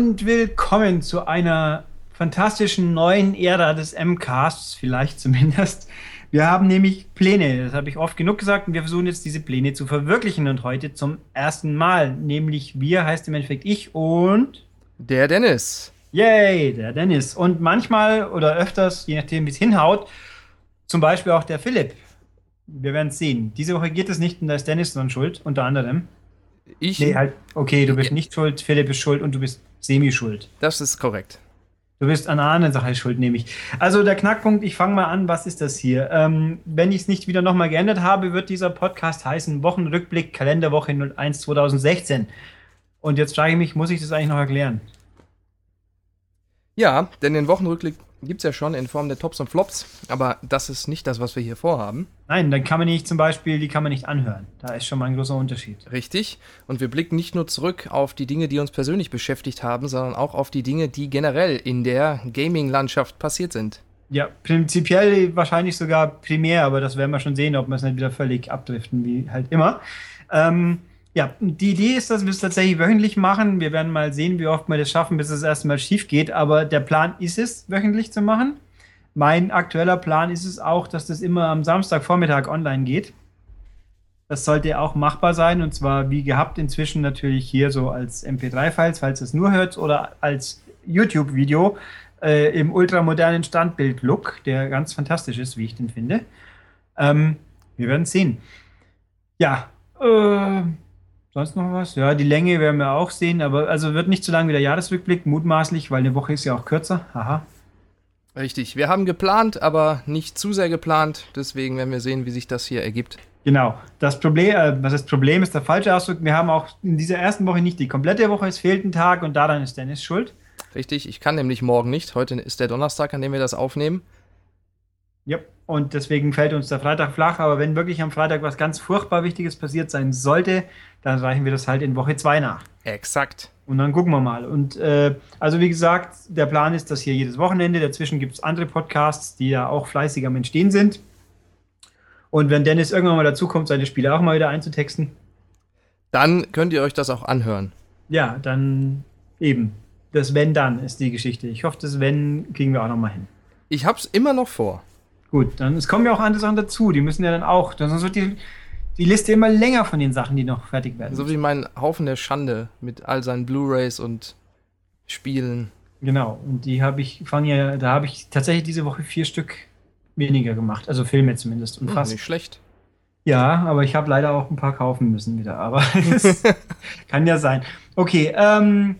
Und willkommen zu einer fantastischen neuen Ära des MCasts, vielleicht zumindest. Wir haben nämlich Pläne, das habe ich oft genug gesagt, und wir versuchen jetzt diese Pläne zu verwirklichen. Und heute zum ersten Mal, nämlich wir heißt im Endeffekt ich und der Dennis. Yay, der Dennis. Und manchmal oder öfters, je nachdem, wie es hinhaut, zum Beispiel auch der Philipp. Wir werden es sehen. Diese Woche geht es nicht und da ist Dennis dann schuld, unter anderem. Ich? Nee, halt, okay, du bist nicht schuld, Philipp ist schuld und du bist semi-schuld. Das ist korrekt. Du bist an einer anderen Sache schuld, nehme ich. Also der Knackpunkt, ich fange mal an, was ist das hier? Ähm, wenn ich es nicht wieder nochmal geändert habe, wird dieser Podcast heißen Wochenrückblick Kalenderwoche 01 2016. Und jetzt frage ich mich, muss ich das eigentlich noch erklären? Ja, denn den Wochenrückblick gibt es ja schon in Form der Tops und Flops, aber das ist nicht das, was wir hier vorhaben. Nein, dann kann man nicht zum Beispiel, die kann man nicht anhören. Da ist schon mal ein großer Unterschied. Richtig. Und wir blicken nicht nur zurück auf die Dinge, die uns persönlich beschäftigt haben, sondern auch auf die Dinge, die generell in der Gaming-Landschaft passiert sind. Ja, prinzipiell wahrscheinlich sogar primär, aber das werden wir schon sehen, ob wir es nicht wieder völlig abdriften, wie halt immer. Ähm, ja, die Idee ist, dass wir es tatsächlich wöchentlich machen. Wir werden mal sehen, wie oft wir das schaffen, bis es erstmal schief geht. Aber der Plan ist es, wöchentlich zu machen. Mein aktueller Plan ist es auch, dass das immer am Samstagvormittag online geht. Das sollte auch machbar sein und zwar wie gehabt inzwischen natürlich hier so als MP3-Files, falls ihr es nur hört, oder als YouTube-Video äh, im ultramodernen Standbild-Look, der ganz fantastisch ist, wie ich den finde. Ähm, wir werden es sehen. Ja, äh, Sonst noch was? Ja, die Länge werden wir auch sehen, aber also wird nicht so lang wie der Jahresrückblick, mutmaßlich, weil eine Woche ist ja auch kürzer. Haha. Richtig. Wir haben geplant, aber nicht zu sehr geplant. Deswegen werden wir sehen, wie sich das hier ergibt. Genau. Das Problem, äh, was das Problem ist, der falsche Ausdruck. Wir haben auch in dieser ersten Woche nicht die komplette Woche. Es fehlt ein Tag und daran ist Dennis schuld. Richtig. Ich kann nämlich morgen nicht. Heute ist der Donnerstag, an dem wir das aufnehmen. Ja, und deswegen fällt uns der Freitag flach. Aber wenn wirklich am Freitag was ganz furchtbar Wichtiges passiert sein sollte, dann reichen wir das halt in Woche 2 nach. Exakt. Und dann gucken wir mal. Und äh, also wie gesagt, der Plan ist, dass hier jedes Wochenende, dazwischen gibt es andere Podcasts, die ja auch fleißig am Entstehen sind. Und wenn Dennis irgendwann mal dazu kommt, seine Spiele auch mal wieder einzutexten. Dann könnt ihr euch das auch anhören. Ja, dann eben. Das Wenn dann ist die Geschichte. Ich hoffe, das Wenn kriegen wir auch noch mal hin. Ich hab's immer noch vor. Gut, dann es kommen ja auch andere Sachen dazu. Die müssen ja dann auch. Sonst wird die, die Liste immer länger von den Sachen, die noch fertig werden. So wie mein Haufen der Schande mit all seinen Blu-rays und Spielen. Genau, und die habe ich, fangen ja, da habe ich tatsächlich diese Woche vier Stück weniger gemacht, also Filme zumindest. Und hm, fast. Nicht schlecht. Ja, aber ich habe leider auch ein paar kaufen müssen wieder, aber das kann ja sein. Okay, ähm,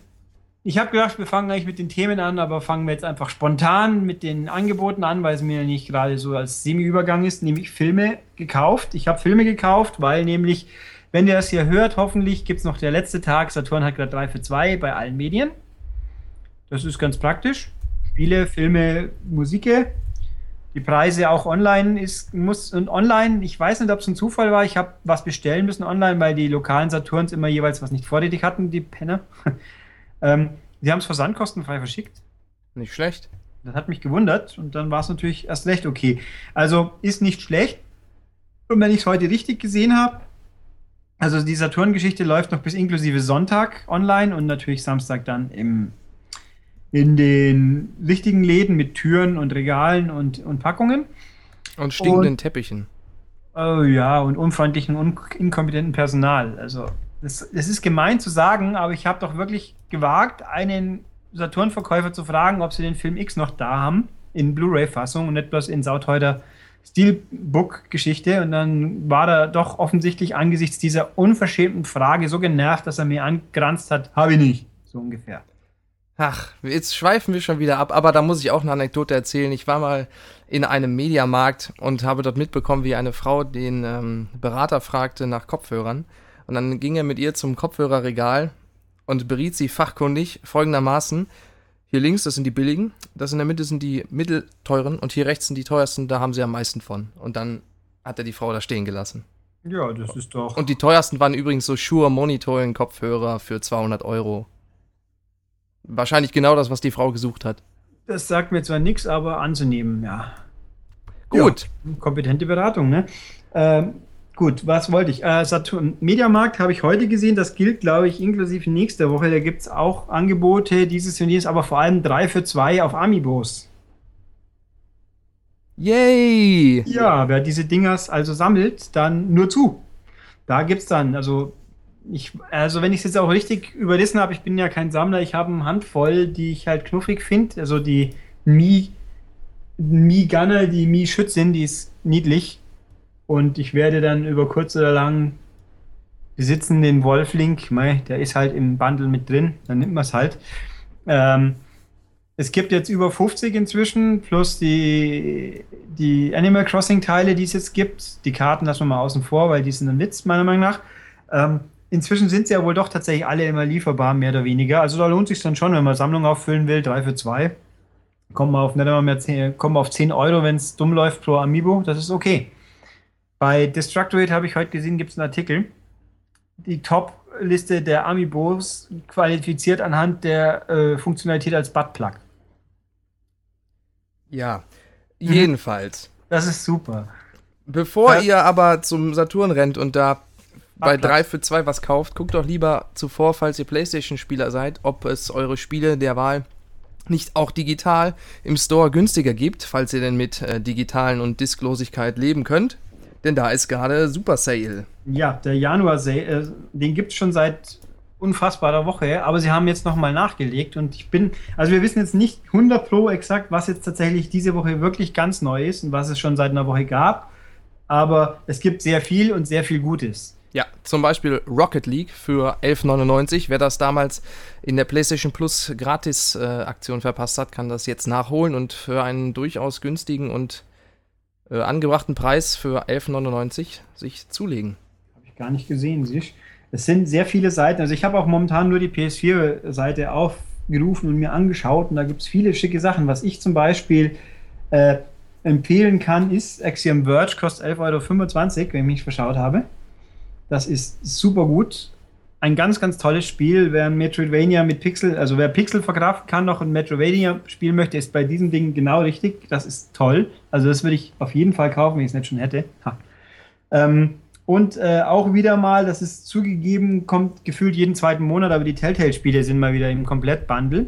ich habe gedacht, wir fangen gleich mit den Themen an, aber fangen wir jetzt einfach spontan mit den Angeboten an, weil es mir nicht gerade so als Semi-Übergang ist, nämlich Filme gekauft. Ich habe Filme gekauft, weil nämlich, wenn ihr das hier hört, hoffentlich gibt es noch der letzte Tag. Saturn hat gerade 3 für 2 bei allen Medien. Das ist ganz praktisch. Spiele, Filme, Musik. Die Preise auch online ist, muss, und online, ich weiß nicht, ob es ein Zufall war, ich habe was bestellen müssen online, weil die lokalen Saturns immer jeweils was nicht vorrätig hatten, die Penner. Ähm, sie haben es versandkostenfrei verschickt. Nicht schlecht. Das hat mich gewundert und dann war es natürlich erst recht okay. Also ist nicht schlecht. Und wenn ich es heute richtig gesehen habe, also die Saturn-Geschichte läuft noch bis inklusive Sonntag online und natürlich Samstag dann im, in den richtigen Läden mit Türen und Regalen und, und Packungen. Und stinkenden und, Teppichen. Oh ja, und unfreundlichen, un inkompetenten Personal. Also das, das ist gemein zu sagen, aber ich habe doch wirklich gewagt, einen Saturn-Verkäufer zu fragen, ob sie den Film X noch da haben, in Blu-ray-Fassung und nicht bloß in sauteuter Steelbook-Geschichte. Und dann war er doch offensichtlich angesichts dieser unverschämten Frage so genervt, dass er mir angranzt hat, habe ich nicht. So ungefähr. Ach, jetzt schweifen wir schon wieder ab, aber da muss ich auch eine Anekdote erzählen. Ich war mal in einem Mediamarkt und habe dort mitbekommen, wie eine Frau den ähm, Berater fragte nach Kopfhörern. Und dann ging er mit ihr zum Kopfhörerregal und beriet sie fachkundig folgendermaßen. Hier links, das sind die billigen, das in der Mitte sind die mittelteuren und hier rechts sind die teuersten, da haben sie am meisten von. Und dann hat er die Frau da stehen gelassen. Ja, das ist doch. Und die teuersten waren übrigens so Shure Monitoring Kopfhörer für 200 Euro. Wahrscheinlich genau das, was die Frau gesucht hat. Das sagt mir zwar nichts, aber anzunehmen, ja. Gut. Ja, kompetente Beratung, ne? Ähm, gut, was wollte ich? Äh, Saturn Mediamarkt habe ich heute gesehen, das gilt, glaube ich, inklusive nächster Woche. Da gibt es auch Angebote dieses und jenes, aber vor allem 3 für 2 auf Amiibos. Yay! Ja, wer diese Dingers also sammelt, dann nur zu. Da gibt es dann, also ich, also wenn ich es jetzt auch richtig überrissen habe, ich bin ja kein Sammler, ich habe eine Handvoll, die ich halt knuffig finde. Also die Mi, Mi Gunner, die Mi Schützin, die ist niedlich. Und ich werde dann über kurz oder lang besitzen den Wolflink, mei, der ist halt im Bundle mit drin, dann nimmt man es halt. Ähm, es gibt jetzt über 50 inzwischen, plus die, die Animal Crossing-Teile, die es jetzt gibt. Die Karten lassen wir mal außen vor, weil die sind ein Witz, meiner Meinung nach. Ähm, inzwischen sind sie ja wohl doch tatsächlich alle immer lieferbar, mehr oder weniger. Also da lohnt sich dann schon, wenn man Sammlung auffüllen will, 3 für 2. Kommen wir auf nicht einmal mehr 10, kommen wir auf 10 Euro, wenn es dumm läuft pro Amiibo. Das ist okay. Bei Destructoid habe ich heute gesehen, gibt es einen Artikel. Die Top-Liste der Amiibos qualifiziert anhand der äh, Funktionalität als Buttplug. Ja, mhm. jedenfalls. Das ist super. Bevor ja. ihr aber zum Saturn rennt und da bei 3 für 2 was kauft, guckt doch lieber zuvor, falls ihr PlayStation-Spieler seid, ob es eure Spiele der Wahl nicht auch digital im Store günstiger gibt, falls ihr denn mit äh, digitalen und Disklosigkeit leben könnt. Denn da ist gerade Super Sale. Ja, der Januar Sale, äh, den gibt es schon seit unfassbarer Woche, aber sie haben jetzt nochmal nachgelegt und ich bin, also wir wissen jetzt nicht 100 Pro exakt, was jetzt tatsächlich diese Woche wirklich ganz neu ist und was es schon seit einer Woche gab, aber es gibt sehr viel und sehr viel Gutes. Ja, zum Beispiel Rocket League für 11,99. Wer das damals in der PlayStation Plus Gratis-Aktion äh, verpasst hat, kann das jetzt nachholen und für einen durchaus günstigen und äh, angebrachten Preis für 11,99 sich zulegen. Habe ich gar nicht gesehen, siehst es sind sehr viele Seiten. Also ich habe auch momentan nur die PS4-Seite aufgerufen und mir angeschaut und da gibt es viele schicke Sachen. Was ich zum Beispiel äh, empfehlen kann, ist Axiom Verge, kostet 11,25 Euro, wenn ich mich verschaut habe. Das ist super gut. Ein ganz, ganz tolles Spiel. Wer ein Metroidvania mit Pixel, also wer Pixel verkraften kann, noch ein Metroidvania spielen möchte, ist bei diesem Ding genau richtig. Das ist toll. Also das würde ich auf jeden Fall kaufen, wenn ich es nicht schon hätte. Ähm, und äh, auch wieder mal, das ist zugegeben, kommt gefühlt jeden zweiten Monat, aber die Telltale-Spiele sind mal wieder im Komplettbundle.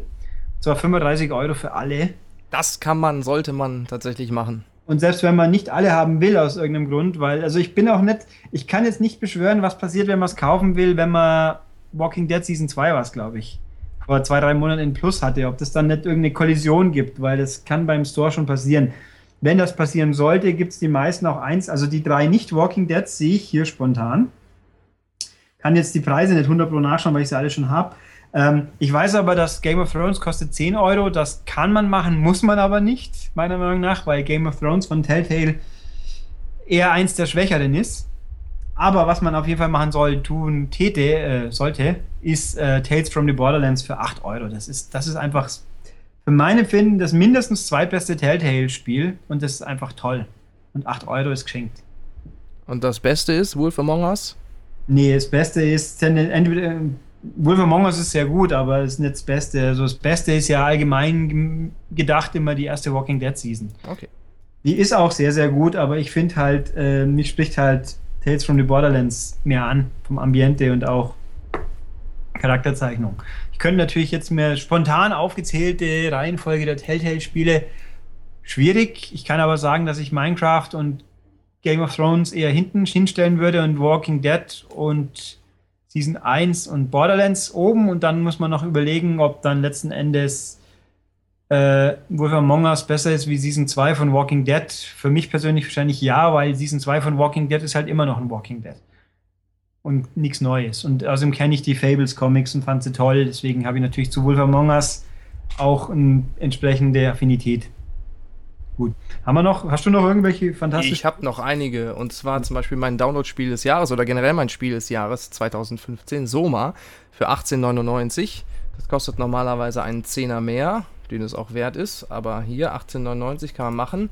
Zwar 35 Euro für alle. Das kann man, sollte man tatsächlich machen. Und selbst wenn man nicht alle haben will aus irgendeinem Grund, weil, also ich bin auch nicht, ich kann jetzt nicht beschwören, was passiert, wenn man es kaufen will, wenn man Walking Dead Season 2 war glaube ich, vor zwei, drei Monaten in Plus hatte, ob das dann nicht irgendeine Kollision gibt, weil das kann beim Store schon passieren. Wenn das passieren sollte, gibt es die meisten auch eins. Also die drei nicht-Walking Dead sehe ich hier spontan. Kann jetzt die Preise nicht 100 Pro nachschauen, weil ich sie alle schon habe. Ähm, ich weiß aber, dass Game of Thrones kostet 10 Euro. Das kann man machen, muss man aber nicht, meiner Meinung nach, weil Game of Thrones von Telltale eher eins der Schwächeren ist. Aber was man auf jeden Fall machen soll, tun, täte, äh, sollte, ist äh, Tales from the Borderlands für 8 Euro. Das ist, das ist einfach für meine Finden das mindestens zweitbeste Telltale-Spiel und das ist einfach toll. Und 8 Euro ist geschenkt. Und das Beste ist Wolf Among Us? Nee, das Beste ist entweder. Wolf Among Us ist sehr gut, aber es ist nicht das Beste. Also das Beste ist ja allgemein gedacht immer die erste Walking Dead Season. Okay. Die ist auch sehr, sehr gut, aber ich finde halt, äh, mich spricht halt Tales from the Borderlands mehr an, vom Ambiente und auch Charakterzeichnung. Ich könnte natürlich jetzt mehr spontan aufgezählte Reihenfolge der Telltale-Spiele schwierig. Ich kann aber sagen, dass ich Minecraft und Game of Thrones eher hinten hinstellen würde und Walking Dead und Season 1 und Borderlands oben und dann muss man noch überlegen, ob dann letzten Endes äh, Wolf Among Us besser ist wie Season 2 von Walking Dead. Für mich persönlich wahrscheinlich ja, weil Season 2 von Walking Dead ist halt immer noch ein Walking Dead und nichts Neues. Und außerdem kenne ich die Fables Comics und fand sie toll. Deswegen habe ich natürlich zu Wolf Among Us auch eine entsprechende Affinität. Gut. Haben wir noch, hast du noch irgendwelche fantastischen? Ich habe noch einige. Und zwar zum Beispiel mein Download-Spiel des Jahres oder generell mein Spiel des Jahres 2015, Soma, für 18,99. Das kostet normalerweise einen Zehner mehr, den es auch wert ist. Aber hier 18,99 kann man machen.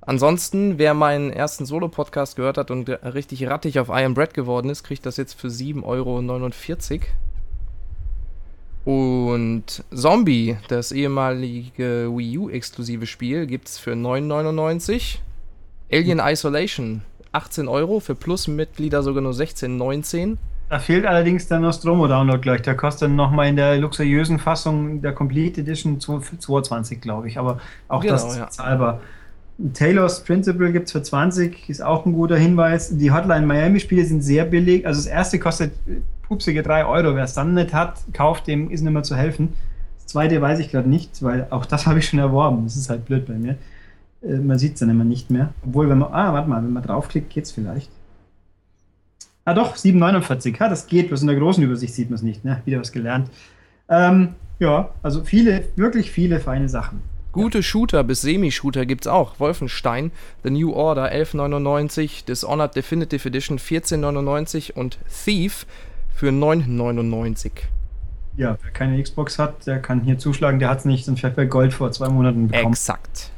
Ansonsten, wer meinen ersten Solo-Podcast gehört hat und richtig rattig auf I Am Bread geworden ist, kriegt das jetzt für 7,49 Euro. Und Zombie, das ehemalige Wii U-exklusive Spiel, gibt es für 9,99. Alien Isolation 18 Euro, für Plus-Mitglieder sogar nur 16,19. Da fehlt allerdings der Nostromo-Download gleich. Der kostet dann nochmal in der luxuriösen Fassung der Complete Edition 22, glaube ich. Aber auch genau, das ist ja. zahlbar. Taylor's Principle gibt es für 20, ist auch ein guter Hinweis. Die Hotline Miami-Spiele sind sehr billig. Also das erste kostet pupsige 3 Euro. Wer es dann nicht hat, kauft, dem ist nicht mehr zu helfen. Das zweite weiß ich gerade nicht, weil auch das habe ich schon erworben. Das ist halt blöd bei mir. Äh, man sieht es dann immer nicht mehr. Obwohl, wenn man, ah, warte mal, wenn man draufklickt, geht es vielleicht. Ah doch, 749, ja, das geht, bloß in der großen Übersicht sieht man es nicht, ne? wieder was gelernt. Ähm, ja, also viele, wirklich viele feine Sachen. Gute ja. Shooter bis Semi-Shooter gibt es auch. Wolfenstein, The New Order 1199, Dishonored Definitive Edition 1499 und Thief für 999. Ja, wer keine Xbox hat, der kann hier zuschlagen. Der hat es nicht, sonst vielleicht bei Gold vor zwei Monaten bekommen. Exakt.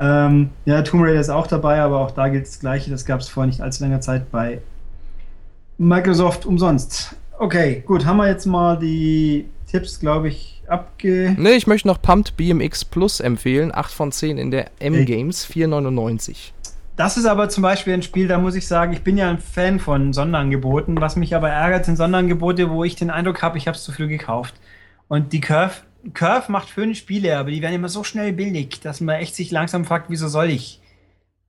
Ähm, ja, Tomb Raider ist auch dabei, aber auch da gilt das Gleiche. Das gab es vor nicht allzu langer Zeit bei Microsoft umsonst. Okay, gut, haben wir jetzt mal die Tipps, glaube ich, abge. Ne, ich möchte noch Pumped BMX Plus empfehlen. 8 von 10 in der M-Games, 4,99. Das ist aber zum Beispiel ein Spiel, da muss ich sagen, ich bin ja ein Fan von Sonderangeboten. Was mich aber ärgert, sind Sonderangebote, wo ich den Eindruck habe, ich habe es zu früh gekauft. Und die Curve, Curve macht fünf Spiele, aber die werden immer so schnell billig, dass man echt sich langsam fragt, wieso soll ich?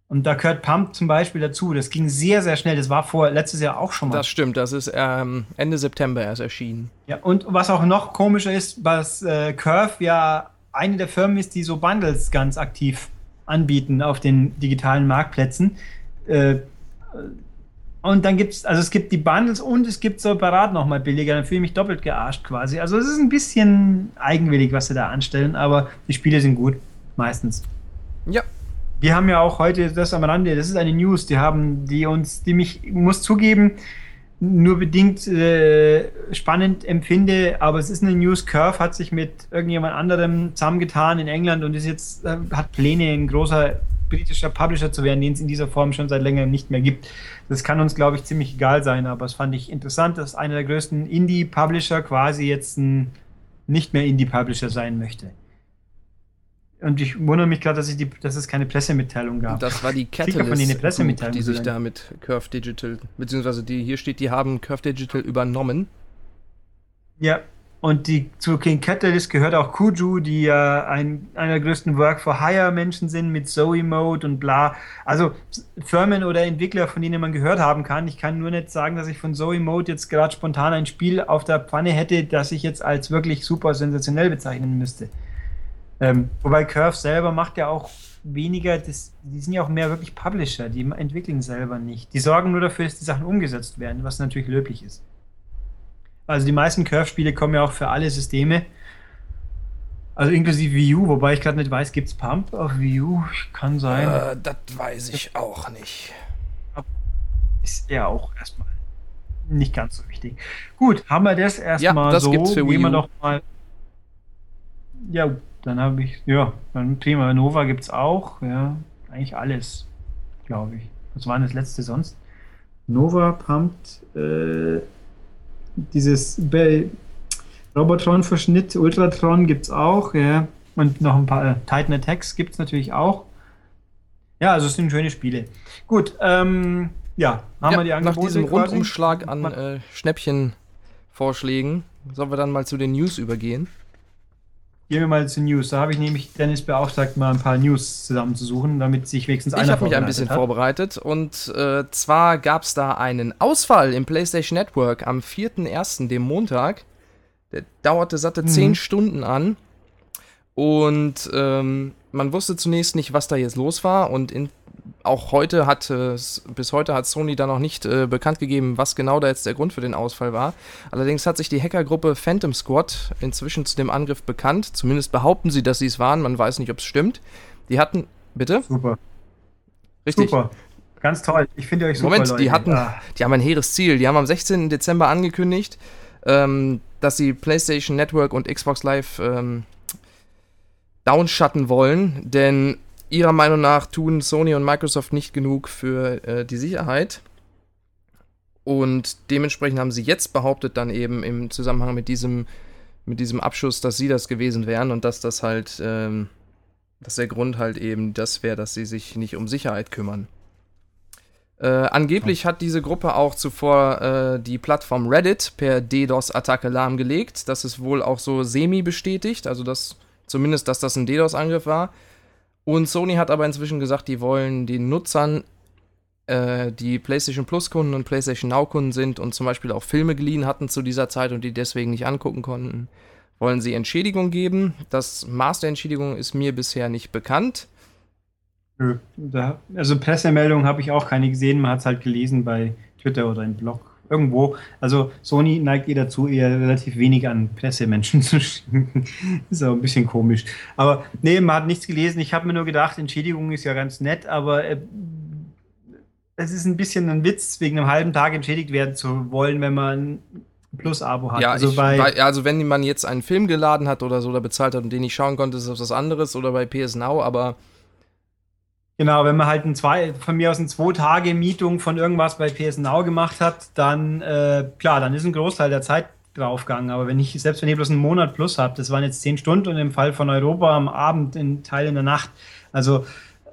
Und da gehört Pump zum Beispiel dazu. Das ging sehr, sehr schnell. Das war vor letztes Jahr auch schon mal. Das stimmt, das ist ähm, Ende September erst erschienen. Ja, und was auch noch komischer ist, was äh, Curve ja eine der Firmen ist, die so Bundles ganz aktiv anbieten auf den digitalen Marktplätzen. Äh, und dann gibt es, also es gibt die Bundles und es gibt separat nochmal billiger. Dann fühle ich mich doppelt gearscht quasi. Also es ist ein bisschen eigenwillig, was sie da anstellen, aber die Spiele sind gut. Meistens. Ja, wir haben ja auch heute das am Rande, das ist eine News, die haben, die uns, die mich, muss zugeben, nur bedingt äh, spannend empfinde, aber es ist eine News. Curve hat sich mit irgendjemand anderem zusammengetan in England und ist jetzt, äh, hat Pläne, ein großer britischer Publisher zu werden, den es in dieser Form schon seit längerem nicht mehr gibt. Das kann uns, glaube ich, ziemlich egal sein, aber es fand ich interessant, dass einer der größten Indie-Publisher quasi jetzt ein nicht mehr Indie-Publisher sein möchte. Und ich wundere mich gerade, dass, dass es keine Pressemitteilung gab. Das war die Catalyst, Group, die sich da mit Curve Digital, beziehungsweise die hier steht, die haben Curve Digital übernommen. Ja, und die, zu King Catalyst gehört auch Kuju, die ja ein, einer der größten Work-for-Hire-Menschen sind mit Zoe Mode und bla. Also Firmen oder Entwickler, von denen man gehört haben kann. Ich kann nur nicht sagen, dass ich von Zoe Mode jetzt gerade spontan ein Spiel auf der Pfanne hätte, das ich jetzt als wirklich super sensationell bezeichnen müsste. Ähm, wobei Curve selber macht ja auch weniger, das, die sind ja auch mehr wirklich Publisher, die entwickeln selber nicht. Die sorgen nur dafür, dass die Sachen umgesetzt werden, was natürlich löblich ist. Also die meisten Curve-Spiele kommen ja auch für alle Systeme. Also inklusive Wii U, wobei ich gerade nicht weiß, gibt es Pump auf Wii U? Kann sein. Äh, das weiß ich auch nicht. Ist ja auch erstmal nicht ganz so wichtig. Gut, haben wir das erstmal ja, das so. Gibt's für Wii U. wir doch mal. Ja, dann habe ich, ja, dann Thema Nova gibt es auch, ja, eigentlich alles, glaube ich. Was war denn das letzte sonst? Nova pumpt äh, dieses Robotron-Verschnitt, Ultratron gibt es auch, ja. Und noch ein paar äh, Titan Attacks gibt es natürlich auch. Ja, also es sind schöne Spiele. Gut, ähm, ja, haben ja, wir die Angebote. Nach diesem Rundumschlag an äh, Schnäppchenvorschlägen sollen wir dann mal zu den News übergehen. Gehen wir mal zu News. Da habe ich nämlich Dennis beauftragt, mal ein paar News zusammenzusuchen, damit sich wenigstens einer Ich habe mich ein bisschen hat. vorbereitet und äh, zwar gab es da einen Ausfall im PlayStation Network am 4.1., dem Montag. Der dauerte satte mhm. 10 Stunden an und ähm, man wusste zunächst nicht, was da jetzt los war und in auch heute hat es, bis heute hat Sony da noch nicht äh, bekannt gegeben, was genau da jetzt der Grund für den Ausfall war. Allerdings hat sich die Hackergruppe Phantom Squad inzwischen zu dem Angriff bekannt. Zumindest behaupten sie, dass sie es waren. Man weiß nicht, ob es stimmt. Die hatten, bitte? Super. Richtig. Super. Ganz toll. Ich finde euch super. Moment, Leute. die hatten, ah. die haben ein hehres Ziel. Die haben am 16. Dezember angekündigt, ähm, dass sie PlayStation Network und Xbox Live ähm, downshutten wollen, denn ihrer Meinung nach tun Sony und Microsoft nicht genug für äh, die Sicherheit. Und dementsprechend haben sie jetzt behauptet, dann eben im Zusammenhang mit diesem, mit diesem Abschuss, dass sie das gewesen wären und dass das halt, ähm, dass der Grund halt eben das wäre, dass sie sich nicht um Sicherheit kümmern. Äh, angeblich hat diese Gruppe auch zuvor äh, die Plattform Reddit per DDoS-Attacke lahmgelegt. Das ist wohl auch so semi-bestätigt, also dass zumindest, dass das ein DDoS-Angriff war. Und Sony hat aber inzwischen gesagt, die wollen den Nutzern, äh, die PlayStation Plus-Kunden und PlayStation Now-Kunden sind und zum Beispiel auch Filme geliehen hatten zu dieser Zeit und die deswegen nicht angucken konnten, wollen sie Entschädigung geben. Das Maß der Entschädigung ist mir bisher nicht bekannt. Da, also Pressemeldungen habe ich auch keine gesehen. Man hat es halt gelesen bei Twitter oder im Blog. Irgendwo. Also Sony neigt ihr dazu, eher relativ wenig an Pressemenschen zu schicken. ist auch ein bisschen komisch. Aber nee, man hat nichts gelesen. Ich habe mir nur gedacht, Entschädigung ist ja ganz nett, aber äh, es ist ein bisschen ein Witz, wegen einem halben Tag entschädigt werden zu wollen, wenn man Plus-Abo hat. Ja, also, ich, bei, also wenn man jetzt einen Film geladen hat oder so oder bezahlt hat und den ich schauen konnte, ist das was anderes oder bei PS Now, aber Genau, wenn man halt ein zwei, von mir aus eine zwei Tage Mietung von irgendwas bei PS Now gemacht hat, dann äh, klar, dann ist ein Großteil der Zeit draufgegangen. Aber wenn ich, selbst wenn ihr bloß einen Monat plus habt, das waren jetzt zehn Stunden und im Fall von Europa am Abend, in Teil in der Nacht. Also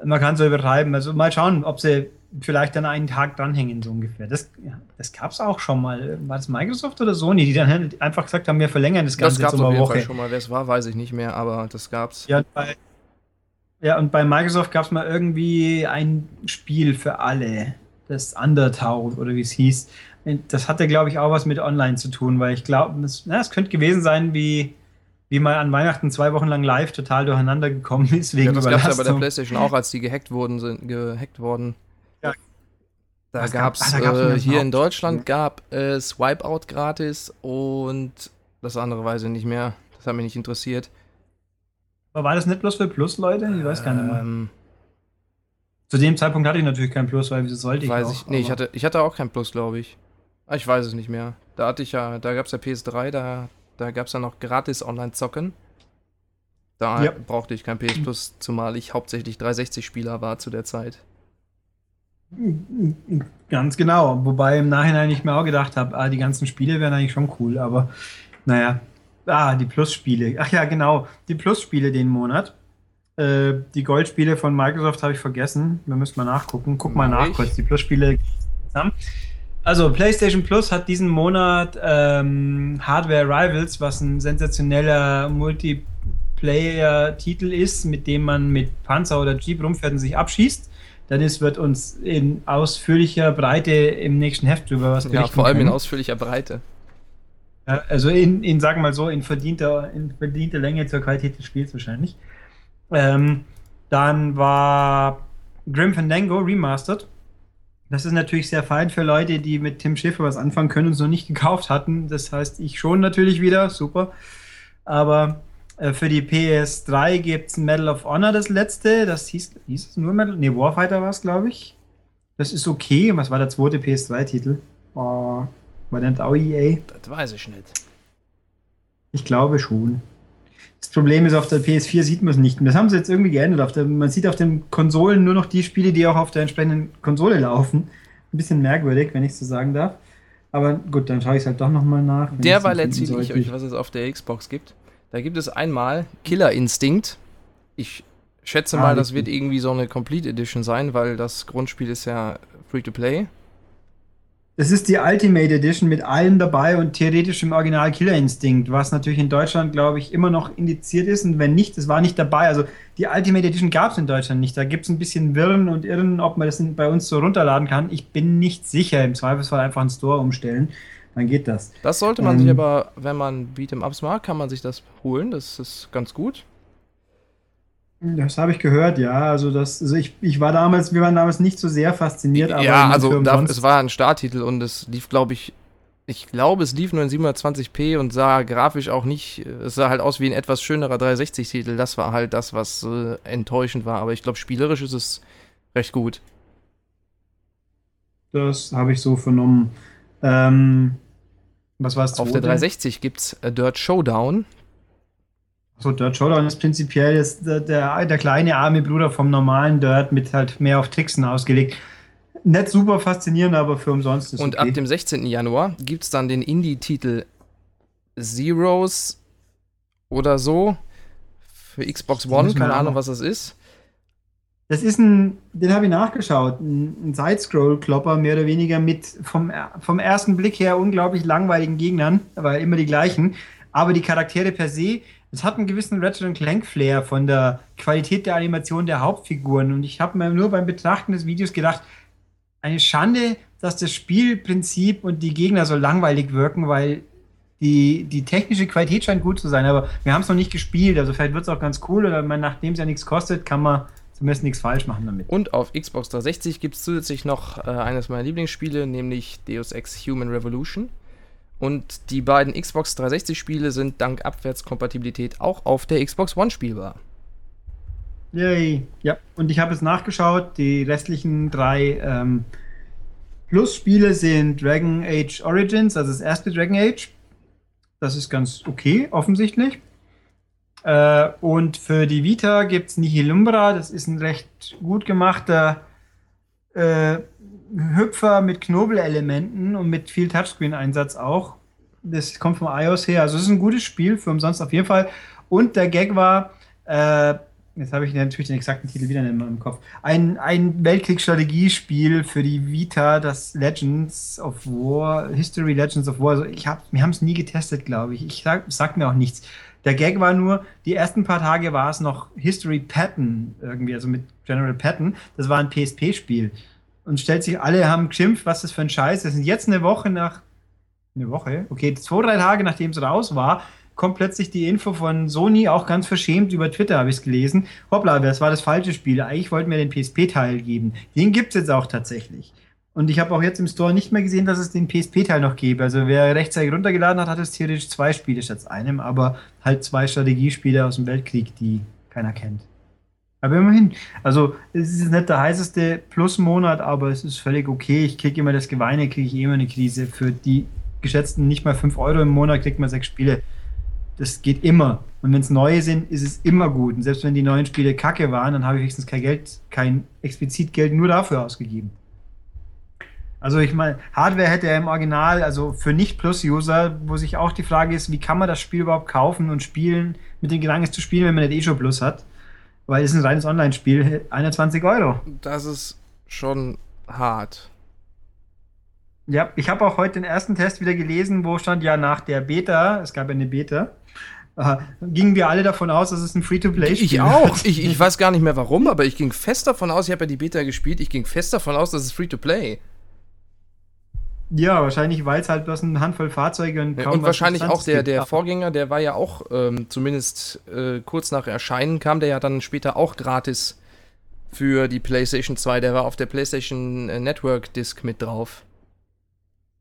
man kann so übertreiben. Also mal schauen, ob sie vielleicht dann einen Tag dranhängen, so ungefähr. Das, ja, das gab es auch schon mal. War das Microsoft oder Sony, die dann einfach gesagt haben, wir verlängern das Ganze das gab's jetzt um Woche. Fall schon mal. Wer es war, weiß ich nicht mehr, aber das gab's. Ja, bei, ja, und bei Microsoft gab es mal irgendwie ein Spiel für alle, das Undertale oder wie es hieß. Das hatte, glaube ich, auch was mit Online zu tun, weil ich glaube, es, es könnte gewesen sein, wie, wie mal an Weihnachten zwei Wochen lang live total durcheinander gekommen ist wegen ja, das gab es ja bei der PlayStation auch, als die gehackt wurden, sind gehackt worden. Ja. Da gab es ah, äh, hier in Deutschland gab es Wipeout gratis und das andere weiß ich nicht mehr. Das hat mich nicht interessiert. Aber war das nicht bloß für Plus-Leute? Ich weiß gar nicht mehr. Ähm, Zu dem Zeitpunkt hatte ich natürlich kein Plus, weil wieso sollte ich weiß auch, ich, Nee, ich hatte, ich hatte auch kein Plus, glaube ich. Ah, ich weiß es nicht mehr. Da hatte ich ja, da gab es ja PS3, da, da gab es ja noch gratis Online-Zocken. Da ja. brauchte ich kein PS Plus, zumal ich hauptsächlich 360-Spieler war zu der Zeit. Ganz genau. Wobei im Nachhinein ich mir auch gedacht habe, ah, die ganzen Spiele wären eigentlich schon cool, aber naja, Ah, die Plus-Spiele. Ach ja, genau. Die Plus-Spiele den Monat. Äh, die Goldspiele von Microsoft habe ich vergessen. Wir müssen mal nachgucken. Guck mal nach kurz. Die Plus-Spiele Also, PlayStation Plus hat diesen Monat ähm, Hardware Rivals, was ein sensationeller Multiplayer-Titel ist, mit dem man mit Panzer oder Jeep rumfährt und sich abschießt. Dennis wird uns in ausführlicher Breite im nächsten Heft drüber was berichten. Ja, vor allem in ausführlicher Breite. Ja, also in, in, sagen wir mal so, in verdienter, in verdienter Länge zur Qualität des Spiels wahrscheinlich. Ähm, dann war Grim Fandango Remastered. Das ist natürlich sehr fein für Leute, die mit Tim Schiffer was anfangen können und es noch nicht gekauft hatten. Das heißt, ich schon natürlich wieder, super. Aber äh, für die PS3 gibt es Medal of Honor, das letzte. Das hieß, hieß es nur Medal? Ne, Warfighter war es, glaube ich. Das ist okay. Was war der zweite PS3-Titel? Oh, war das auch EA? Das weiß ich nicht. Ich glaube schon. Das Problem ist, auf der PS4 sieht man es nicht. Und das haben sie jetzt irgendwie geändert. Der, man sieht auf den Konsolen nur noch die Spiele, die auch auf der entsprechenden Konsole laufen. Ein bisschen merkwürdig, wenn ich so sagen darf. Aber gut, dann schaue ich es halt doch nochmal nach. Derweil erzähle ich euch, was es auf der Xbox gibt. Da gibt es einmal Killer Instinct. Ich schätze ah, mal, das wird irgendwie so eine Complete Edition sein, weil das Grundspiel ist ja free to play. Das ist die Ultimate Edition mit allem dabei und theoretisch im Original Killer Instinct, was natürlich in Deutschland, glaube ich, immer noch indiziert ist. Und wenn nicht, es war nicht dabei. Also die Ultimate Edition gab es in Deutschland nicht. Da gibt es ein bisschen Wirren und Irren, ob man das bei uns so runterladen kann. Ich bin nicht sicher. Im Zweifelsfall einfach einen Store umstellen. Dann geht das. Das sollte man ähm, sich aber, wenn man Beat'em Ups mag, kann man sich das holen. Das ist ganz gut. Das habe ich gehört, ja. Also das, also ich, ich war damals, wir waren damals nicht so sehr fasziniert. ja, also da, es war ein Starttitel und es lief, glaube ich, ich glaube, es lief nur in 720p und sah grafisch auch nicht, es sah halt aus wie ein etwas schönerer 360-Titel. Das war halt das, was äh, enttäuschend war. Aber ich glaube, spielerisch ist es recht gut. Das habe ich so vernommen. Ähm, was war es? Auf der 360 gibt es Dirt Showdown. So, Dirt Showdown ist prinzipiell ist der, der, der, kleine arme Bruder vom normalen Dirt mit halt mehr auf Tricksen ausgelegt. Nicht super faszinierend, aber für umsonst ist Und okay. ab dem 16. Januar gibt es dann den Indie-Titel Zeros oder so für Xbox One, keine Ahnung, was das ist. Das ist ein, den habe ich nachgeschaut, ein, ein Side-Scroll-Klopper, mehr oder weniger mit vom, vom ersten Blick her unglaublich langweiligen Gegnern, weil immer die gleichen. Aber die Charaktere per se, es hat einen gewissen Ratchet Clank-Flair von der Qualität der Animation der Hauptfiguren. Und ich habe mir nur beim Betrachten des Videos gedacht, eine Schande, dass das Spielprinzip und die Gegner so langweilig wirken, weil die, die technische Qualität scheint gut zu sein, aber wir haben es noch nicht gespielt. Also vielleicht wird es auch ganz cool oder nachdem es ja nichts kostet, kann man zumindest nichts falsch machen damit. Und auf Xbox 360 gibt es zusätzlich noch äh, eines meiner Lieblingsspiele, nämlich Deus Ex Human Revolution. Und die beiden Xbox 360-Spiele sind dank Abwärtskompatibilität auch auf der Xbox One spielbar. Yay. Ja, und ich habe es nachgeschaut. Die restlichen drei ähm, Plus-Spiele sind Dragon Age Origins, also das erste Dragon Age. Das ist ganz okay, offensichtlich. Äh, und für die Vita gibt es Nihilumbra. Das ist ein recht gut gemachter äh, Hüpfer mit Knobelelementen und mit viel Touchscreen-Einsatz auch. Das kommt vom iOS her. Also es ist ein gutes Spiel für umsonst auf jeden Fall. Und der Gag war, äh, jetzt habe ich natürlich den exakten Titel wieder in meinem Kopf, ein, ein Weltkriegsstrategiespiel für die Vita, das Legends of War, History Legends of War. Also ich hab, wir haben es nie getestet, glaube ich. Ich sag, sag mir auch nichts. Der Gag war nur, die ersten paar Tage war es noch History Patton irgendwie, also mit General Patton. Das war ein PSP-Spiel. Und stellt sich, alle haben geschimpft, was das für ein Scheiß ist. Und jetzt eine Woche nach, eine Woche, okay, zwei, drei Tage nachdem es raus war, kommt plötzlich die Info von Sony, auch ganz verschämt über Twitter habe ich es gelesen. Hoppla, das war das falsche Spiel. Eigentlich wollten wir den PSP-Teil geben. Den gibt es jetzt auch tatsächlich. Und ich habe auch jetzt im Store nicht mehr gesehen, dass es den PSP-Teil noch gäbe. Also wer rechtzeitig runtergeladen hat, hat es theoretisch zwei Spiele statt einem, aber halt zwei Strategiespiele aus dem Weltkrieg, die keiner kennt. Aber immerhin. Also es ist nicht der heißeste Plusmonat, aber es ist völlig okay. Ich kriege immer das Geweine, kriege ich eh immer eine Krise. Für die geschätzten nicht mal 5 Euro im Monat kriegt man sechs Spiele. Das geht immer. Und wenn es neue sind, ist es immer gut. Und selbst wenn die neuen Spiele kacke waren, dann habe ich wenigstens kein Geld, kein explizit Geld nur dafür ausgegeben. Also ich meine, Hardware hätte er im Original, also für Nicht-Plus-User, wo sich auch die Frage ist, wie kann man das Spiel überhaupt kaufen und spielen, mit dem Gedanken zu spielen, wenn man nicht eh schon Plus hat. Weil es ist ein reines Online-Spiel, 21 Euro. Das ist schon hart. Ja, ich habe auch heute den ersten Test wieder gelesen, wo stand ja nach der Beta, es gab ja eine Beta, äh, gingen wir alle davon aus, dass es ein Free-to-Play-Spiel ist. Ich auch. Ich, ich weiß gar nicht mehr warum, aber ich ging fest davon aus, ich habe ja die Beta gespielt, ich ging fest davon aus, dass es Free-to-Play ist. Ja, wahrscheinlich, weil es halt bloß eine Handvoll Fahrzeuge und kaum Und wahrscheinlich auch der, der Vorgänger, der war ja auch, ähm, zumindest äh, kurz nach Erscheinen kam der ja dann später auch gratis für die PlayStation 2. Der war auf der PlayStation äh, Network Disc mit drauf.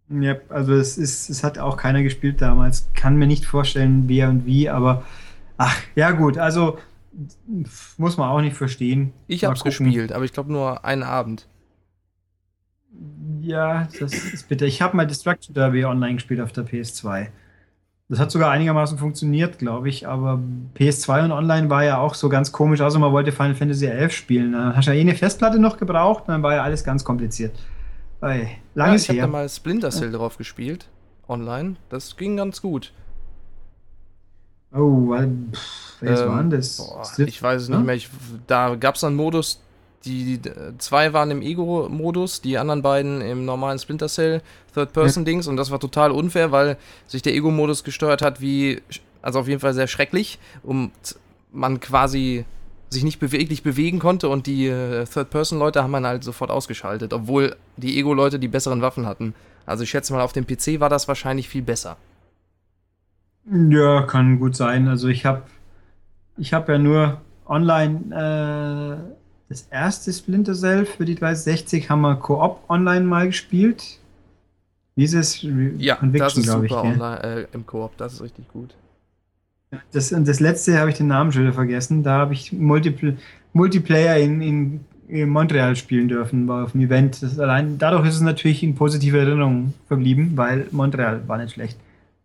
Ja, also es ist, es hat auch keiner gespielt damals. Kann mir nicht vorstellen, wer und wie, aber ach, ja gut, also muss man auch nicht verstehen. Ich hab's gespielt, aber ich glaube nur einen Abend. Ja, das ist bitter. Ich habe mal Destruction Derby online gespielt auf der PS2. Das hat sogar einigermaßen funktioniert, glaube ich, aber PS2 und online war ja auch so ganz komisch, also man wollte Final Fantasy XI spielen. Dann hast du ja eh eine Festplatte noch gebraucht und dann war ja alles ganz kompliziert. Ey, lange ja, ich habe da mal Splinter Cell ja. drauf gespielt, online. Das ging ganz gut. Oh, weil, pff, welches ähm, waren das? Boah, ich weiß es nicht mehr. Ich, da gab es einen Modus, die, zwei waren im Ego-Modus, die anderen beiden im normalen Splinter Cell Third-Person-Dings und das war total unfair, weil sich der Ego-Modus gesteuert hat wie, also auf jeden Fall sehr schrecklich und man quasi sich nicht beweglich bewegen konnte und die äh, Third-Person-Leute haben man halt sofort ausgeschaltet, obwohl die Ego-Leute die besseren Waffen hatten. Also ich schätze mal, auf dem PC war das wahrscheinlich viel besser. Ja, kann gut sein. Also ich habe ich hab ja nur online äh, das erste Splinter Cell für die 360 haben wir Koop online mal gespielt. Dieses ja, Conviction, das ist super ich, online, äh, im Koop, das ist richtig gut. Das, und das letzte habe ich den Namen schon wieder vergessen. Da habe ich Multipl Multiplayer in, in, in, Montreal spielen dürfen, war auf dem Event. Das allein, dadurch ist es natürlich in positive Erinnerung verblieben, weil Montreal war nicht schlecht.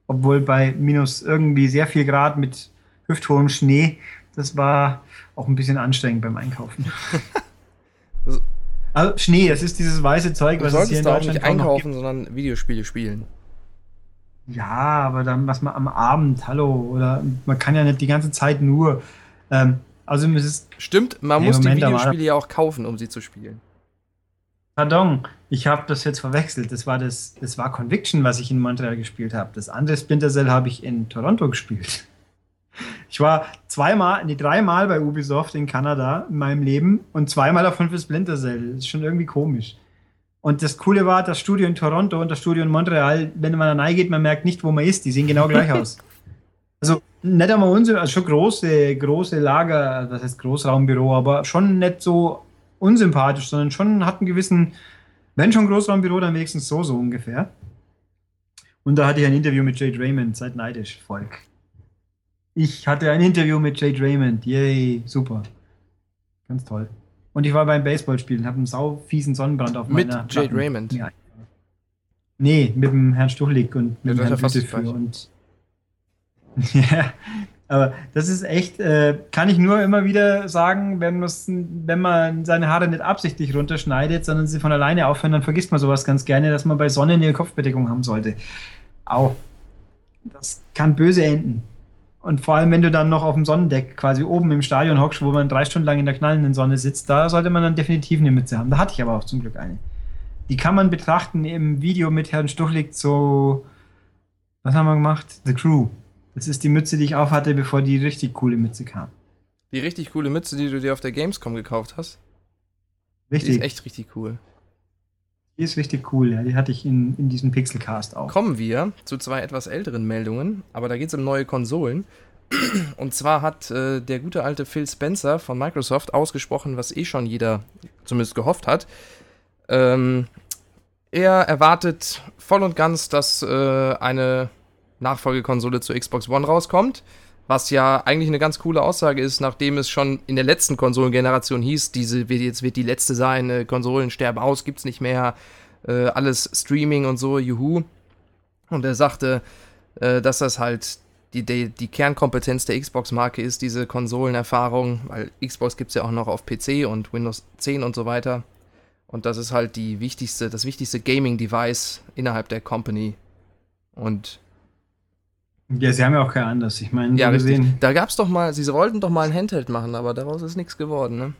Obwohl bei minus irgendwie sehr viel Grad mit hüfthohem Schnee, das war auch ein bisschen anstrengend beim Einkaufen. also Schnee, das ist dieses weiße Zeug, was es hier in Deutschland nicht einkaufen, sondern Videospiele spielen. Ja, aber dann was man am Abend, hallo, oder man kann ja nicht die ganze Zeit nur. Ähm, Also es ist Stimmt, man muss Moment, die Videospiele ja auch kaufen, um sie zu spielen. Pardon, ich habe das jetzt verwechselt. Das war das, das war Conviction, was ich in Montreal gespielt habe. Das andere Splinter Cell habe ich in Toronto gespielt. Ich war zweimal, nee, dreimal bei Ubisoft in Kanada in meinem Leben und zweimal davon für Splinter Cell. Das ist schon irgendwie komisch. Und das Coole war, das Studio in Toronto und das Studio in Montreal, wenn man da reingeht, man merkt nicht, wo man ist. Die sehen genau gleich aus. Also nicht einmal unsere, also schon große, große Lager, das heißt Großraumbüro, aber schon nicht so unsympathisch, sondern schon hat einen gewissen, wenn schon Großraumbüro, dann wenigstens so, so ungefähr. Und da hatte ich ein Interview mit Jade Raymond, seid neidisch, Volk. Ich hatte ein Interview mit Jade Raymond, yay, super. Ganz toll. Und ich war beim Baseballspielen, habe einen sau fiesen Sonnenbrand auf Mit meiner Jade Platten. Raymond? Ja. Nee, mit dem Herrn Stuchlik und mit Ja, dem Herrn Bütefür und ja, aber das ist echt, äh, kann ich nur immer wieder sagen, wenn, wenn man seine Haare nicht absichtlich runterschneidet, sondern sie von alleine aufhören, dann vergisst man sowas ganz gerne, dass man bei Sonne eine Kopfbedeckung haben sollte. Au. Das kann böse enden. Und vor allem, wenn du dann noch auf dem Sonnendeck quasi oben im Stadion hockst, wo man drei Stunden lang in der knallenden Sonne sitzt, da sollte man dann definitiv eine Mütze haben. Da hatte ich aber auch zum Glück eine. Die kann man betrachten im Video mit Herrn Stuchlik so. Was haben wir gemacht? The Crew. Das ist die Mütze, die ich aufhatte, bevor die richtig coole Mütze kam. Die richtig coole Mütze, die du dir auf der Gamescom gekauft hast, die Richtig. ist echt richtig cool. Die ist richtig cool, ja. Die hatte ich in, in diesem Pixelcast auch. Kommen wir zu zwei etwas älteren Meldungen, aber da geht es um neue Konsolen. Und zwar hat äh, der gute alte Phil Spencer von Microsoft ausgesprochen, was eh schon jeder zumindest gehofft hat. Ähm, er erwartet voll und ganz, dass äh, eine Nachfolgekonsole zur Xbox One rauskommt. Was ja eigentlich eine ganz coole Aussage ist, nachdem es schon in der letzten Konsolengeneration hieß, diese wird jetzt wird die letzte sein, äh, Konsolen sterben aus, gibt's nicht mehr, äh, alles Streaming und so, juhu. Und er sagte, äh, dass das halt die, die, die Kernkompetenz der Xbox-Marke ist, diese Konsolenerfahrung, weil Xbox gibt's ja auch noch auf PC und Windows 10 und so weiter. Und das ist halt die wichtigste, das wichtigste Gaming-Device innerhalb der Company. Und Ja, sie haben ja auch kein anderes. Ich meine, ja, gesehen, Da gab's doch mal, sie wollten doch mal ein Handheld machen, aber daraus ist nichts geworden, ne?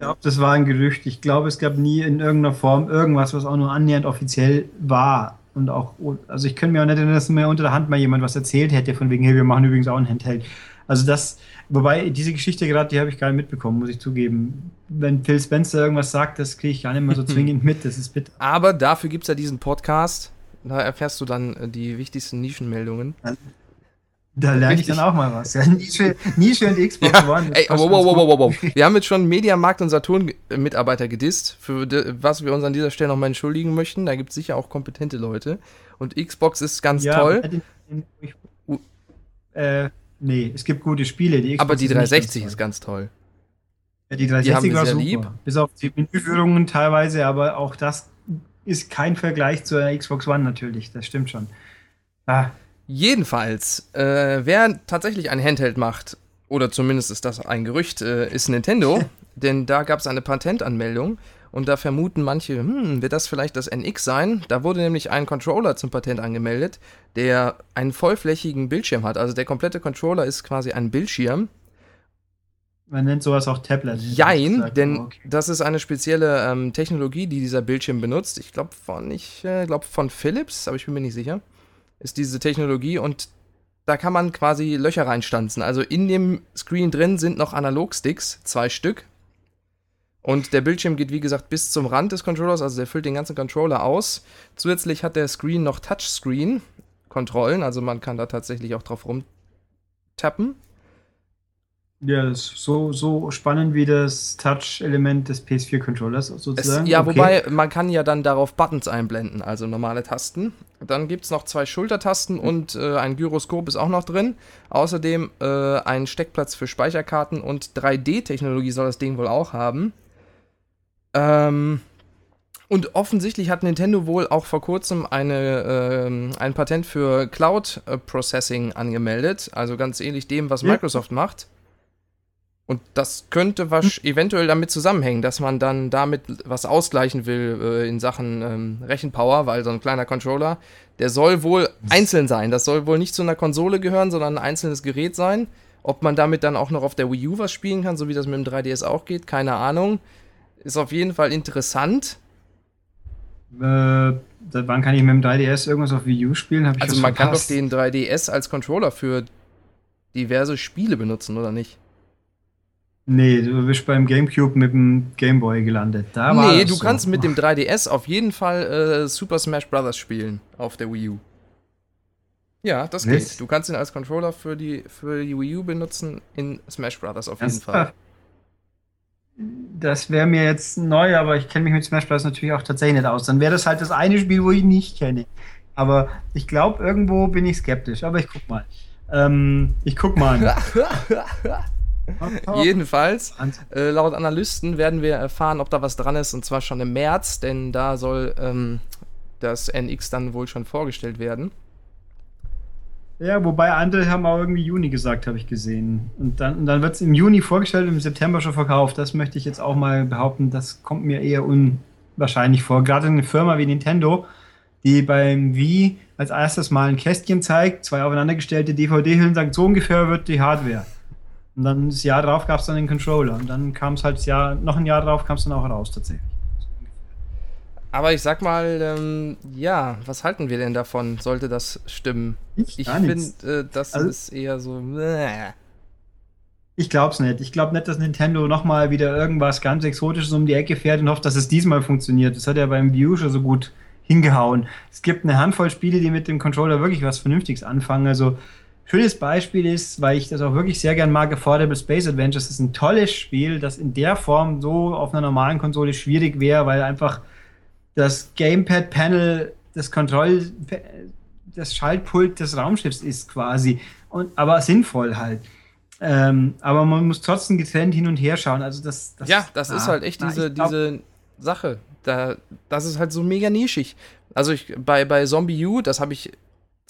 ich glaube, das war ein Gerücht. Ich glaube, es gab nie in irgendeiner Form irgendwas, was auch nur annähernd offiziell war. Und auch, also ich könnte mir auch nicht erinnern, dass mir unter der Hand mal jemand was erzählt hätte, von wegen, hey, wir machen übrigens auch ein Handheld. Also das, wobei diese Geschichte gerade, die habe ich gar nicht mitbekommen, muss ich zugeben. Wenn Phil Spencer irgendwas sagt, das kriege ich gar nicht mehr so zwingend mit. Das ist bitter. Aber dafür gibt's ja diesen Podcast. Da erfährst du dann äh, die wichtigsten Nischenmeldungen. Da lerne ich dann auch mal was. Ja, Nische, Nische und Xbox One. das Ey, wow, wow, wow, wow, wow. Wir haben jetzt schon Mediamarkt und Saturn-Mitarbeiter gedisst, für was wir uns an dieser Stelle nochmal entschuldigen möchten. Da gibt es sicher auch kompetente Leute. Und Xbox ist ganz Ja, toll, in- in- ich- äh, nee, es gibt gute Spiele. Die Xbox aber die ist nicht 360 ganz ist ganz toll. toll. Ja, die die haben 360 war sehr super. lieb. Bis auf die Menüführungen teilweise, aber auch das ist kein Vergleich zur Xbox One natürlich. Das stimmt schon. Ah, Jedenfalls, äh, wer tatsächlich ein Handheld macht, oder zumindest ist das ein Gerücht, äh, ist Nintendo. denn da gab es eine Patentanmeldung und da vermuten manche, hm, wird das vielleicht das NX sein? Da wurde nämlich ein Controller zum Patent angemeldet, der einen vollflächigen Bildschirm hat. Also der komplette Controller ist quasi ein Bildschirm. Man nennt sowas auch Tablet. Jein, gesagt, denn aber okay. das ist eine spezielle ähm, Technologie, die dieser Bildschirm benutzt. Ich glaube von, ich äh, glaube von Philips, aber ich bin mir nicht sicher. Ist diese Technologie und da kann man quasi Löcher reinstanzen. Also in dem Screen drin sind noch Analogsticks, zwei Stück. Und der Bildschirm geht, wie gesagt, bis zum Rand des Controllers, also der füllt den ganzen Controller aus. Zusätzlich hat der Screen noch Touchscreen-Kontrollen, also man kann da tatsächlich auch drauf rumtappen. Ja, das ist so, so spannend wie das Touch-Element des PS4-Controllers Es, sozusagen. ja, Okay. wobei man kann ja dann darauf Buttons einblenden, also normale Tasten. Dann gibt es noch zwei Schultertasten und äh, ein Gyroskop ist auch noch drin. Außerdem äh, ein Steckplatz für Speicherkarten und 3D-Technologie soll das Ding wohl auch haben. Ähm, und offensichtlich hat Nintendo wohl auch vor kurzem eine, ähm, ein Patent für Cloud äh, Processing angemeldet, also ganz ähnlich dem, was Ja. Microsoft macht. Und das könnte was eventuell damit zusammenhängen, dass man dann damit was ausgleichen will äh, in Sachen ähm, Rechenpower, weil so ein kleiner Controller, der soll wohl einzeln sein. Das soll wohl nicht zu einer Konsole gehören, sondern ein einzelnes Gerät sein. Ob man damit dann auch noch auf der Wii U was spielen kann, so wie das mit dem 3DS auch geht, keine Ahnung. Ist auf jeden Fall interessant. Äh, wann kann ich mit dem 3DS irgendwas auf Wii U spielen? also man verpasst? kann doch den 3DS als Controller für diverse Spiele benutzen, oder nicht? Nee, du bist beim GameCube mit dem Gameboy gelandet. Da nee, du so. kannst mit dem 3DS auf jeden Fall äh, Super Smash Bros. spielen auf der Wii U. Ja, das Was? geht. Du kannst ihn als Controller für die, für die Wii U benutzen in Smash Bros. auf jeden das, Fall. Das wäre mir jetzt neu, aber ich kenne mich mit Smash Bros. natürlich auch tatsächlich nicht aus. Dann wäre das halt das eine Spiel, wo ich nicht kenne. Aber ich glaube, irgendwo bin ich skeptisch. Aber ich guck mal. Ähm, ich guck mal. Jedenfalls, äh, laut Analysten werden wir erfahren, ob da was dran ist, und zwar schon im März, denn da soll ähm, das NX dann wohl schon vorgestellt werden. Ja, wobei andere haben auch irgendwie Juni gesagt, habe ich gesehen. Und dann, dann wird es im Juni vorgestellt und im September schon verkauft. Das möchte ich jetzt auch mal behaupten. Das kommt mir eher unwahrscheinlich vor. Gerade eine Firma wie Nintendo, die beim Wii als erstes mal ein Kästchen zeigt, zwei aufeinandergestellte DVD-Hüllen, sagt, so ungefähr wird die Hardware. Und dann das Jahr drauf gab es dann den Controller. Und dann kam es halt das Jahr, noch ein Jahr drauf kam es dann auch raus tatsächlich. Aber ich sag mal, ähm, ja, was halten wir denn davon, sollte das stimmen? Ich, ich finde, äh, das also, ist eher so. Äh. Ich glaub's nicht. Ich glaube nicht, dass Nintendo nochmal wieder irgendwas ganz Exotisches um die Ecke fährt und hofft, dass es diesmal funktioniert. Das hat ja beim View schon so gut hingehauen. Es gibt eine Handvoll Spiele, die mit dem Controller wirklich was Vernünftiges anfangen. Also, schönes Beispiel ist, weil ich das auch wirklich sehr gern mag, Affordable Space Adventures das ist ein tolles Spiel, das in der Form so auf einer normalen Konsole schwierig wäre, weil einfach das Gamepad-Panel, das Kontroll, das Schaltpult des Raumschiffs ist quasi. Und, aber sinnvoll halt. Ähm, aber man muss trotzdem getrennt hin und her schauen. Also das, das ja, das ah, ist halt echt diese, glaub, diese Sache. Da, das ist halt so mega nischig. Also ich, bei, bei Zombie U, das habe ich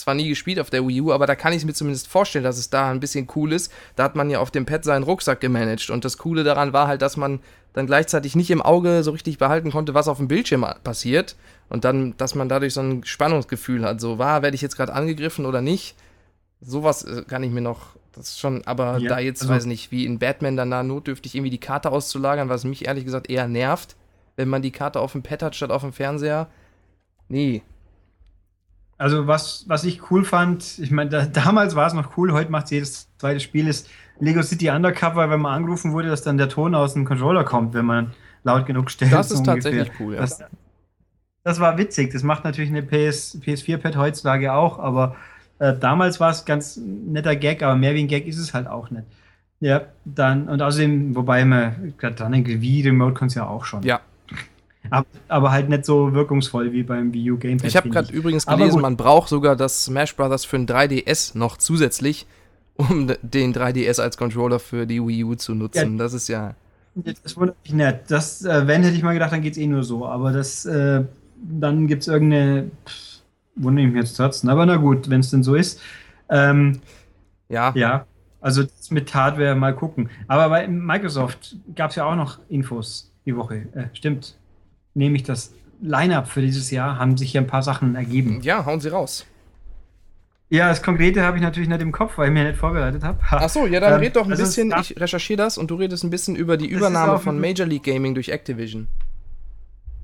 zwar nie gespielt auf der Wii U, aber da kann ich es mir zumindest vorstellen, dass es da ein bisschen cool ist. Da hat man ja auf dem Pad seinen Rucksack gemanagt und das Coole daran war halt, dass man dann gleichzeitig nicht im Auge so richtig behalten konnte, was auf dem Bildschirm passiert und dann, dass man dadurch so ein Spannungsgefühl hat, so war, werde ich jetzt gerade angegriffen oder nicht. Sowas äh, kann ich mir noch, das ist schon, aber ja, da jetzt, also, weiß nicht, wie in Batman dann da notdürftig irgendwie die Karte auszulagern, was mich ehrlich gesagt eher nervt, wenn man die Karte auf dem Pad hat statt auf dem Fernseher. Nee, also was, was ich cool fand, ich meine, da, damals war es noch cool, heute macht jedes zweite Spiel ist Lego City Undercover, wenn man angerufen wurde, dass dann der Ton aus dem Controller kommt, wenn man laut genug stellt. Das ist so tatsächlich cool, ja. Das, das, war witzig. Das macht natürlich eine PS, PS4-Pad heutzutage auch, aber äh, damals war es ganz netter Gag, aber mehr wie ein Gag ist es halt auch nicht. Ja, dann, und außerdem, wobei man gerade dran denkt, wie Remote kann es ja auch schon. Ja, aber, aber, halt nicht so wirkungsvoll wie beim Wii U Gamepad. Ich habe gerade übrigens gelesen, man braucht sogar das Smash Bros. für ein 3DS noch zusätzlich, um den 3DS als Controller für die Wii U zu nutzen. Ja, das ist ja. Das wundert mich nicht. Das, äh, wenn hätte ich mal gedacht, dann geht es eh nur so. Aber das, äh, dann gibt es irgendeine. Pff, wundere ich mich jetzt trotzdem. Aber na gut, wenn es denn so ist. Ähm, ja. Ja. Also mit Hardware mal gucken. Aber bei Microsoft gab es ja auch noch Infos die Woche. Äh, stimmt nämlich das Line-Up für dieses Jahr, haben sich hier ein paar Sachen ergeben. Ja, hauen Sie raus. Ja, das Konkrete habe ich natürlich nicht im Kopf, weil ich mir nicht vorbereitet habe. Ach so, ja, dann ähm, red doch ein bisschen, ich recherchiere das und du redest ein bisschen über die Übernahme von Major League Gaming durch Activision.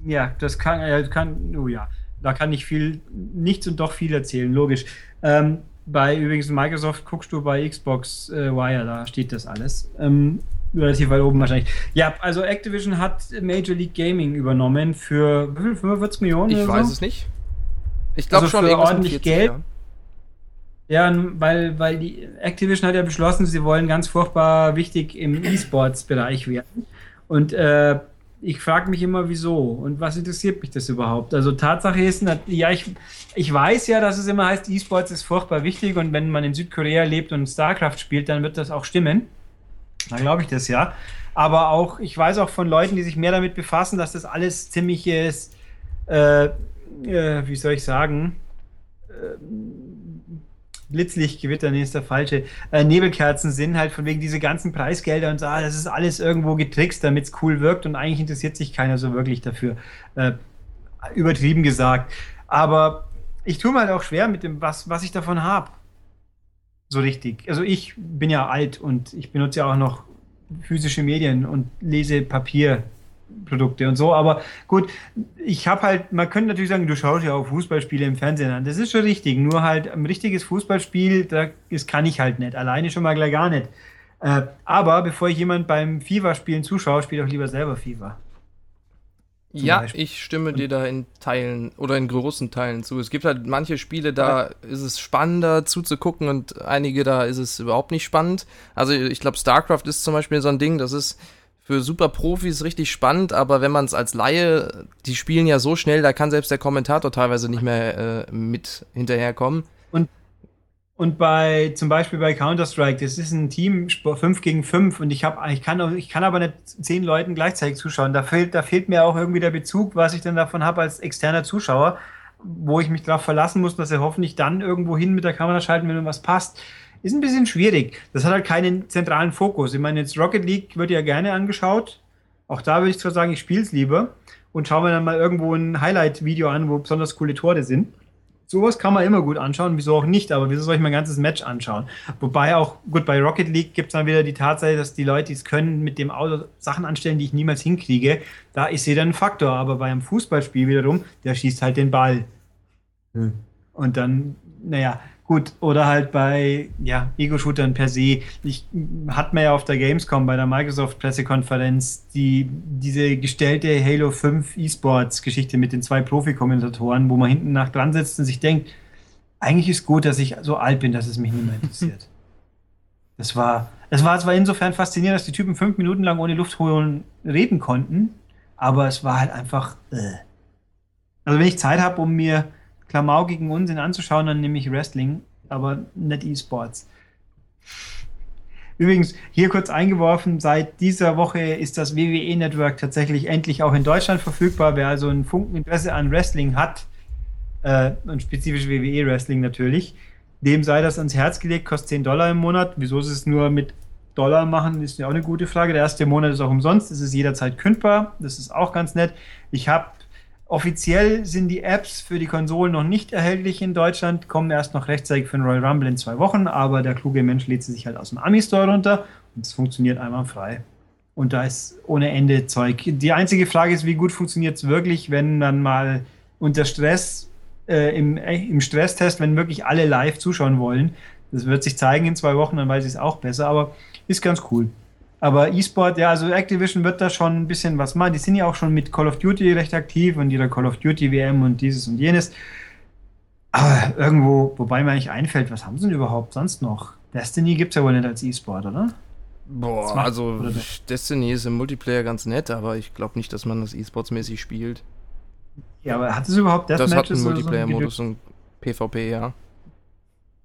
Ja, das kann, äh, kann, oh ja, da kann ich viel, nichts und doch viel erzählen, logisch. Ähm, bei übrigens Microsoft guckst du bei Xbox äh, Wire, da steht das alles. Ähm, relativ weit oben wahrscheinlich. Ja, also Activision hat Major League Gaming übernommen für wie viel? 45 Millionen? Ich weiß so? es nicht. Ich glaube also schon für ordentlich 40, Geld. Ja. ja, weil, weil die Activision hat ja beschlossen, sie wollen ganz furchtbar wichtig im E-Sports-Bereich werden. Und äh, ich frage mich immer, wieso und was interessiert mich das überhaupt? Also Tatsache ist, ja, ich, ich weiß ja, dass es immer heißt, E-Sports ist furchtbar wichtig und wenn man in Südkorea lebt und StarCraft spielt, dann wird das auch stimmen. Da glaube ich das ja. Aber auch, ich weiß auch von Leuten, die sich mehr damit befassen, dass das alles ziemliches, äh, äh, wie soll ich sagen, äh, Blitzlichtgewitter, nee, ist der falsche, äh, Nebelkerzen sind, halt von wegen diese ganzen Preisgelder und so, ah, das ist alles irgendwo getrickst, damit es cool wirkt und eigentlich interessiert sich keiner so wirklich dafür. Äh, übertrieben gesagt. Aber ich tue mir halt auch schwer mit dem, was, was ich davon habe. So richtig. Also ich bin ja alt und ich benutze ja auch noch physische Medien und lese Papierprodukte und so. Aber gut, ich habe halt, man könnte natürlich sagen, du schaust ja auch Fußballspiele im Fernsehen an. Das ist schon richtig. Nur halt ein richtiges Fußballspiel, das kann ich halt nicht. Alleine schon mal gleich gar nicht. Äh, aber bevor ich jemand beim FIFA-Spielen zuschaue, spiele ich auch lieber selber FIFA. Ja, Beispiel. ich stimme dir da in Teilen oder in großen Teilen zu. Es gibt halt manche Spiele, da ist es spannender zuzugucken und einige, da ist es überhaupt nicht spannend. Also ich glaube, StarCraft ist zum Beispiel so ein Ding, das ist für super Profis richtig spannend, aber wenn man es als Laie, die spielen ja so schnell, da kann selbst der Kommentator teilweise nicht mehr äh, mit hinterherkommen. Und und bei, zum Beispiel bei Counter-Strike, das ist ein Team 5 gegen 5 und ich, hab, ich, kann, ich kann aber nicht zehn Leuten gleichzeitig zuschauen. Da fehlt, da fehlt mir auch irgendwie der Bezug, was ich dann davon habe als externer Zuschauer, wo ich mich darauf verlassen muss, dass er hoffentlich dann irgendwo hin mit der Kamera schalten will, wenn was passt. Ist ein bisschen schwierig. Das hat halt keinen zentralen Fokus. Ich meine, jetzt Rocket League wird ja gerne angeschaut. Auch da würde ich zwar sagen, ich spiele es lieber und schaue mir dann mal irgendwo ein Highlight-Video an, wo besonders coole Tore sind sowas kann man immer gut anschauen, wieso auch nicht, aber wieso soll ich mein ganzes Match anschauen? Wobei auch, gut, bei Rocket League gibt es dann wieder die Tatsache, dass die Leute, die es können, mit dem Auto Sachen anstellen, die ich niemals hinkriege. Da ist jeder ein Faktor, aber bei einem Fußballspiel wiederum, der schießt halt den Ball. Hm. Und dann, naja, Gut, oder halt bei ja, Ego-Shootern per se. Ich hat man ja auf der Gamescom bei der Microsoft-Pressekonferenz die, diese gestellte Halo 5 E-Sports-Geschichte mit den zwei Profi-Kommentatoren, wo man hinten nach dran sitzt und sich denkt, eigentlich ist gut, dass ich so alt bin, dass es mich nicht mehr interessiert. Das war, es war zwar insofern faszinierend, dass die Typen fünf Minuten lang ohne Luft holen reden konnten, aber es war halt einfach. Äh. Also wenn ich Zeit habe, um mir klamaukigen Unsinn anzuschauen, dann nehme ich Wrestling, aber nicht E-Sports. Übrigens, hier kurz eingeworfen, seit dieser Woche ist das WWE Network tatsächlich endlich auch in Deutschland verfügbar. Wer also ein Funkeninteresse an Wrestling hat, äh, und spezifisch WWE Wrestling natürlich, dem sei das ans Herz gelegt, kostet 10 Dollar im Monat. Wieso sie es nur mit Dollar machen, ist ja auch eine gute Frage. Der erste Monat ist auch umsonst, es ist jederzeit kündbar, das ist auch ganz nett. Ich habe Offiziell sind die Apps für die Konsolen noch nicht erhältlich in Deutschland, kommen erst noch rechtzeitig für den Royal Rumble in zwei Wochen, aber der kluge Mensch lädt sie sich halt aus dem Ami-Store runter und es funktioniert einwandfrei. Und da ist ohne Ende Zeug. Die einzige Frage ist, wie gut funktioniert es wirklich, wenn dann mal unter Stress, äh, im, äh, im Stresstest, wenn wirklich alle live zuschauen wollen. Das wird sich zeigen in zwei Wochen, dann weiß ich es auch besser, aber ist ganz cool. Aber E-Sport, ja, also Activision wird da schon ein bisschen was machen. Die sind ja auch schon mit Call of Duty recht aktiv und ihrer Call of Duty WM und dieses und jenes. Aber irgendwo, wobei mir eigentlich einfällt, was haben sie denn überhaupt sonst noch? Destiny gibt es ja wohl nicht als E-Sport, oder? Boah, also Destiny ist im Multiplayer ganz nett, aber ich glaube nicht, dass man das E-Sports-mäßig spielt. Ja, aber hat es überhaupt Deathmatches? Das hat einen Multiplayer-Modus so und PvP, ja.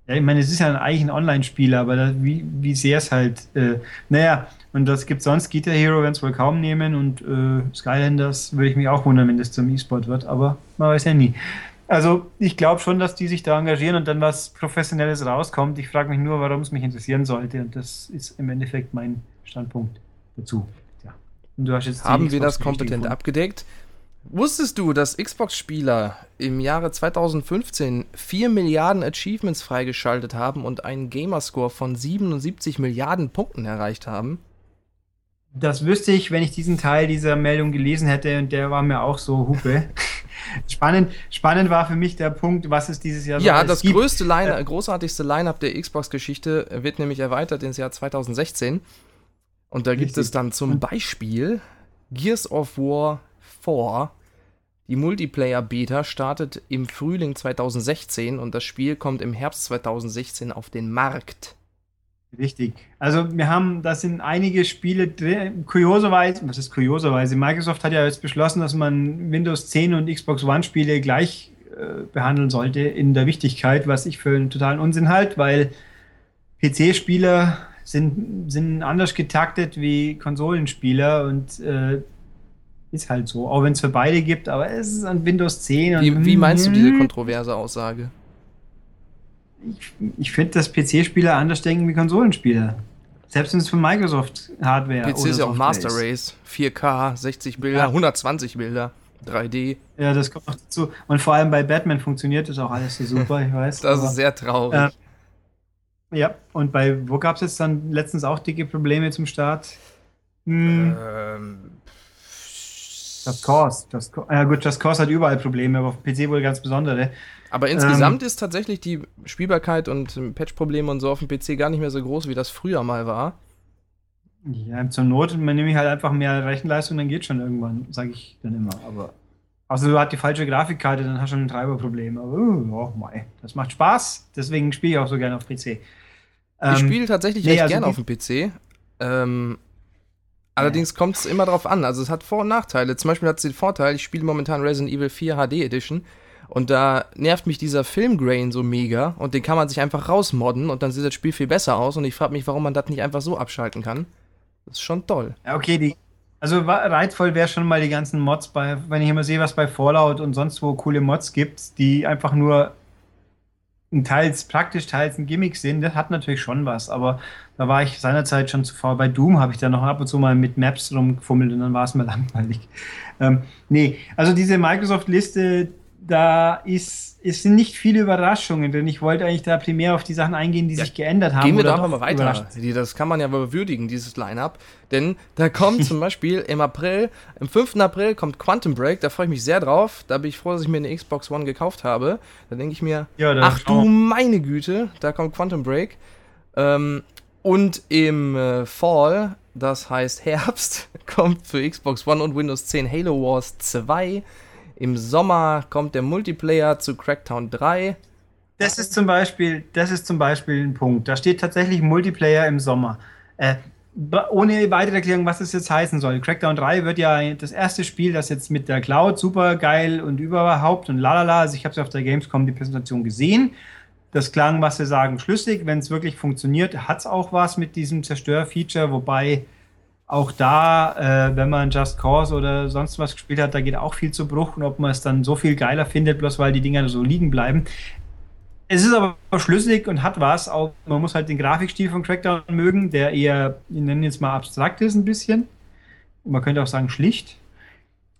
Ja, ich meine, es ist ja eigentlich ein Online-Spiel, aber da, wie, wie sehr es halt, äh, naja, und das gibt sonst Guitar Hero, wenn es wohl kaum nehmen und äh, Skylanders würde ich mich auch wundern, wenn das zum E-Sport wird, aber man weiß ja nie. Also ich glaube schon, dass die sich da engagieren und dann was Professionelles rauskommt. Ich frage mich nur, warum es mich interessieren sollte und das ist im Endeffekt mein Standpunkt dazu. Ja. Und du hast jetzt Haben wir das kompetent abgedeckt? Wusstest du, dass Xbox-Spieler im Jahre 2015 4 Milliarden Achievements freigeschaltet haben und einen Gamerscore von 77 Milliarden Punkten erreicht haben? Das wüsste ich, wenn ich diesen Teil dieser Meldung gelesen hätte und der war mir auch so Hupe. spannend, spannend war für mich der Punkt, was es dieses Jahr so Ja, das gibt. größte Line, äh, großartigste Line-Up der Xbox-Geschichte wird nämlich erweitert ins Jahr 2016. Und da Richtig. gibt es dann zum Beispiel Gears of War 4. Die Multiplayer-Beta startet im Frühling 2016 und das Spiel kommt im Herbst 2016 auf den Markt. Richtig. Also wir haben, da sind einige Spiele drin. Kurioserweise, was ist kurioserweise? Microsoft hat ja jetzt beschlossen, dass man Windows 10 und Xbox One Spiele gleich äh, behandeln sollte in der Wichtigkeit, was ich für einen totalen Unsinn halte, weil PC-Spieler sind, sind anders getaktet wie Konsolenspieler und äh, ist halt so. Auch wenn es für beide gibt, aber es ist an Windows 10. Wie, wie meinst du diese kontroverse Aussage? ich, ich finde, dass PC-Spieler anders denken wie Konsolenspieler. Selbst wenn es von Microsoft Hardware PC ist ja auch Master Race. 4K, 60 Bilder, ja. 120 Bilder, 3D. Ja, das kommt noch dazu. Und vor allem bei Batman funktioniert das auch alles so super, ich weiß. das aber, ist sehr traurig. Äh, Ja, und bei wo gab es jetzt dann letztens auch dicke Probleme zum Start? Hm. Ähm. Just Cause. Just. Ja gut, Just Cause hat überall Probleme, aber auf PC wohl ganz besondere. Aber insgesamt ähm, ist tatsächlich die Spielbarkeit und Patch-Probleme und so auf dem PC gar nicht mehr so groß, wie das früher mal war. Ja, zur Not man nehme ich halt einfach mehr Rechenleistung, dann geht schon irgendwann, sage ich dann immer. Aber also du hast die falsche Grafikkarte, dann hast du ein Treiberproblem. Aber oh, mei, das macht Spaß. Deswegen spiele ich auch so gerne auf PC. Ähm, ich spiele tatsächlich nee, recht also gerne auf dem PC. Ähm, allerdings kommt es immer darauf an. Also es hat Vor- und Nachteile. Zum Beispiel hat es den Vorteil, ich spiele momentan Resident Evil 4 HD Edition. Und da nervt mich dieser Filmgrain so mega. Und den kann man sich einfach rausmodden und dann sieht das Spiel viel besser aus. Und ich frage mich, warum man das nicht einfach so abschalten kann. Das ist schon toll. Ja, okay, die, also reizvoll wäre schon mal die ganzen Mods bei, wenn ich immer sehe, was bei Fallout und sonst wo coole Mods gibt, die einfach nur teils praktisch, teils ein Gimmick sind, das hat natürlich schon was, aber da war ich seinerzeit schon zuvor. Bei Doom habe ich da noch ab und zu mal mit Maps rumgefummelt und dann war es mir langweilig. Ähm, nee, also diese Microsoft-Liste, da ist, es sind nicht viele Überraschungen, denn ich wollte eigentlich da primär auf die Sachen eingehen, die ja, sich geändert haben. Gehen wir da mal weiter. Das kann man ja würdigen, dieses Line-Up. Denn da kommt zum Beispiel im April, im 5. April kommt Quantum Break, da freue ich mich sehr drauf. Da bin ich froh, dass ich mir eine Xbox One gekauft habe. Da denke ich mir, ja, ach du meine Güte, da kommt Quantum Break. Ähm, und im äh, Fall, das heißt Herbst, kommt für Xbox One und Windows 10 Halo Wars 2. Im Sommer kommt der Multiplayer zu Crackdown 3. Das ist zum Beispiel, das ist zum Beispiel ein Punkt. Da steht tatsächlich Multiplayer im Sommer. Äh, ohne weitere Erklärung, was das jetzt heißen soll. Crackdown 3 wird ja das erste Spiel, das jetzt mit der Cloud super geil und überhaupt und lalala. Also ich habe es auf der Gamescom die Präsentation gesehen. Das klang, was sie sagen, schlüssig. Wenn es wirklich funktioniert, hat es auch was mit diesem Zerstör-Feature, wobei auch da, äh, wenn man Just Cause oder sonst was gespielt hat, da geht auch viel zu Bruch und ob man es dann so viel geiler findet, bloß weil die Dinger so liegen bleiben. Es ist aber schlüssig und hat was. Auch, man muss halt den Grafikstil von Crackdown mögen, der eher, ich nenne jetzt mal abstrakt ist ein bisschen. Man könnte auch sagen schlicht.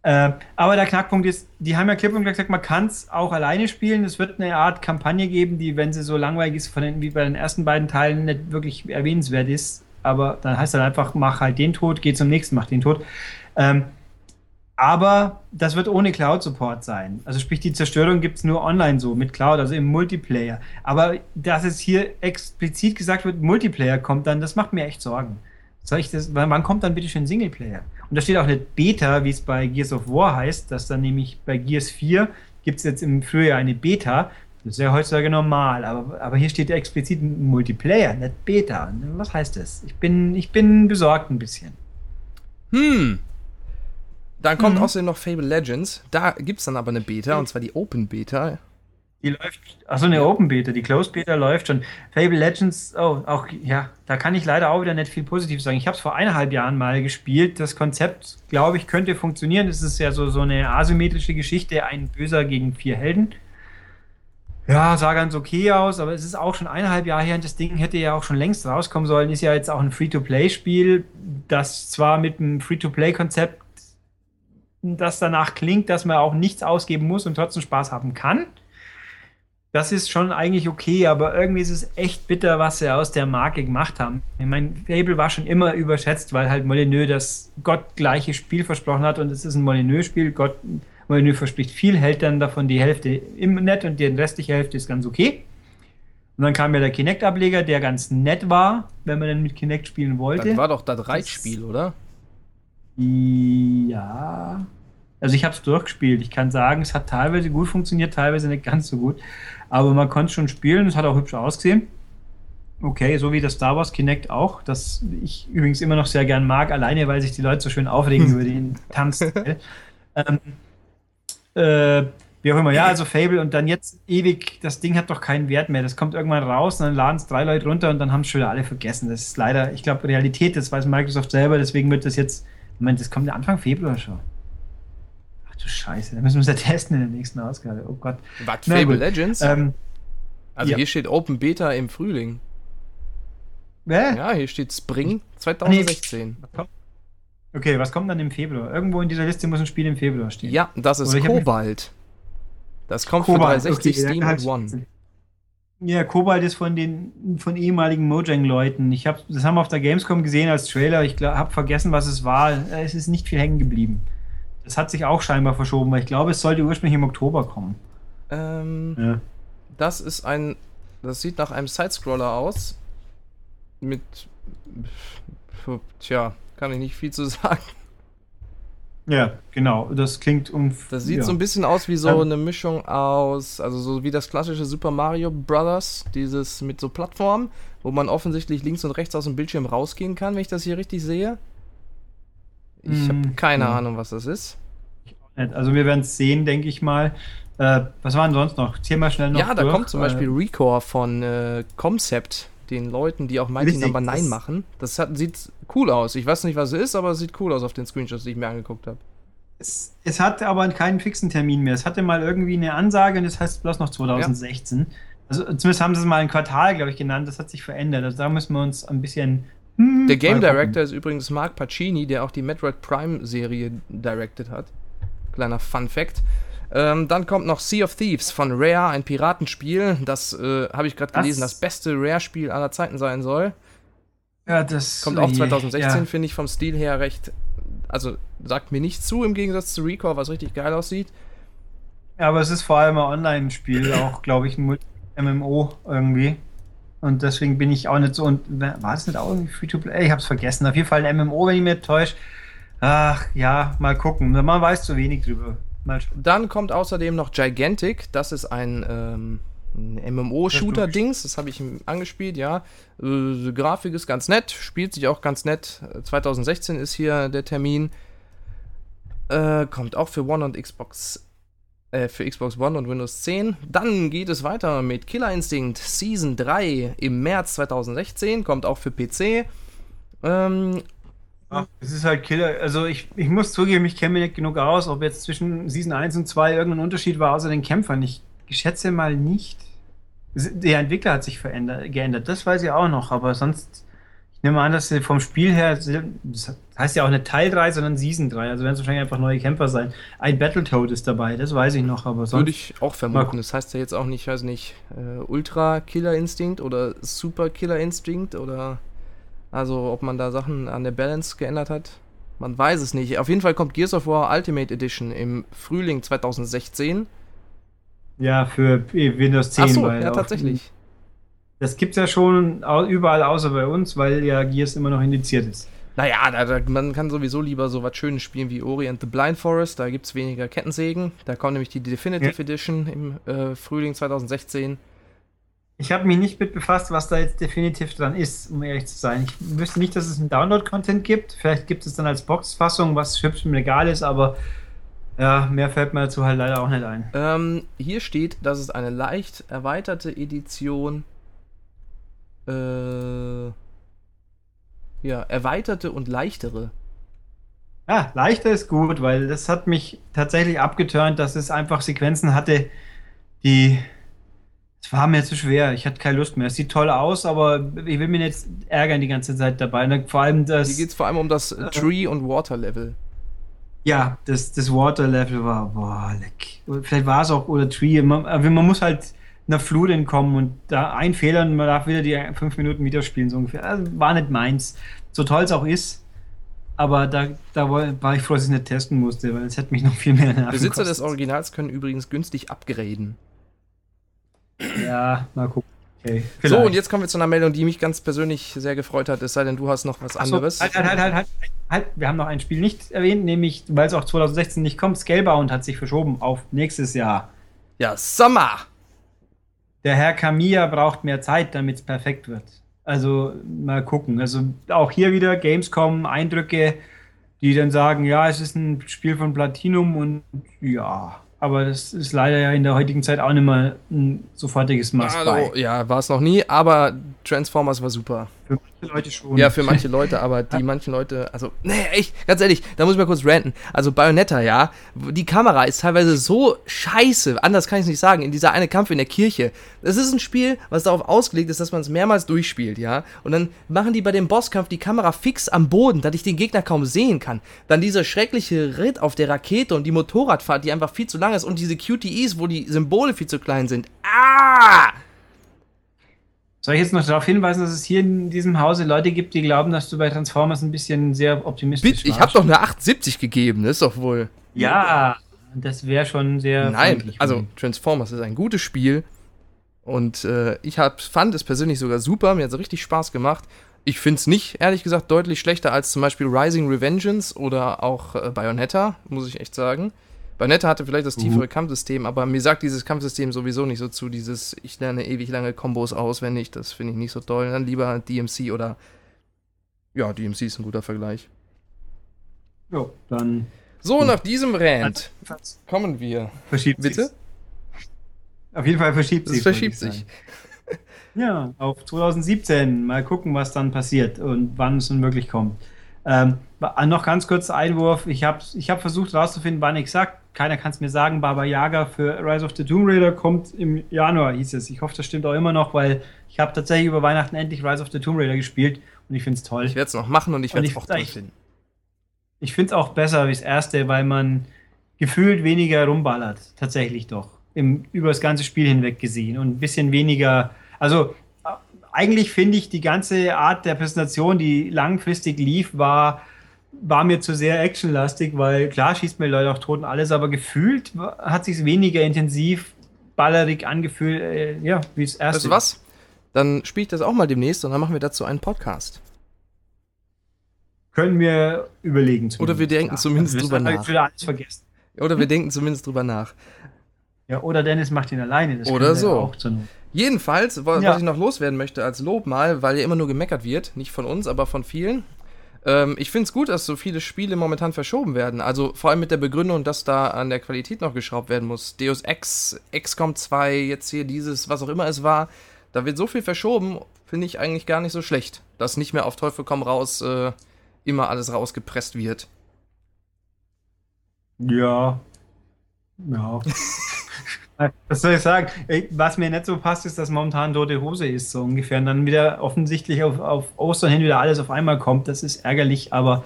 Äh, aber der Knackpunkt ist, die haben ja klipp und klar gesagt, man kann es auch alleine spielen. Es wird eine Art Kampagne geben, die, wenn sie so langweilig ist, den, wie bei den ersten beiden Teilen, nicht wirklich erwähnenswert ist aber dann heißt dann einfach, mach halt den tot, geh zum nächsten, mach den tot. Ähm, aber das wird ohne Cloud-Support sein. Also sprich, die Zerstörung gibt es nur online so, mit Cloud, also im Multiplayer. Aber dass es hier explizit gesagt wird, Multiplayer kommt dann, das macht mir echt Sorgen. Soll ich das, wann kommt dann bitte schön Singleplayer? Und da steht auch nicht Beta, wie es bei Gears of War heißt, dass dann nämlich bei Gears 4 gibt es jetzt im Frühjahr eine Beta. Das ist ja heutzutage normal, aber, aber hier steht ja explizit Multiplayer, nicht Beta. Was heißt das? Ich bin, ich bin besorgt ein bisschen. Hm. Dann kommt mhm. außerdem noch Fable Legends. Da gibt es dann aber eine Beta, und zwar die Open Beta. Die läuft, achso, eine Open Beta, die Closed Beta läuft schon. Fable Legends, oh, auch, ja, da kann ich leider auch wieder nicht viel Positives sagen. Ich habe es vor eineinhalb Jahren mal gespielt. Das Konzept, glaube ich, könnte funktionieren. Es ist ja so, so eine asymmetrische Geschichte, ein Böser gegen vier Helden. Ja, sah ganz okay aus, aber es ist auch schon eineinhalb Jahre her und das Ding hätte ja auch schon längst rauskommen sollen. Ist ja jetzt auch ein Free-to-Play-Spiel, das zwar mit einem Free-to-Play-Konzept, das danach klingt, dass man auch nichts ausgeben muss und trotzdem Spaß haben kann. Das ist schon eigentlich okay, aber irgendwie ist es echt bitter, was sie aus der Marke gemacht haben. Ich meine, Fable war schon immer überschätzt, weil halt Molyneux das gottgleiche Spiel versprochen hat und es ist ein Molyneux-Spiel. Gott, Molyneux verspricht viel, hält dann davon die Hälfte im Net und die restliche Hälfte ist ganz okay. Und dann kam ja der Kinect-Ableger, der ganz nett war, wenn man dann mit Kinect spielen wollte. Das war doch das Reitspiel, oder? Ja. Also ich habe es durchgespielt. Ich kann sagen, es hat teilweise gut funktioniert, teilweise nicht ganz so gut. Aber man konnte es schon spielen, es hat auch hübsch ausgesehen. Okay, so wie das Star Wars Kinect auch, das ich übrigens immer noch sehr gern mag, alleine weil sich die Leute so schön aufregen über den Tanz. ähm, äh, wie auch immer, ja, also Fable und dann jetzt ewig, das Ding hat doch keinen Wert mehr. Das kommt irgendwann raus und dann laden es drei Leute runter und dann haben es schon wieder alle vergessen. Das ist leider, ich glaube, Realität, das weiß Microsoft selber, deswegen wird das jetzt, Moment, das kommt ja Anfang Februar schon. Ach du Scheiße, da müssen wir es ja testen in der nächsten Ausgabe. Oh Gott. Was, Fable Legends? Ähm, also ja. hier steht Open Beta im Frühling. Hä? Ja, hier steht Spring 2016. Nee. Okay, was kommt dann im Februar? Irgendwo in dieser Liste muss ein Spiel im Februar stehen. Ja, das ist Kobalt. Das kommt Kobalt. für 360 okay, Steam und One. Ja, Kobalt ist von den von ehemaligen Mojang-Leuten. Ich habe das haben wir auf der Gamescom gesehen als Trailer. Ich habe vergessen, was es war. Es ist nicht viel hängen geblieben. Das hat sich auch scheinbar verschoben, weil ich glaube, es sollte ursprünglich im Oktober kommen. Ähm, ja. Das ist ein. Das sieht nach einem Sidescroller aus. Mit. Tja, kann ich nicht viel zu sagen. Ja, genau. Das klingt um. Das sieht ja. so ein bisschen aus wie so ähm, eine Mischung aus, also so wie das klassische Super Mario Brothers, dieses mit so Plattformen, wo man offensichtlich links und rechts aus dem Bildschirm rausgehen kann, wenn ich das hier richtig sehe. Ich habe hm, keine ja. Ahnung, was das ist. Also wir werden es sehen, denke ich mal. Äh, was waren sonst noch? Mal schnell noch. Ja, da durch. kommt zum Beispiel äh, Recore von äh, Concept, den Leuten, die auch Mighty Number 9 machen. Das hat, sieht cool aus. Ich weiß nicht, was es ist, aber es sieht cool aus auf den Screenshots, die ich mir angeguckt habe. Es, es hat aber keinen fixen Termin mehr. Es hatte mal irgendwie eine Ansage und das heißt bloß noch 2016. Ja. Also zumindest haben sie es mal ein Quartal, glaube ich, genannt. Das hat sich verändert. Also da müssen wir uns ein bisschen. Hm, der Game Director ist übrigens Mark Pacini, der auch die Metroid Prime Serie directed hat. Kleiner Fun Fact. Ähm, dann kommt noch Sea of Thieves von Rare, ein Piratenspiel. Das äh, habe ich gerade gelesen, das beste Rare-Spiel aller Zeiten sein soll. Ja, das kommt auch 2016, ja. finde ich vom Stil her recht. Also sagt mir nicht zu im Gegensatz zu Recore, was richtig geil aussieht. Ja, aber es ist vor allem ein Online-Spiel, auch glaube ich ein MMO irgendwie. Und deswegen bin ich auch nicht so. Und war es nicht auch irgendwie Free-to-Play? Ich habe es vergessen. Auf jeden Fall ein MMO, wenn ich mir täusche. Ach ja, mal gucken. Man weiß zu wenig drüber. Dann kommt außerdem noch Gigantic. Das ist ein, ähm, ein MMO-Shooter-Dings. Das habe ich angespielt, ja. Äh, Grafik ist ganz nett, spielt sich auch ganz nett. 2016 ist hier der Termin. Äh, kommt auch für One und Xbox äh, für Xbox One und Windows 10. Dann geht es weiter mit Killer Instinct Season 3 im März 2016, kommt auch für PC. Ähm, Ach, es ist halt Killer. Also ich, ich muss zugeben, ich kenne mich nicht genug aus, ob jetzt zwischen Season 1 und 2 irgendein Unterschied war, außer den Kämpfern. Ich schätze mal nicht. Der Entwickler hat sich verändert, geändert, das weiß ich auch noch, aber sonst, ich nehme an, dass sie vom Spiel her, das heißt ja auch nicht Teil 3, sondern Season 3, also werden es wahrscheinlich einfach neue Kämpfer sein. Ein Battletoad ist dabei, das weiß ich noch, aber sonst. Würde ich auch vermuten. Das heißt ja jetzt auch nicht, ich weiß nicht, äh, Ultra Killer Instinct oder Super Killer Instinct oder. Also ob man da Sachen an der Balance geändert hat, man weiß es nicht. Auf jeden Fall kommt Gears of War Ultimate Edition im Frühling 2016. Ja, für Windows 10. Ach so, ja, tatsächlich. Das gibt es ja schon überall außer bei uns, weil ja Gears immer noch indiziert ist. Naja, da, da, man kann sowieso lieber so was Schönes spielen wie Ori and the Blind Forest. Da gibt es weniger Kettensägen. Da kommt nämlich die Definitive ja. Edition im äh, Frühling 2016. Ich habe mich nicht mit befasst, was da jetzt definitiv dran ist, um ehrlich zu sein. Ich wüsste nicht, dass es einen Download-Content gibt. Vielleicht gibt es dann als Boxfassung, was hübsch im Regal ist, aber ja, mehr fällt mir dazu halt leider auch nicht ein. Ähm, hier steht, dass es eine leicht erweiterte Edition. Äh, ja, erweiterte und leichtere. Ja, leichter ist gut, weil das hat mich tatsächlich abgeturnt, dass es einfach Sequenzen hatte, die es war mir zu schwer. Ich hatte keine Lust mehr. Es sieht toll aus, aber ich will mich jetzt ärgern die ganze Zeit dabei. Und vor allem das. Hier geht es vor allem um das äh, Tree- und Water-Level. Ja, das, das Water-Level war, boah, leck. Vielleicht war es auch, oder Tree. Man, man muss halt einer Flut entkommen und da ein Fehler und man darf wieder die fünf Minuten wieder spielen, so ungefähr. Also war nicht meins. So toll es auch ist. Aber da, da war ich froh, dass ich es nicht testen musste, weil es hätte mich noch viel mehr nerven Besitzer des Originals können übrigens günstig upgraden. Ja, mal gucken. Okay, so, und jetzt kommen wir zu einer Meldung, die mich ganz persönlich sehr gefreut hat, es sei denn, du hast noch was anderes. Halt, halt, halt, halt, halt, halt. Wir haben noch ein Spiel nicht erwähnt, nämlich, weil es auch 2016 nicht kommt, Scalebound hat sich verschoben auf nächstes Jahr. Ja, Sommer! Der Herr Kamiya braucht mehr Zeit, damit es perfekt wird. Also, mal gucken. Also, auch hier wieder Gamescom, Eindrücke, die dann sagen, ja, es ist ein Spiel von Platinum und ja, aber das ist leider ja in der heutigen Zeit auch nicht mehr ein sofortiges Must also, Ja, war es noch nie, aber Transformers war super. Für manche Leute schon. Ja, für manche Leute, aber die manchen Leute, also, nee, echt, ganz ehrlich, da muss ich mal kurz ranten. Also Bayonetta, ja, die Kamera ist teilweise so scheiße, anders kann ich es nicht sagen, in dieser eine Kampf in der Kirche. Das ist ein Spiel, was darauf ausgelegt ist, dass man es mehrmals durchspielt, ja. Und dann machen die bei dem Bosskampf die Kamera fix am Boden, dass ich den Gegner kaum sehen kann. Dann dieser schreckliche Ritt auf der Rakete und die Motorradfahrt, die einfach viel zu lang ist und diese QTEs, wo die Symbole viel zu klein sind. Ah! Soll ich jetzt noch darauf hinweisen, dass es hier in diesem Hause Leute gibt, die glauben, dass du bei Transformers ein bisschen sehr optimistisch bist? Ich habe doch eine 78 gegeben, das ist doch wohl. Ja, das wäre schon sehr. Nein, also Transformers ist ein gutes Spiel. Und äh, ich hab, fand es persönlich sogar super, mir hat es richtig Spaß gemacht. Ich finde es nicht, ehrlich gesagt, deutlich schlechter als zum Beispiel Rising Revengeance oder auch äh, Bayonetta, muss ich echt sagen. Bayonetta hatte vielleicht das tiefere uh. Kampfsystem, aber mir sagt dieses Kampfsystem sowieso nicht so zu, dieses, ich lerne ewig lange Kombos auswendig, das finde ich nicht so toll. Dann lieber DMC oder, ja, DMC ist ein guter Vergleich. Ja, dann. So, nach diesem Rant kommen wir. Verschiebt Bitte? Sich's. Auf jeden Fall verschiebt sich. Es verschiebt sich. Ja, auf 2017. Mal gucken, was dann passiert und wann es nun wirklich kommt. Ähm, noch ganz kurz Einwurf. Ich habe ich hab versucht herauszufinden, wann ich sage. Keiner kann es mir sagen. Baba Yaga für Rise of the Tomb Raider kommt im Januar, hieß es. Ich hoffe, das stimmt auch immer noch, weil ich habe tatsächlich über Weihnachten endlich Rise of the Tomb Raider gespielt und ich finde es toll. Ich werde es noch machen und ich werde es auch toll finden. Ich finde es auch besser wie das erste, weil man gefühlt weniger rumballert. Tatsächlich doch. Im, über das ganze Spiel hinweg gesehen und ein bisschen weniger also eigentlich finde ich die ganze Art der Präsentation, die langfristig lief, war, war mir zu sehr actionlastig, weil klar schießt mir Leute auch tot und alles, aber gefühlt hat sich weniger intensiv ballerig angefühlt, äh, ja, wie es erste. Weißt du was? Dann spiele ich das auch mal demnächst und dann machen wir dazu einen Podcast. Können wir überlegen. Oder wir denken ja, zumindest drüber nach. Ich alles vergessen. Oder wir denken zumindest drüber nach. Ja, oder Dennis macht ihn alleine. oder so. Auch zur Not. Jedenfalls, was ja. ich noch loswerden möchte als Lob mal, weil ja immer nur gemeckert wird, nicht von uns, aber von vielen. Ähm, ich finde es gut, dass so viele Spiele momentan verschoben werden. Also vor allem mit der Begründung, dass da an der Qualität noch geschraubt werden muss. Deus Ex, XCOM 2, jetzt hier dieses, was auch immer es war. Da wird so viel verschoben, finde ich eigentlich gar nicht so schlecht. Dass nicht mehr auf Teufel komm raus äh, immer alles rausgepresst wird. Ja. Ja. Was soll ich sagen? Was mir nicht so passt, ist, dass momentan tote Hose ist, so ungefähr. Und dann wieder offensichtlich auf, auf Ostern hin wieder alles auf einmal kommt. Das ist ärgerlich, aber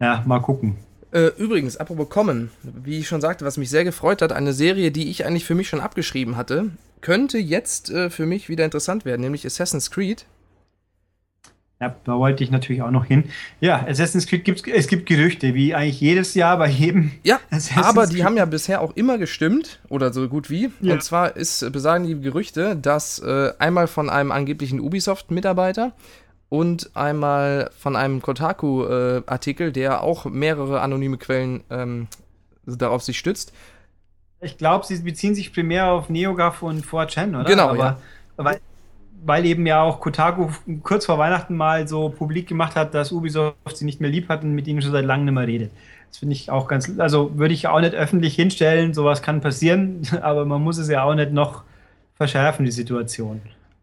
ja, mal gucken. Äh, übrigens, apropos kommen, wie ich schon sagte, was mich sehr gefreut hat, eine Serie, die ich eigentlich für mich schon abgeschrieben hatte, könnte jetzt äh, für mich wieder interessant werden, nämlich Assassin's Creed. Ja, da wollte ich natürlich auch noch hin. Ja, Assassin's Creed gibt es gibt Gerüchte, wie eigentlich jedes Jahr bei jedem. Ja, aber die Creed. haben ja bisher auch immer gestimmt, oder so gut wie. Ja. Und zwar ist, besagen die Gerüchte, dass äh, einmal von einem angeblichen Ubisoft-Mitarbeiter und einmal von einem Kotaku-Artikel, äh, der auch mehrere anonyme Quellen ähm, darauf sich stützt. Ich glaube, sie beziehen sich primär auf NeoGAF und 4chan, oder? Genau, aber, ja. Weil weil eben ja auch Kotaku kurz vor Weihnachten mal so publik gemacht hat, dass Ubisoft sie nicht mehr lieb hat und mit ihnen schon seit langem nicht mehr redet. Das finde ich auch ganz, also würde ich auch nicht öffentlich hinstellen, sowas kann passieren, aber man muss es ja auch nicht noch verschärfen, die Situation.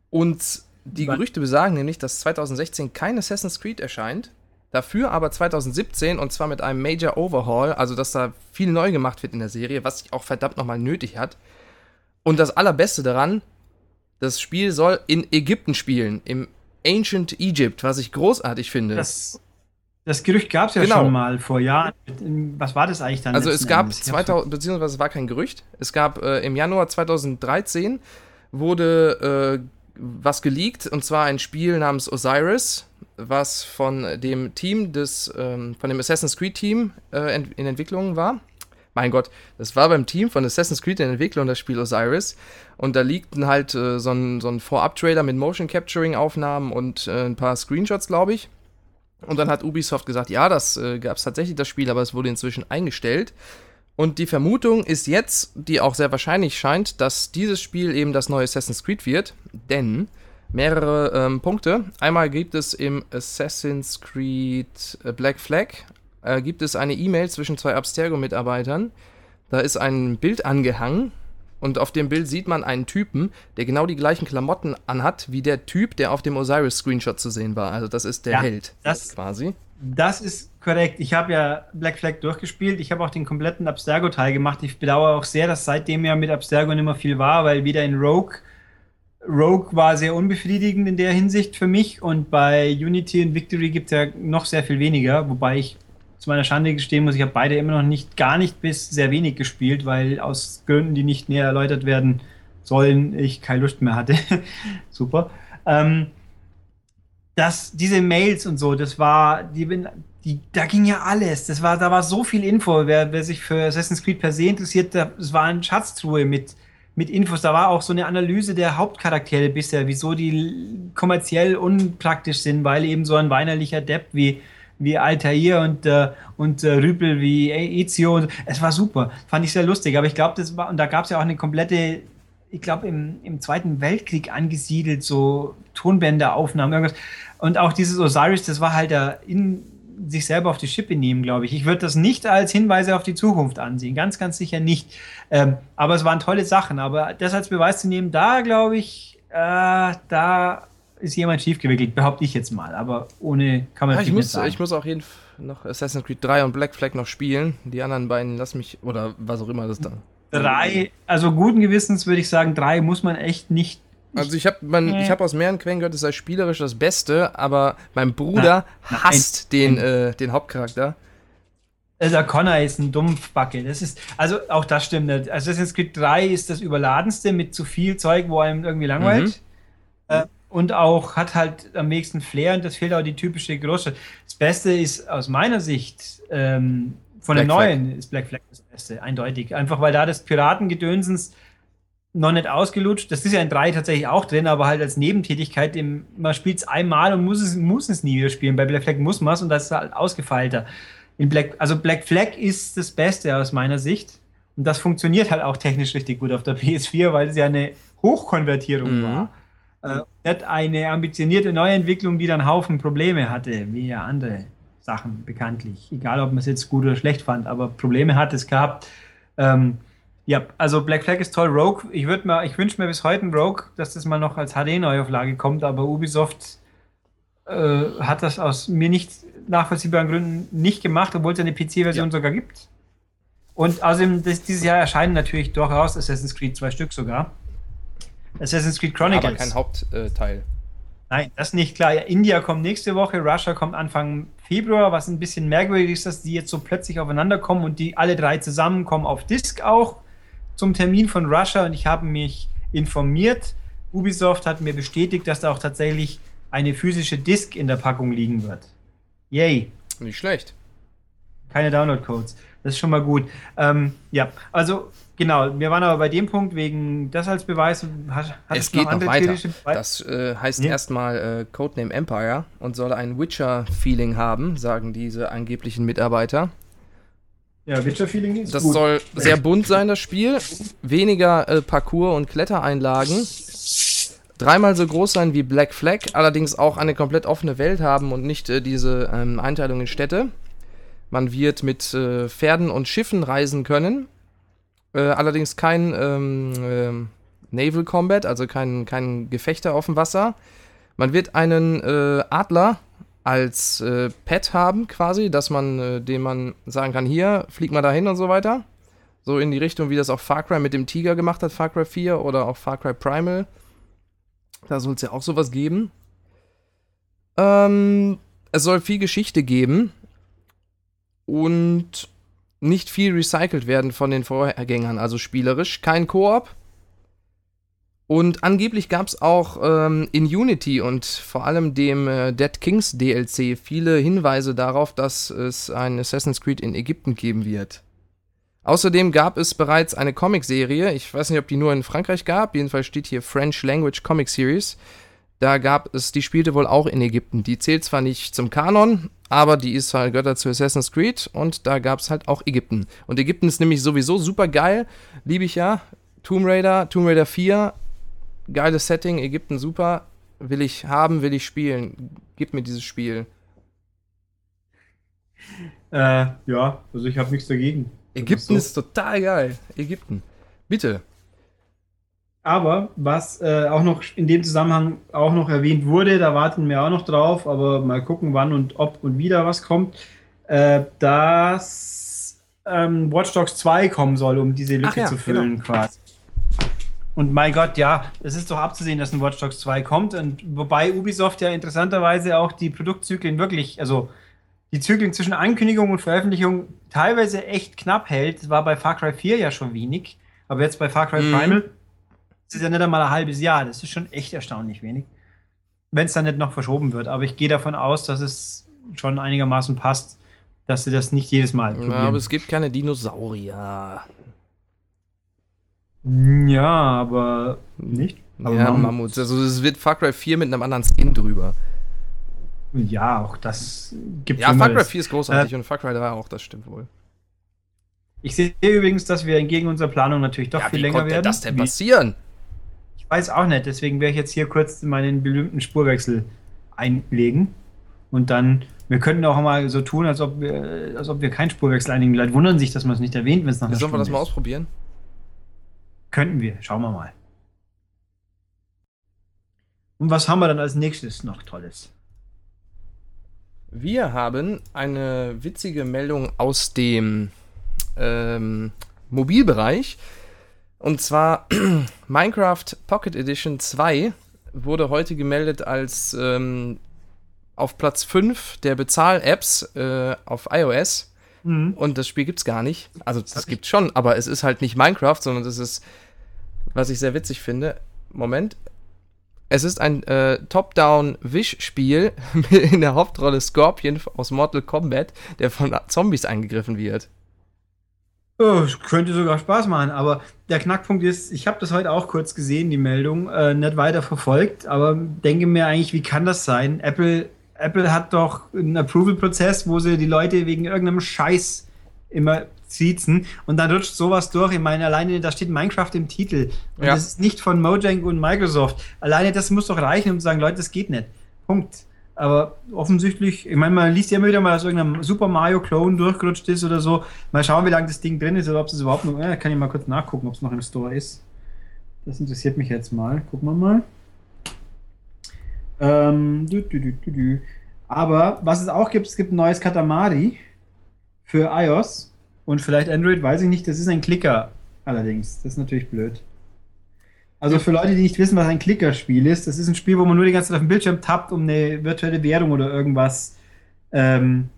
Und die Gerüchte besagen nämlich, dass 2016 kein Assassin's Creed erscheint, dafür aber 2017 und zwar mit einem Major Overhaul, also dass da viel neu gemacht wird in der Serie, was sich auch verdammt nochmal nötig hat. Und das Allerbeste daran, das Spiel soll in Ägypten spielen, im Ancient Egypt, was ich großartig finde. Das, das Gerücht gab es ja genau. schon mal vor Jahren. Was war das eigentlich dann? Also es gab 2000, beziehungsweise es war kein Gerücht. Es gab äh, im Januar 2013 wurde äh, was geleakt und zwar ein Spiel namens Osiris, was von dem Team des, ähm, von dem Assassin's Creed Team äh, in Entwicklung war mein Gott, das war beim Team von Assassin's Creed in Entwicklung das Spiel Osiris. Und da liegten halt äh, so ein, so ein Vorab-Trailer mit Motion Capturing-Aufnahmen und äh, ein paar Screenshots, glaube ich. Und dann hat Ubisoft gesagt, ja, das äh, gab es tatsächlich das Spiel, aber es wurde inzwischen eingestellt. Und die Vermutung ist jetzt, die auch sehr wahrscheinlich scheint, dass dieses Spiel eben das neue Assassin's Creed wird, denn mehrere ähm, Punkte. Einmal gibt es im Assassin's Creed äh, Black Flag äh, gibt es eine E-Mail zwischen zwei Abstergo-Mitarbeitern. Da ist ein Bild angehangen und auf dem Bild sieht man einen Typen, der genau die gleichen Klamotten anhat wie der Typ, der auf dem Osiris-Screenshot zu sehen war. Also das ist der ja, Held das, quasi. Das ist korrekt. Ich habe ja Black Flag durchgespielt. Ich habe auch den kompletten Abstergo-Teil gemacht. Ich bedauere auch sehr, dass seitdem ja mit Abstergo nicht mehr viel war, weil wieder in Rogue Rogue war sehr unbefriedigend in der Hinsicht für mich und bei Unity und Victory gibt es ja noch sehr viel weniger, wobei ich zu meiner Schande gestehen muss, ich habe beide immer noch nicht, gar nicht bis sehr wenig gespielt, weil aus Gründen, die nicht näher erläutert werden sollen, ich keine Lust mehr hatte. Super. Ähm, dass diese Mails und so, das war, die, die, da ging ja alles. Das war, da war so viel Info. Wer, wer sich für Assassin's Creed per se interessiert, das war eine Schatztruhe mit, mit Infos. Da war auch so eine Analyse der Hauptcharaktere bisher, wieso die kommerziell unpraktisch sind, weil eben so ein weinerlicher Depp wie, wie Altair und, äh, und äh, Rüpel wie Ezio. Es war super. Fand ich sehr lustig. Aber ich glaube, das war, und da gab es ja auch eine komplette, ich glaube, im, im Zweiten Weltkrieg angesiedelt, so Tonbänderaufnahmen, irgendwas. Und auch dieses Osiris, das war halt da in sich selber auf die Schippe nehmen, glaube ich. Ich würde das nicht als Hinweise auf die Zukunft ansehen, ganz, ganz sicher nicht. Ähm, aber es waren tolle Sachen. Aber das als Beweis zu nehmen, da glaube ich, äh, da ist jemand schiefgewickelt, behaupte ich jetzt mal. Aber ohne kann man ja, ich muss, sagen. Ich muss auch jeden noch Assassin's Creed 3 und Black Flag noch spielen. Die anderen beiden lass mich, oder was auch immer das dann. Drei, also guten Gewissens würde ich sagen, drei muss man echt nicht also ich habe nee. hab aus mehreren Quellen gehört, es sei spielerisch das Beste, aber mein Bruder Na, hasst den, äh, den Hauptcharakter. Also Connor ist ein Dumpfbacke. Das ist, also auch das stimmt nicht. Also Assassin's Creed 3 ist das überladenste mit zu viel Zeug, wo einem irgendwie langweilt. Mhm. Äh, und auch hat halt am nächsten Flair und das fehlt auch die typische Großstadt. Das Beste ist aus meiner Sicht ähm, von Black den neuen Flag. ist Black Flag das Beste, eindeutig. Einfach weil da das Piratengedönsens noch nicht ausgelutscht. Das ist ja in 3 tatsächlich auch drin, aber halt als Nebentätigkeit. Im, man spielt es einmal und muss es, muss es nie wieder spielen. Bei Black Flag muss man es und das ist halt ausgefeilter. In Black, also Black Flag ist das Beste aus meiner Sicht. Und das funktioniert halt auch technisch richtig gut auf der PS4, weil es ja eine Hochkonvertierung mhm. war. Äh, nicht eine ambitionierte Neuentwicklung, die dann Haufen Probleme hatte, wie ja andere Sachen bekanntlich. Egal, ob man es jetzt gut oder schlecht fand, aber Probleme hat es gehabt. Ähm, ja, also Black Flag ist toll. Rogue, ich mal, ich wünsche mir bis heute ein Rogue, dass das mal noch als HD-Neuauflage kommt, aber Ubisoft äh, hat das aus mir nicht nachvollziehbaren Gründen nicht gemacht, obwohl es eine PC-Version ja. sogar gibt. Und außerdem, das, dieses Jahr erscheinen natürlich durchaus Assassin's Creed zwei Stück sogar. Assassin's Creed Chronicles. Aber kein Hauptteil. Nein, das nicht klar. Ja, India kommt nächste Woche, Russia kommt Anfang Februar, was ein bisschen merkwürdig ist, dass die jetzt so plötzlich aufeinander kommen und die alle drei zusammenkommen auf Disc auch zum Termin von Russia und ich habe mich informiert. Ubisoft hat mir bestätigt, dass da auch tatsächlich eine physische Disk in der Packung liegen wird. Yay. Nicht schlecht. Keine Download-Codes. Das ist schon mal gut. Ähm, ja, also genau, wir waren aber bei dem Punkt wegen das als Beweis. Hat, hat es geht noch, noch weiter. Das äh, heißt nee. erstmal äh, Codename Empire und soll ein Witcher-Feeling haben, sagen diese angeblichen Mitarbeiter. Ja, Witcher-Feeling ist Das gut. soll sehr bunt sein, das Spiel. Weniger äh, Parcours- und Klettereinlagen. Dreimal so groß sein wie Black Flag, allerdings auch eine komplett offene Welt haben und nicht äh, diese ähm, Einteilung in Städte. Man wird mit äh, Pferden und Schiffen reisen können. Äh, allerdings kein ähm, ähm, Naval Combat, also kein, kein Gefechte auf dem Wasser. Man wird einen äh, Adler als äh, Pet haben, quasi, dass man, äh, dem man sagen kann, hier, flieg mal dahin und so weiter. So in die Richtung, wie das auch Far Cry mit dem Tiger gemacht hat, Far Cry 4 oder auch Far Cry Primal. Da soll es ja auch sowas geben. Ähm, es soll viel Geschichte geben und nicht viel recycelt werden von den Vorgängern, also spielerisch. Kein Koop, und angeblich gab es auch ähm, in Unity und vor allem dem äh, Dead Kings DLC viele Hinweise darauf, dass es ein Assassin's Creed in Ägypten geben wird. Außerdem gab es bereits eine Comicserie, ich weiß nicht, ob die nur in Frankreich gab, jedenfalls steht hier French Language Comic Series. Da gab es, die spielte wohl auch in Ägypten. Die zählt zwar nicht zum Kanon, aber die ist halt gehört zu Assassin's Creed und da gab es halt auch Ägypten. Und Ägypten ist nämlich sowieso super geil, liebe ich ja. Tomb Raider, Tomb Raider 4 geiles Setting, Ägypten super, will ich haben, will ich spielen. Gib mir dieses Spiel. Äh, ja, also ich habe nichts dagegen. Ägypten so. ist, total geil. Ägypten. Bitte. Aber was äh, auch noch in dem Zusammenhang auch noch erwähnt wurde, da warten wir auch noch drauf, aber mal gucken, wann und ob und wieder was kommt, äh, dass ähm, Watch Dogs 2 kommen soll, um diese Lücke ja, zu füllen genau. quasi. Und mein Gott, ja, es ist doch abzusehen, dass ein Watch Dogs 2 kommt. Und wobei Ubisoft ja interessanterweise auch die Produktzyklen wirklich, also die Zyklen zwischen Ankündigung und Veröffentlichung teilweise echt knapp hält. Das war bei Far Cry 4 ja schon wenig. Aber jetzt bei Far Cry mhm. Primal ist es ja nicht einmal ein halbes Jahr. Das ist schon echt erstaunlich wenig. wenn es dann nicht noch verschoben wird. Aber ich gehe davon aus, dass es schon einigermaßen passt, dass sie das nicht jedes Mal probieren. Ja, aber es gibt keine Dinosaurier. Ja, aber nicht. Aber ja, Mammuts. Also es wird Far Cry 4 mit einem anderen Skin drüber. Ja, auch das gibt Ja, Far Cry 4 ist großartig äh, und Far Cry 3 auch, das stimmt wohl. Ich sehe übrigens, dass wir entgegen unserer Planung natürlich doch ja, viel länger werden. Wie konnte das denn passieren? Ich weiß auch nicht, deswegen werde ich jetzt hier kurz meinen berühmten Spurwechsel einlegen und dann wir könnten auch mal so tun, als ob wir, als ob wir keinen Spurwechsel einlegen. Die Leute wundern sich, dass man es nicht erwähnt, wenn es nach einer Sollen wir das mal ausprobieren? Könnten wir. Schauen wir mal. Und was haben wir dann als nächstes noch Tolles? Wir haben eine witzige Meldung aus dem ähm, Mobilbereich. Und zwar Minecraft Pocket Edition 2 wurde heute gemeldet als ähm, auf Platz 5 der Bezahl-Apps äh, auf iOS. Mhm. Und das Spiel gibt es gar nicht. Also das gibt schon, aber es ist halt nicht Minecraft, sondern es ist, was ich sehr witzig finde. Moment. Es ist ein äh, Top-Down-Wish-Spiel in der Hauptrolle Scorpion aus Mortal Kombat, der von Zombies angegriffen wird. Oh, könnte sogar Spaß machen, aber der Knackpunkt ist, ich habe das heute auch kurz gesehen, die Meldung, äh, nicht weiter verfolgt, aber denke mir eigentlich, wie kann das sein? Apple Apple hat doch einen Approval-Prozess, wo sie die Leute wegen irgendeinem Scheiß immer siezen und dann rutscht sowas durch. Ich meine, alleine da steht Minecraft im Titel und ja. das ist nicht von Mojang und Microsoft. Alleine das muss doch reichen, um zu sagen, Leute, das geht nicht. Punkt. Aber offensichtlich, ich meine, man liest ja immer wieder mal, dass irgendein Super Mario Clone durchgerutscht ist oder so. Mal schauen, wie lange das Ding drin ist oder ob es überhaupt noch. Ja, kann ich mal kurz nachgucken, ob es noch im Store ist. Das interessiert mich jetzt mal. Gucken wir mal. Ähm, du, du, du, Aber was es auch gibt, es gibt ein neues Katamari für iOS und vielleicht Android, weiß ich nicht. Das ist ein Klicker allerdings. Das ist natürlich blöd. Also für Leute, die nicht wissen, was ein Klickerspiel ist, das ist ein Spiel, wo man nur die ganze Zeit auf dem Bildschirm tappt, um eine virtuelle Währung oder irgendwas ähm,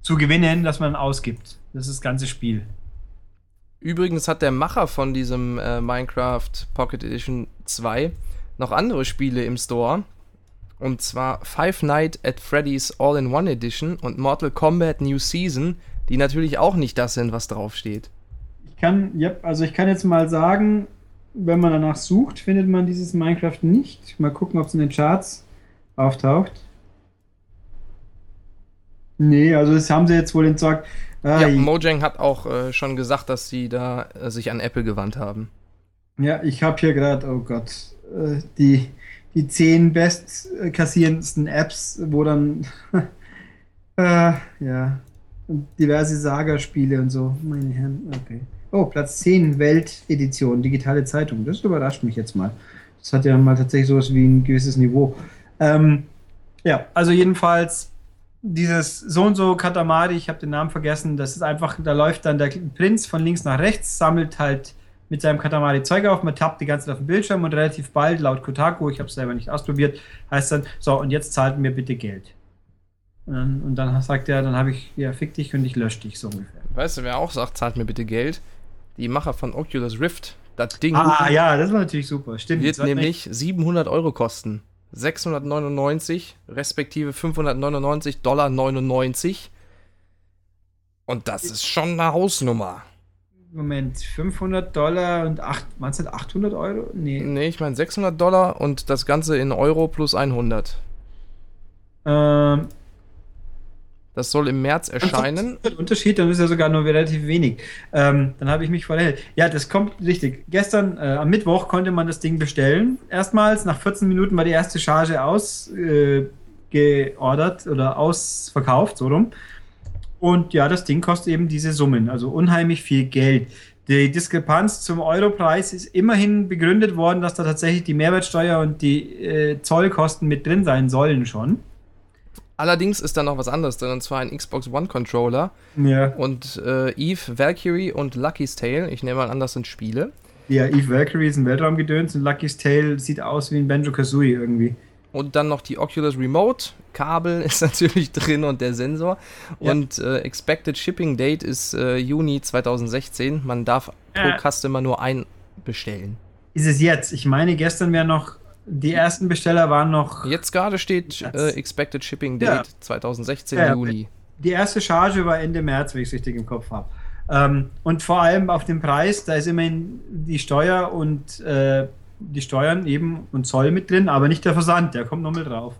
zu gewinnen, das man ausgibt. Das ist das ganze Spiel. Übrigens hat der Macher von diesem äh, Minecraft Pocket Edition 2 noch andere Spiele im Store. Und zwar Five Nights at Freddy's All-in-One Edition und Mortal Kombat New Season, die natürlich auch nicht das sind, was draufsteht. Ich kann, ja, also ich kann jetzt mal sagen, wenn man danach sucht, findet man dieses Minecraft nicht. Mal gucken, ob es in den Charts auftaucht. Nee, also das haben sie jetzt wohl entsorgt. Ah, ja, Mojang hat auch äh, schon gesagt, dass sie da äh, sich an Apple gewandt haben. Ja, ich habe hier gerade, oh Gott, äh, die die zehn bestkassierendsten Apps, wo dann äh, ja diverse Saga-Spiele und so. Meine Herren, okay. Oh, Platz 10 Weltedition, digitale Zeitung. Das überrascht mich jetzt mal. Das hat ja mal tatsächlich sowas wie ein gewisses Niveau. Ähm, ja, also jedenfalls dieses so und so Katamari, ich habe den Namen vergessen, das ist einfach, da läuft dann der Prinz von links nach rechts, sammelt halt mit seinem Katamari Zeug auf, man tappt die ganze Zeit auf dem Bildschirm und relativ bald, laut Kotaku, ich habe es selber nicht ausprobiert, heißt dann, so, und jetzt zahlt mir bitte Geld. Und dann, und dann sagt er, dann habe ich, ja, fick dich und ich lösche dich so ungefähr. Weißt du, wer auch sagt, zahlt mir bitte Geld? Die Macher von Oculus Rift. Das Ding. Ah, ja, das war natürlich super. Stimmt. Wird nämlich 700 Euro kosten. 699 respektive 599 Dollar 99. Und das ist schon eine Hausnummer. Moment, 500 Dollar und 8, meinst du 800 Euro? Nee. Nee, ich meine 600 Dollar und das Ganze in Euro plus 100. Ähm. Das soll im März erscheinen. Der Unterschied, dann ist ja sogar nur relativ wenig. Ähm, dann habe ich mich verhält. Ja, das kommt richtig. Gestern, äh, am Mittwoch, konnte man das Ding bestellen. Erstmals, nach 14 Minuten war die erste Charge ausgeordert äh, oder ausverkauft, so rum. Und ja, das Ding kostet eben diese Summen, also unheimlich viel Geld. Die Diskrepanz zum Europreis ist immerhin begründet worden, dass da tatsächlich die Mehrwertsteuer und die äh, Zollkosten mit drin sein sollen schon. Allerdings ist da noch was anderes drin, und zwar ein Xbox One Controller. Ja. Und äh, Eve, Valkyrie und Lucky's Tale. Ich nehme mal an, das sind Spiele. Ja, Eve Valkyrie ist ein Weltraumgedöns und Lucky's Tale sieht aus wie ein Banjo Kazooie irgendwie. Und dann noch die Oculus Remote. Kabel ist natürlich drin und der Sensor. Ja. Und äh, Expected Shipping Date ist äh, Juni 2016. Man darf pro Customer nur ein bestellen. Ist es jetzt? Ich meine, gestern wäre noch Die ersten Besteller waren noch. Jetzt gerade steht äh, Expected Shipping Date ja. 2016 ja, Juni. Die erste Charge war Ende März, wenn ich es richtig im Kopf habe. Ähm, und vor allem auf dem Preis, da ist immerhin die Steuer und äh, die Steuern eben und Zoll mit drin, aber nicht der Versand, der kommt nochmal drauf.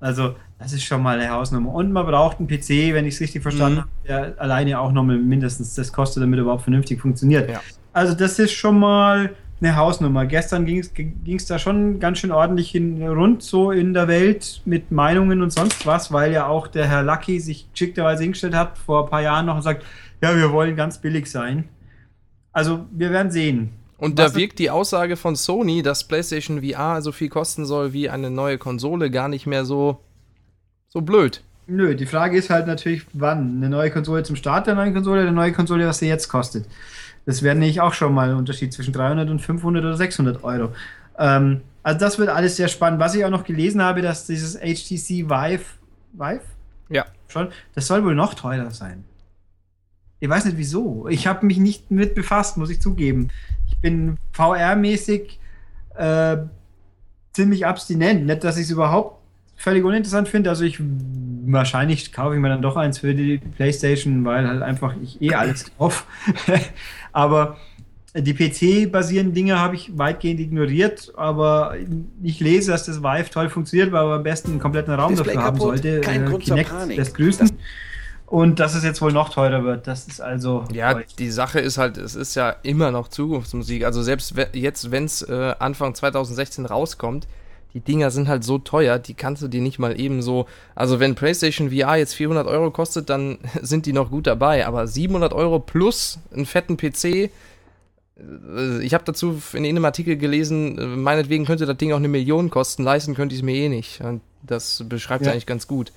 Also, das ist schon mal eine Hausnummer. Und man braucht einen PC, wenn ich es richtig verstanden mhm. habe, der alleine auch nochmal mindestens das kostet, damit er überhaupt vernünftig funktioniert. Ja. Also, das ist schon mal eine Hausnummer. Gestern ging es da schon ganz schön ordentlich hin, rund so in der Welt mit Meinungen und sonst was, weil ja auch der Herr Lucky sich geschickterweise hingestellt hat vor ein paar Jahren noch und sagt, ja, wir wollen ganz billig sein. Also wir werden sehen. Und da wirkt die Aussage von Sony, dass PlayStation VR so viel kosten soll wie eine neue Konsole, gar nicht mehr so, so blöd. Nö, die Frage ist halt natürlich, wann? Eine neue Konsole zum Start der neuen Konsole oder eine neue Konsole, was sie jetzt kostet. Das wäre nämlich auch schon mal ein Unterschied zwischen 300 und 500 oder 600 Euro. Ähm, also das wird alles sehr spannend. Was ich auch noch gelesen habe, dass dieses HTC Vive, Vive? Ja. Schon, das soll wohl noch teurer sein. Ich weiß nicht wieso. Ich habe mich nicht mit befasst, muss ich zugeben. Ich bin VR-mäßig äh, ziemlich abstinent. Nicht, dass ich es überhaupt völlig uninteressant finde. Also ich wahrscheinlich kaufe ich mir dann doch eins für die PlayStation, weil halt einfach ich eh alles kaufe. aber die PC-basierenden Dinge habe ich weitgehend ignoriert, aber ich lese, dass das Vive toll funktioniert, weil man am besten einen kompletten Raum Display dafür haben sollte. Kein äh, Grund Kinect zur Panik. lässt grüßen. Das und dass es jetzt wohl noch teurer wird. Das ist also. Ja, die Sache ist halt, es ist ja immer noch Zukunftsmusik. Also selbst jetzt, wenn es äh, Anfang 2016 rauskommt, die Dinger sind halt so teuer, die kannst du dir nicht mal eben so. Also wenn PlayStation VR jetzt 400 Euro kostet, dann sind die noch gut dabei. Aber 700 Euro plus einen fetten PC. Äh, ich habe dazu in einem Artikel gelesen, äh, meinetwegen könnte das Ding auch eine Million kosten, leisten könnte ich es mir eh nicht. Und das beschreibt ja. eigentlich ganz gut.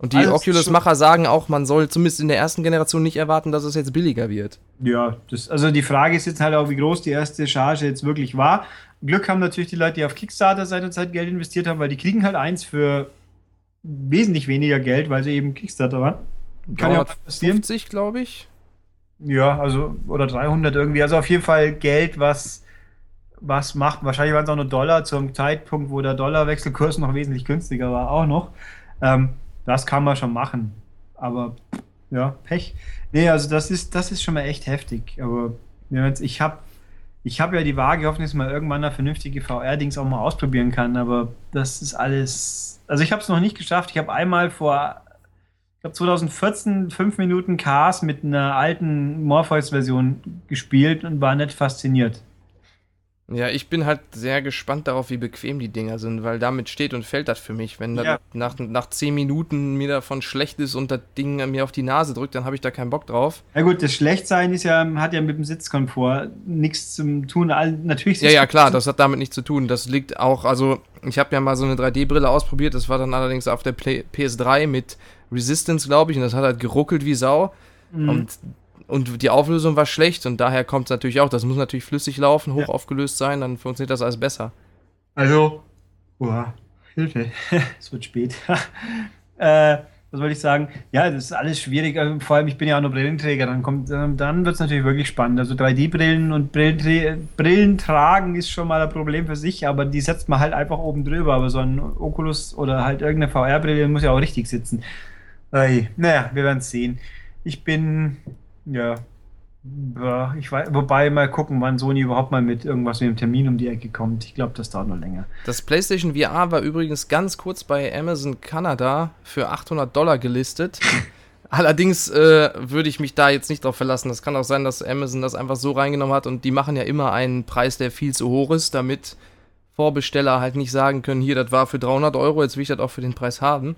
Und die Oculus-Macher sagen auch, man soll zumindest in der ersten Generation nicht erwarten, dass es jetzt billiger wird. Ja, das, also die Frage ist jetzt halt auch, wie groß die erste Charge jetzt wirklich war. Glück haben natürlich die Leute, die auf Kickstarter seinerzeit Geld investiert haben, weil die kriegen halt eins für wesentlich weniger Geld, weil sie eben Kickstarter waren. Kann ja auch passieren. 50, glaube ich. Ja, also, oder 300 irgendwie. Also auf jeden Fall Geld, was, was macht. Wahrscheinlich waren es auch nur Dollar zum Zeitpunkt, wo der Dollarwechselkurs noch wesentlich günstiger war, auch noch. Ähm, das kann man schon machen. Aber ja, Pech. Nee, also das ist, das ist schon mal echt heftig. Aber ich habe ich hab ja die Waage gehofft, dass mal irgendwann eine vernünftige VR-Dings auch mal ausprobieren kann. Aber das ist alles. Also ich habe es noch nicht geschafft. Ich habe einmal vor, ich glaube 2014, fünf Minuten Cars mit einer alten Morpheus-Version gespielt und war nicht fasziniert. Ja, ich bin halt sehr gespannt darauf, wie bequem die Dinger sind, weil damit steht und fällt das für mich. Wenn ja. nach, nach 10 Minuten mir davon schlecht ist und das Ding mir auf die Nase drückt, dann habe ich da keinen Bock drauf. Ja gut, das Schlechtsein ist ja, hat ja mit dem Sitzkomfort nichts zu tun. Natürlich ja, ja, klar, das hat damit nichts zu tun. Das liegt auch, also ich habe ja mal so eine 3D-Brille ausprobiert, das war dann allerdings auf der PS3 mit Resistance, glaube ich, und das hat halt geruckelt wie Sau. Mhm. Und und die Auflösung war schlecht und daher kommt es natürlich auch. Das muss natürlich flüssig laufen, hoch ja. aufgelöst sein, dann funktioniert das alles besser. Also, uah, Hilfe, es wird spät. äh, was wollte ich sagen? Ja, das ist alles schwierig. Also, vor allem, ich bin ja auch nur Brillenträger. Dann kommt, dann wird es natürlich wirklich spannend. Also 3D-Brillen und Brillen tragen ist schon mal ein Problem für sich, aber die setzt man halt einfach oben drüber. Aber so ein Oculus oder halt irgendeine VR-Brille muss ja auch richtig sitzen. Naja, wir werden es sehen. Ich bin ja. ja ich weiß, wobei mal gucken, wann Sony überhaupt mal mit irgendwas wie einem Termin um die Ecke kommt. Ich glaube, das dauert noch länger. Das PlayStation VR war übrigens ganz kurz bei Amazon Kanada für 800 Dollar gelistet. Allerdings äh, würde ich mich da jetzt nicht drauf verlassen. Das kann auch sein, dass Amazon das einfach so reingenommen hat und die machen ja immer einen Preis, der viel zu hoch ist, damit Vorbesteller halt nicht sagen können, hier, das war für 300 Euro, jetzt will ich das auch für den Preis haben.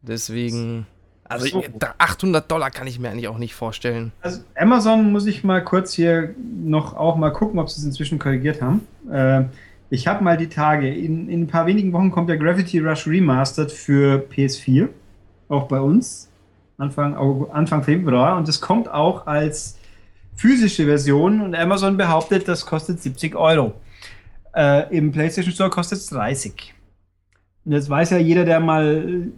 Deswegen also so. 800 Dollar kann ich mir eigentlich auch nicht vorstellen. Also Amazon muss ich mal kurz hier noch auch mal gucken, ob sie es inzwischen korrigiert haben. Äh, ich habe mal die Tage, in, in ein paar wenigen Wochen kommt der Gravity Rush Remastered für PS4, auch bei uns, Anfang, Anfang Februar. Und es kommt auch als physische Version und Amazon behauptet, das kostet 70 Euro. Äh, Im PlayStation Store kostet es 30. Und jetzt weiß ja jeder, der mal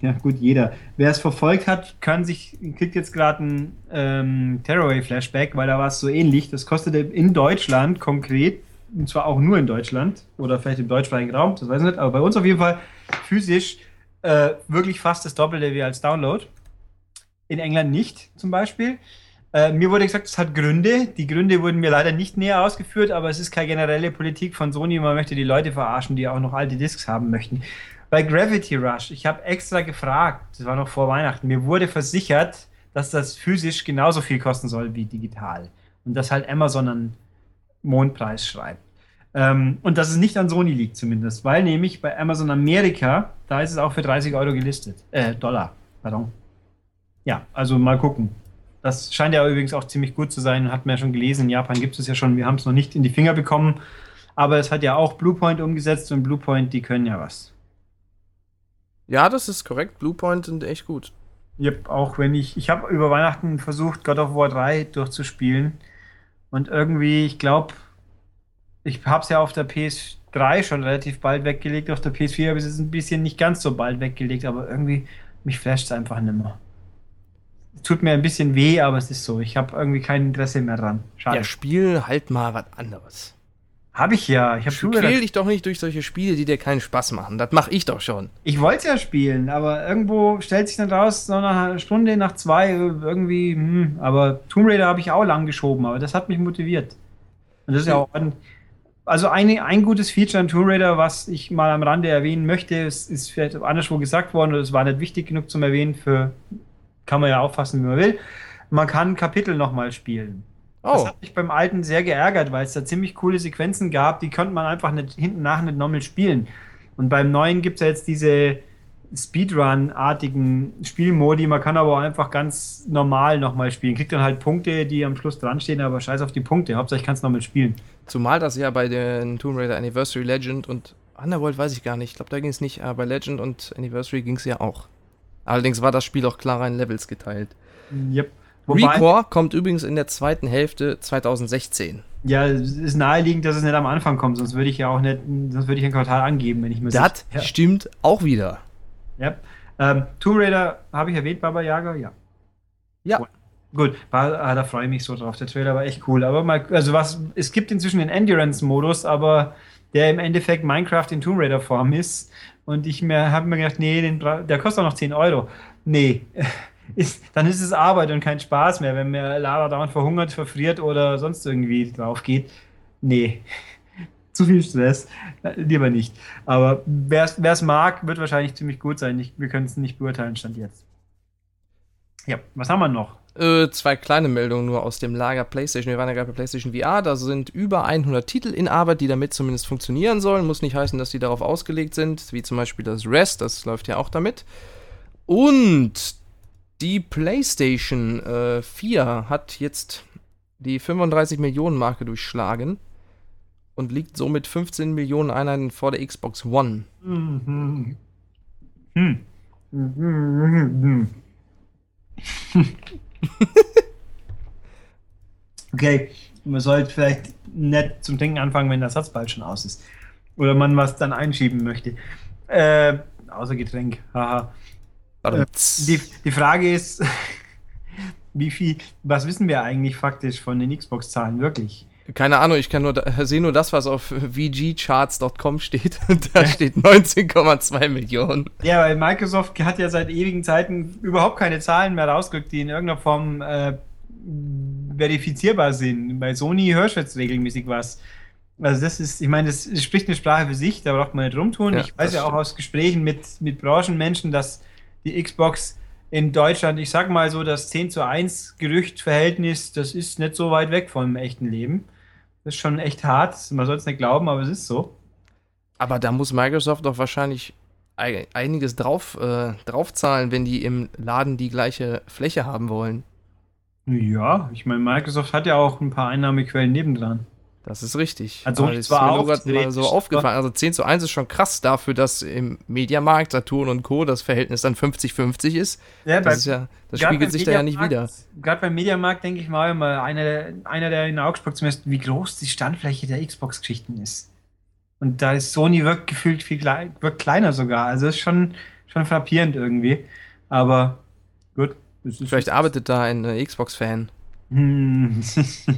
ja gut, jeder. Wer es verfolgt hat, kann sich, kriegt jetzt gerade ein ähm, Tearaway-Flashback, weil da war es so ähnlich. Das kostete in Deutschland konkret und zwar auch nur in Deutschland oder vielleicht im deutschsprachigen Raum, das weiß ich nicht, aber bei uns auf jeden Fall physisch äh, wirklich fast das Doppelte wie als Download. In England nicht, zum Beispiel. Äh, mir wurde gesagt, es hat Gründe. Die Gründe wurden mir leider nicht näher ausgeführt, aber es ist keine generelle Politik von Sony. Man möchte die Leute verarschen, die auch noch alte Discs haben möchten. Bei Gravity Rush, ich habe extra gefragt, das war noch vor Weihnachten, mir wurde versichert, dass das physisch genauso viel kosten soll wie digital. Und dass halt Amazon einen Mondpreis schreibt. Ähm, und dass es nicht an Sony liegt zumindest, weil nämlich bei Amazon Amerika, da ist es auch für 30 Euro gelistet. Äh, Dollar, pardon. Ja, also mal gucken. Das scheint ja übrigens auch ziemlich gut zu sein, hat man ja schon gelesen. In Japan gibt es ja schon, wir haben es noch nicht in die Finger bekommen. Aber es hat ja auch Bluepoint umgesetzt und Bluepoint, die können ja was. Ja, das ist korrekt. Bluepoint sind echt gut. Yep, auch wenn ich, ich habe über Weihnachten versucht, God of War 3 durchzuspielen. Und irgendwie, ich glaube, ich habe es ja auf der PS3 schon relativ bald weggelegt. Auf der PS4 habe ich es ein bisschen nicht ganz so bald weggelegt, aber irgendwie, mich flasht es einfach nicht mehr tut mir ein bisschen weh, aber es ist so. Ich habe irgendwie kein Interesse mehr dran. Schade. Ja, spiel halt mal was anderes. Habe ich ja. Ich hab Quäl dich doch nicht durch solche Spiele, die dir keinen Spaß machen. Das mache ich doch schon. Ich wollte ja spielen, aber irgendwo stellt sich dann raus, so nach einer Stunde, nach zwei, irgendwie, hm, aber Tomb Raider habe ich auch lang geschoben, aber das hat mich motiviert. Und das ist ja auch ein, also ein, ein gutes Feature an Tomb Raider, was ich mal am Rande erwähnen möchte, ist, ist vielleicht anderswo gesagt worden, oder es war nicht wichtig genug zum Erwähnen für kann man ja auffassen, wie man will. Man kann Kapitel nochmal spielen. Oh. Das hat mich beim alten sehr geärgert, weil es da ziemlich coole Sequenzen gab, die konnte man einfach nicht, hinten nach nicht nochmal spielen. Und beim neuen gibt es ja jetzt diese Speedrun-artigen Spielmodi. Man kann aber auch einfach ganz normal nochmal spielen. Kriegt dann halt Punkte, die am Schluss dran stehen, aber scheiß auf die Punkte. Hauptsache ich kann es nochmal spielen. Zumal das ja bei den Tomb Raider Anniversary Legend und Underworld weiß ich gar nicht. Ich glaube, da ging es nicht, aber bei Legend und Anniversary ging es ja auch. Allerdings war das Spiel auch klar in Levels geteilt. Yep. Wobei, Recore kommt übrigens in der zweiten Hälfte 2016. Ja, es ist naheliegend, dass es nicht am Anfang kommt, sonst würde ich ja auch nicht, sonst würde ich ein Quartal angeben, wenn ich mir Das ja. stimmt auch wieder. Ja. Ähm, Tomb Raider habe ich erwähnt, Baba Yaga, ja. Ja. Gut, Gut. Ah, da freue ich mich so drauf. Der Trailer war echt cool. Aber mal, also was, es gibt inzwischen den Endurance-Modus, aber der im Endeffekt Minecraft in Tomb Raider-Form ist. Und ich habe mir gedacht, nee, den, der kostet auch noch 10 Euro. Nee, ist, dann ist es Arbeit und kein Spaß mehr, wenn mir Lara dauernd verhungert, verfriert oder sonst irgendwie drauf geht. Nee, zu viel Stress. Lieber nicht. Aber wer es mag, wird wahrscheinlich ziemlich gut sein. Ich, wir können es nicht beurteilen, stand jetzt. Ja, was haben wir noch? Äh, zwei kleine Meldungen nur aus dem Lager PlayStation. Wir waren ja gerade bei PlayStation VR. Da sind über 100 Titel in Arbeit, die damit zumindest funktionieren sollen. Muss nicht heißen, dass die darauf ausgelegt sind, wie zum Beispiel das Rest. Das läuft ja auch damit. Und die PlayStation äh, 4 hat jetzt die 35 Millionen Marke durchschlagen und liegt somit 15 Millionen Einheiten vor der Xbox One. Mhm. Hm. Mhm. okay, man sollte vielleicht nicht zum Denken anfangen, wenn der Satz bald schon aus ist. Oder man was dann einschieben möchte. Äh, außer Getränk, haha. Äh, die, die Frage ist, wie viel, was wissen wir eigentlich faktisch von den Xbox-Zahlen wirklich? Keine Ahnung, ich kann nur sehe nur das, was auf vgcharts.com steht. da steht 19,2 Millionen. Ja, weil Microsoft hat ja seit ewigen Zeiten überhaupt keine Zahlen mehr rausgerückt, die in irgendeiner Form äh, verifizierbar sind. Bei Sony hörst du jetzt regelmäßig was. Also das ist, ich meine, das spricht eine Sprache für sich, da braucht man nicht rumtun. Ja, ich weiß ja auch aus Gesprächen mit, mit Branchenmenschen, dass die Xbox in Deutschland, ich sag mal so, das 10 zu 1 Gerüchtverhältnis, das ist nicht so weit weg vom echten Leben. Das ist schon echt hart. Man soll es nicht glauben, aber es ist so. Aber da muss Microsoft doch wahrscheinlich einiges drauf, äh, draufzahlen, wenn die im Laden die gleiche Fläche haben wollen. Ja, ich meine, Microsoft hat ja auch ein paar Einnahmequellen nebendran. Das ist richtig. Also das ist mir auch mal so aufgefallen. Also 10 zu 1 ist schon krass dafür, dass im Mediamarkt, Saturn und Co. das Verhältnis dann 50-50 ist. Ja, das, ist ja, das spiegelt sich da ja nicht wieder. Gerade beim Mediamarkt denke ich mal immer, einer, einer, der in Augsburg zumindest, wie groß die Standfläche der Xbox-Geschichten ist. Und da ist Sony wirkt gefühlt viel wirkt kleiner sogar. Also ist schon, schon frappierend irgendwie. Aber gut. Vielleicht arbeitet da ein äh, Xbox-Fan. Hm.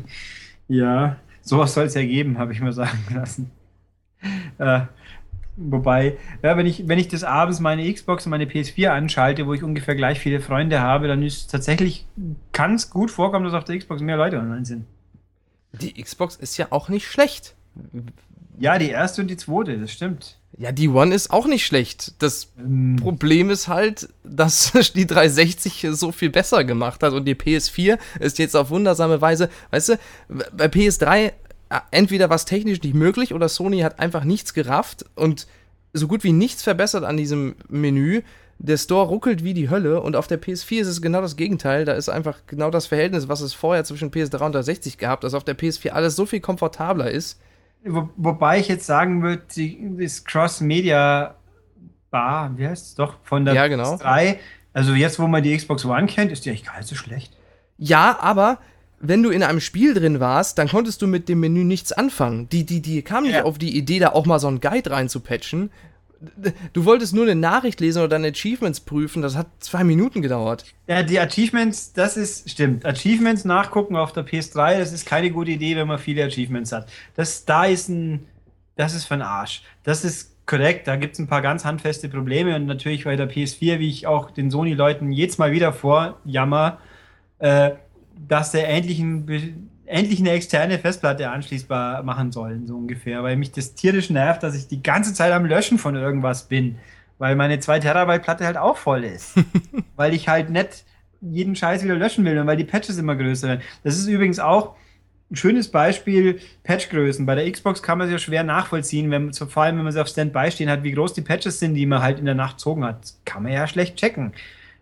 ja, sowas soll es ja geben, habe ich mir sagen lassen. Äh, wobei, ja, wenn ich, wenn ich des Abends meine Xbox und meine PS4 anschalte, wo ich ungefähr gleich viele Freunde habe, dann ist tatsächlich, es gut vorkommen, dass auf der Xbox mehr Leute online sind. Die Xbox ist ja auch nicht schlecht. Ja, die erste und die zweite, das stimmt. Ja, die One ist auch nicht schlecht. Das ähm. Problem ist halt, dass die 360 so viel besser gemacht hat und die PS4 ist jetzt auf wundersame Weise, weißt du, bei PS3 entweder was technisch nicht möglich oder Sony hat einfach nichts gerafft und so gut wie nichts verbessert an diesem Menü. Der Store ruckelt wie die Hölle und auf der PS4 ist es genau das Gegenteil. Da ist einfach genau das Verhältnis, was es vorher zwischen PS3 und 360 gab, dass auf der PS4 alles so viel komfortabler ist wo, wobei ich jetzt sagen würde, das Cross-Media Bar, wie heißt es doch, von der ja, genau. PS3, also jetzt, wo man die Xbox One kennt, ist die echt gar nicht so schlecht. Ja, aber wenn du in einem Spiel drin warst, dann konntest du mit dem Menü nichts anfangen. Die, die, die kam nicht ja. auf die Idee, da auch mal so einen Guide reinzupatchen, Du wolltest nur eine Nachricht lesen oder deine Achievements prüfen, das hat zwei Minuten gedauert. Ja, die Achievements, das ist, stimmt. Achievements nachgucken auf der PS3, das ist keine gute Idee, wenn man viele Achievements hat. Das, da ist ein, das ist ein Arsch. Das ist korrekt, da gibt es ein paar ganz handfeste Probleme und natürlich bei der PS4, wie ich auch den Sony-Leuten jetzt mal wieder vorjammer, äh, dass der ähnlichen endlich eine externe Festplatte anschließbar machen sollen, so ungefähr, weil mich das tierisch nervt, dass ich die ganze Zeit am Löschen von irgendwas bin, weil meine 2 Terabyte Platte halt auch voll ist, weil ich halt nicht jeden Scheiß wieder löschen will und weil die Patches immer größer werden. Das ist übrigens auch ein schönes Beispiel Patchgrößen. Bei der Xbox kann man es ja schwer nachvollziehen, wenn, vor allem wenn man sie auf Standby stehen hat, wie groß die Patches sind, die man halt in der Nacht zogen hat. Das kann man ja schlecht checken.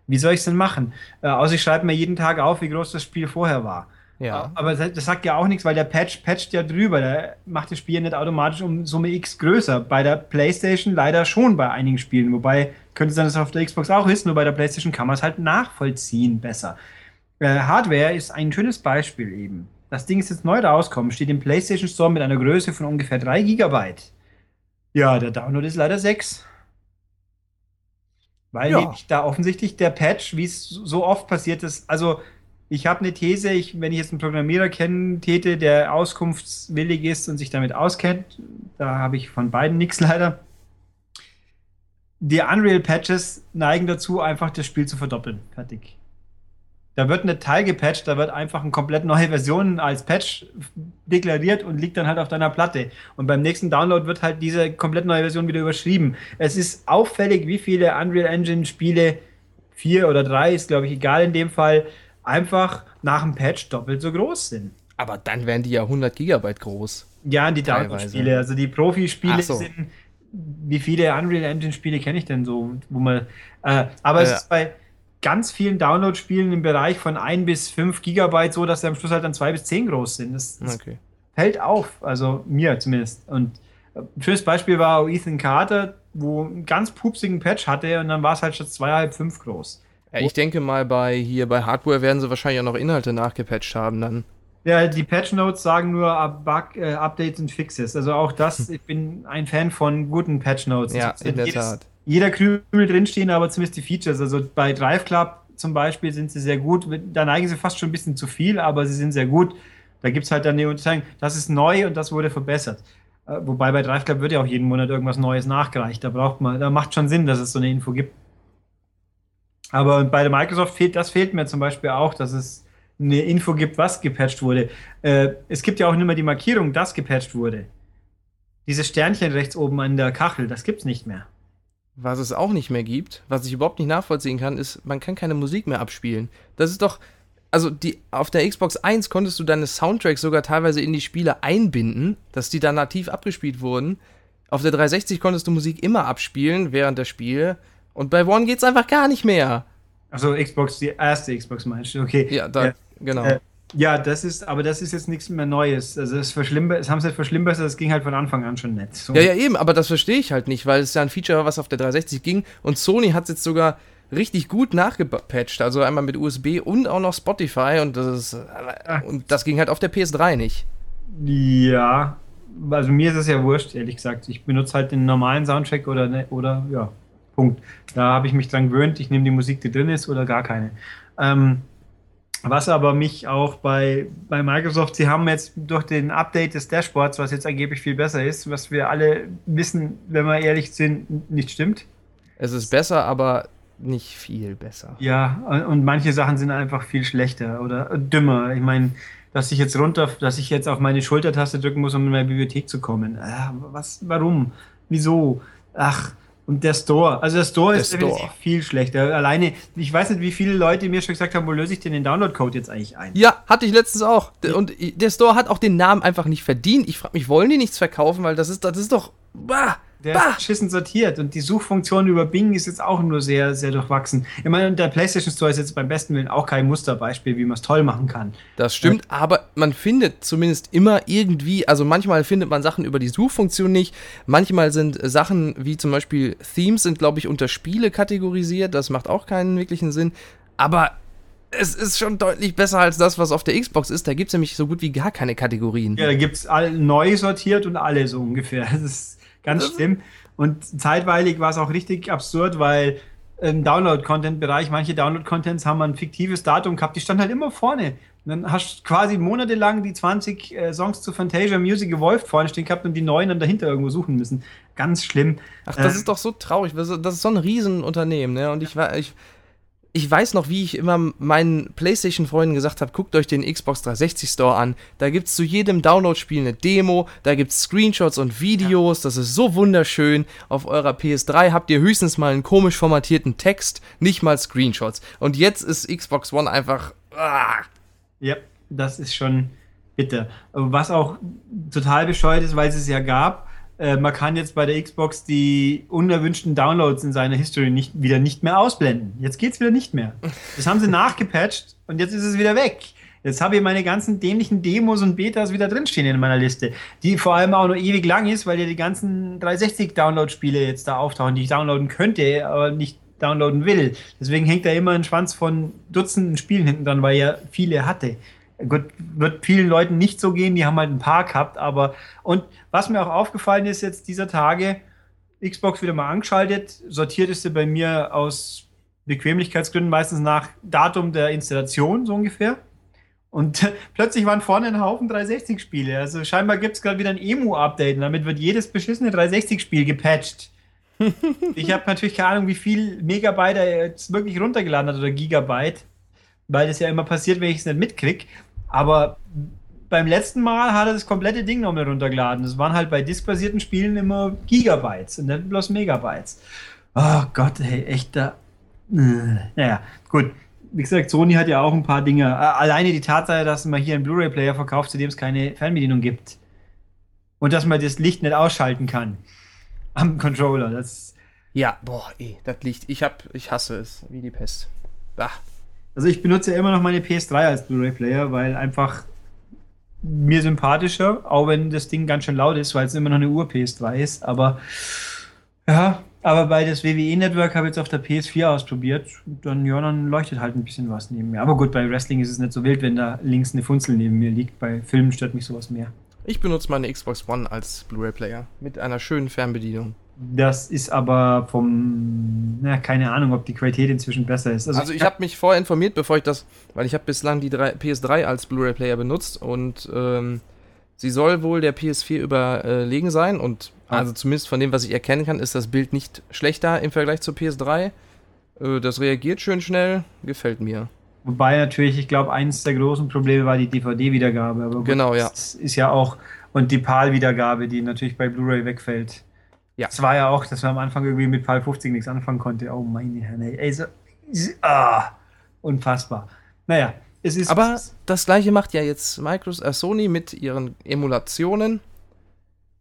Wie soll ich es denn machen? Äh, außer ich schreibe mir jeden Tag auf, wie groß das Spiel vorher war. Ja. Aber das sagt ja auch nichts, weil der Patch patcht ja drüber. Der macht das Spiel nicht automatisch um Summe X größer. Bei der PlayStation leider schon bei einigen Spielen. Wobei könnte sein, dass es auf der Xbox auch ist, nur bei der PlayStation kann man es halt nachvollziehen besser. Äh, Hardware ist ein schönes Beispiel eben. Das Ding ist jetzt neu rausgekommen, steht im PlayStation Store mit einer Größe von ungefähr 3 GB. Ja, der Download ist leider 6. Weil ja. da offensichtlich der Patch, wie es so oft passiert ist, also ich habe eine These, ich, wenn ich jetzt einen Programmierer kennen täte, der auskunftswillig ist und sich damit auskennt, da habe ich von beiden nichts leider. Die Unreal-Patches neigen dazu, einfach das Spiel zu verdoppeln. Fertig. Da wird eine Teil gepatcht, da wird einfach eine komplett neue Version als Patch deklariert und liegt dann halt auf deiner Platte. Und beim nächsten Download wird halt diese komplett neue Version wieder überschrieben. Es ist auffällig, wie viele Unreal Engine Spiele, vier oder drei, ist glaube ich egal in dem Fall, einfach nach dem Patch doppelt so groß sind. Aber dann wären die ja 100 Gigabyte groß. Ja, die Download-Spiele. Also die Profispiele so. sind. Wie viele Unreal Engine-Spiele kenne ich denn so? Wo man, äh, aber äh, es ist bei ganz vielen Download-Spielen im Bereich von 1 bis 5 Gigabyte so, dass sie am Schluss halt dann 2 bis 10 groß sind. Das, das okay. fällt auf. Also mir zumindest. Und ein schönes Beispiel war auch Ethan Carter, wo einen ganz pupsigen Patch hatte und dann war es halt statt 2,5 5 groß. Ja, ich denke mal, bei hier bei Hardware werden sie wahrscheinlich auch noch Inhalte nachgepatcht haben dann. Ja, die Patch Notes sagen nur Bug, äh, Updates und Fixes. Also auch das, ich bin ein Fan von guten Patch Notes. Ja, in der jedes, Tat. Jeder Krümel drinstehen, aber zumindest die Features. Also bei Drive Club zum Beispiel sind sie sehr gut. Da neigen sie fast schon ein bisschen zu viel, aber sie sind sehr gut. Da gibt es halt dann die Unterteilung, das ist neu und das wurde verbessert. Äh, wobei bei Drive Club wird ja auch jeden Monat irgendwas Neues nachgereicht. Da braucht man, da macht schon Sinn, dass es so eine Info gibt. Aber bei der Microsoft fehlt, das fehlt mir zum Beispiel auch, dass es eine Info gibt, was gepatcht wurde. Äh, es gibt ja auch nicht mehr die Markierung, dass gepatcht wurde. Dieses Sternchen rechts oben an der Kachel, das gibt's nicht mehr. Was es auch nicht mehr gibt, was ich überhaupt nicht nachvollziehen kann, ist, man kann keine Musik mehr abspielen. Das ist doch, also die, auf der Xbox 1 konntest du deine Soundtracks sogar teilweise in die Spiele einbinden, dass die dann nativ abgespielt wurden. Auf der 360 konntest du Musik immer abspielen während der Spiele. Und bei One geht's einfach gar nicht mehr. Also Xbox, die erste Xbox meinst du, okay. Ja, da, äh, genau. Äh, ja, das ist, aber das ist jetzt nichts mehr Neues. Also es es haben sie halt verschlimmbert, das ging halt von Anfang an schon nett. So. Ja, ja, eben, aber das verstehe ich halt nicht, weil es ja ein Feature war, was auf der 360 ging und Sony hat es jetzt sogar richtig gut nachgepatcht. Also einmal mit USB und auch noch Spotify und das ist, ah. und das ging halt auf der PS3 nicht. Ja, also mir ist es ja wurscht, ehrlich gesagt. Ich benutze halt den normalen Soundtrack oder, ne, oder ja, Punkt. Da habe ich mich dran gewöhnt, ich nehme die Musik, die drin ist oder gar keine. Ähm, Was aber mich auch bei, bei Microsoft, sie haben jetzt durch den Update des Dashboards, was jetzt angeblich viel besser ist, was wir alle wissen, wenn wir ehrlich sind, nicht stimmt. Es ist besser, aber nicht viel besser. Ja, und manche Sachen sind einfach viel schlechter oder dümmer. Ich meine, dass ich jetzt runter, dass ich jetzt auf meine Schultertaste drücken muss, um in meine Bibliothek zu kommen. Äh, was, warum? Wieso? Ach, und der Store. Also der Store der ist Store. viel schlechter. Alleine, ich weiß nicht, wie viele Leute mir schon gesagt haben, wo löse ich denn den Download-Code jetzt eigentlich ein? Ja, hatte ich letztens auch. Und der Store hat auch den Namen einfach nicht verdient. Ich frage mich, wollen die nichts verkaufen? Weil das ist, das ist doch. Bah! Der bah. ist beschissen sortiert und die Suchfunktion über Bing ist jetzt auch nur sehr, sehr durchwachsen. Ich meine, der PlayStation Store ist jetzt beim besten Willen auch kein Musterbeispiel, wie man es toll machen kann. Das stimmt, ja. aber man findet zumindest immer irgendwie, also manchmal findet man Sachen über die Suchfunktion nicht, manchmal sind Sachen wie zum Beispiel Themes sind, glaube ich, unter Spiele kategorisiert, das macht auch keinen wirklichen Sinn, aber es ist schon deutlich besser als das, was auf der Xbox ist. Da gibt es nämlich so gut wie gar keine Kategorien. Ja, da gibt es neu sortiert und alle so ungefähr. Das ist Ganz schlimm. Und zeitweilig war es auch richtig absurd, weil im Download-Content-Bereich, manche Download-Contents haben ein fiktives Datum gehabt, die standen halt immer vorne. Und dann hast du quasi monatelang die 20 äh, Songs zu Fantasia Music Evolved vorne stehen gehabt und die neuen dann dahinter irgendwo suchen müssen. Ganz schlimm. Ach, das äh, ist doch so traurig. Das ist so ein Riesenunternehmen, ne? Und ich war, ich, ich weiß noch, wie ich immer meinen PlayStation-Freunden gesagt habe, guckt euch den Xbox 360 Store an. Da gibt es zu jedem Download-Spiel eine Demo, da gibt es Screenshots und Videos, ja. das ist so wunderschön. Auf eurer PS3 habt ihr höchstens mal einen komisch formatierten Text, nicht mal Screenshots. Und jetzt ist Xbox One einfach. Ah. Ja, das ist schon bitter. Was auch total bescheuert ist, weil es es ja gab äh, man kann jetzt bei der Xbox die unerwünschten Downloads in seiner History nicht, wieder nicht mehr ausblenden. Jetzt geht es wieder nicht mehr. Das haben sie nachgepatcht und jetzt ist es wieder weg. Jetzt habe ich meine ganzen dämlichen Demos und Betas wieder drinstehen in meiner Liste, die vor allem auch noch ewig lang ist, weil ja die ganzen 360-Download-Spiele jetzt da auftauchen, die ich downloaden könnte, aber nicht downloaden will. Deswegen hängt da immer ein Schwanz von Dutzenden Spielen hinten dran, weil er viele hatte. Gut, wird vielen Leuten nicht so gehen, die haben halt ein paar gehabt, aber und was mir auch aufgefallen ist jetzt dieser Tage, Xbox wieder mal angeschaltet, sortiert ist sie bei mir aus Bequemlichkeitsgründen meistens nach Datum der Installation, so ungefähr. Und plötzlich waren vorne ein Haufen 360-Spiele. Also scheinbar gibt es gerade wieder ein Emu-Update und damit wird jedes beschissene 360-Spiel gepatcht. ich habe natürlich keine Ahnung, wie viel Megabyte er jetzt wirklich runtergeladen hat oder Gigabyte, weil das ja immer passiert, wenn ich es nicht mitkriege. Aber beim letzten Mal hat er das komplette Ding nochmal runtergeladen. Das waren halt bei diskbasierten Spielen immer Gigabytes und nicht bloß Megabytes. Oh Gott, ey, echt da. Äh, naja, gut. Wie gesagt, Sony hat ja auch ein paar Dinge. Alleine die Tatsache, dass man hier einen Blu-ray-Player verkauft, zu dem es keine Fernbedienung gibt. Und dass man das Licht nicht ausschalten kann. Am Controller. Das ja, boah, ey, das Licht. Ich hab, ich hasse es wie die Pest. Bah. Also ich benutze ja immer noch meine PS3 als Blu-ray-Player, weil einfach mir sympathischer, auch wenn das Ding ganz schön laut ist, weil es immer noch eine Ur-PS3 ist. Aber ja, aber bei das WWE-Network habe ich jetzt auf der PS4 ausprobiert. Dann, ja, dann leuchtet halt ein bisschen was neben mir. Aber gut, bei Wrestling ist es nicht so wild, wenn da links eine Funzel neben mir liegt. Bei Filmen stört mich sowas mehr. Ich benutze meine Xbox One als Blu-ray-Player mit einer schönen Fernbedienung. Das ist aber vom, na, keine Ahnung, ob die Qualität inzwischen besser ist. Also, also ich habe mich vorher informiert, bevor ich das, weil ich habe bislang die 3, PS3 als Blu-ray-Player benutzt und ähm, sie soll wohl der PS4 überlegen sein und ah. also zumindest von dem, was ich erkennen kann, ist das Bild nicht schlechter im Vergleich zur PS3. Äh, das reagiert schön schnell, gefällt mir. Wobei natürlich, ich glaube, eines der großen Probleme war die DVD-Wiedergabe. Genau, ja. Das ist ja auch, und die PAL-Wiedergabe, die natürlich bei Blu-ray wegfällt. Ja. Das war ja auch, dass man am Anfang irgendwie mit PAL 50 nichts anfangen konnte. Oh meine Herren, ey. so, ah, unfassbar. Naja, es ist. Aber das gleiche macht ja jetzt Microsoft, äh, Sony mit ihren Emulationen,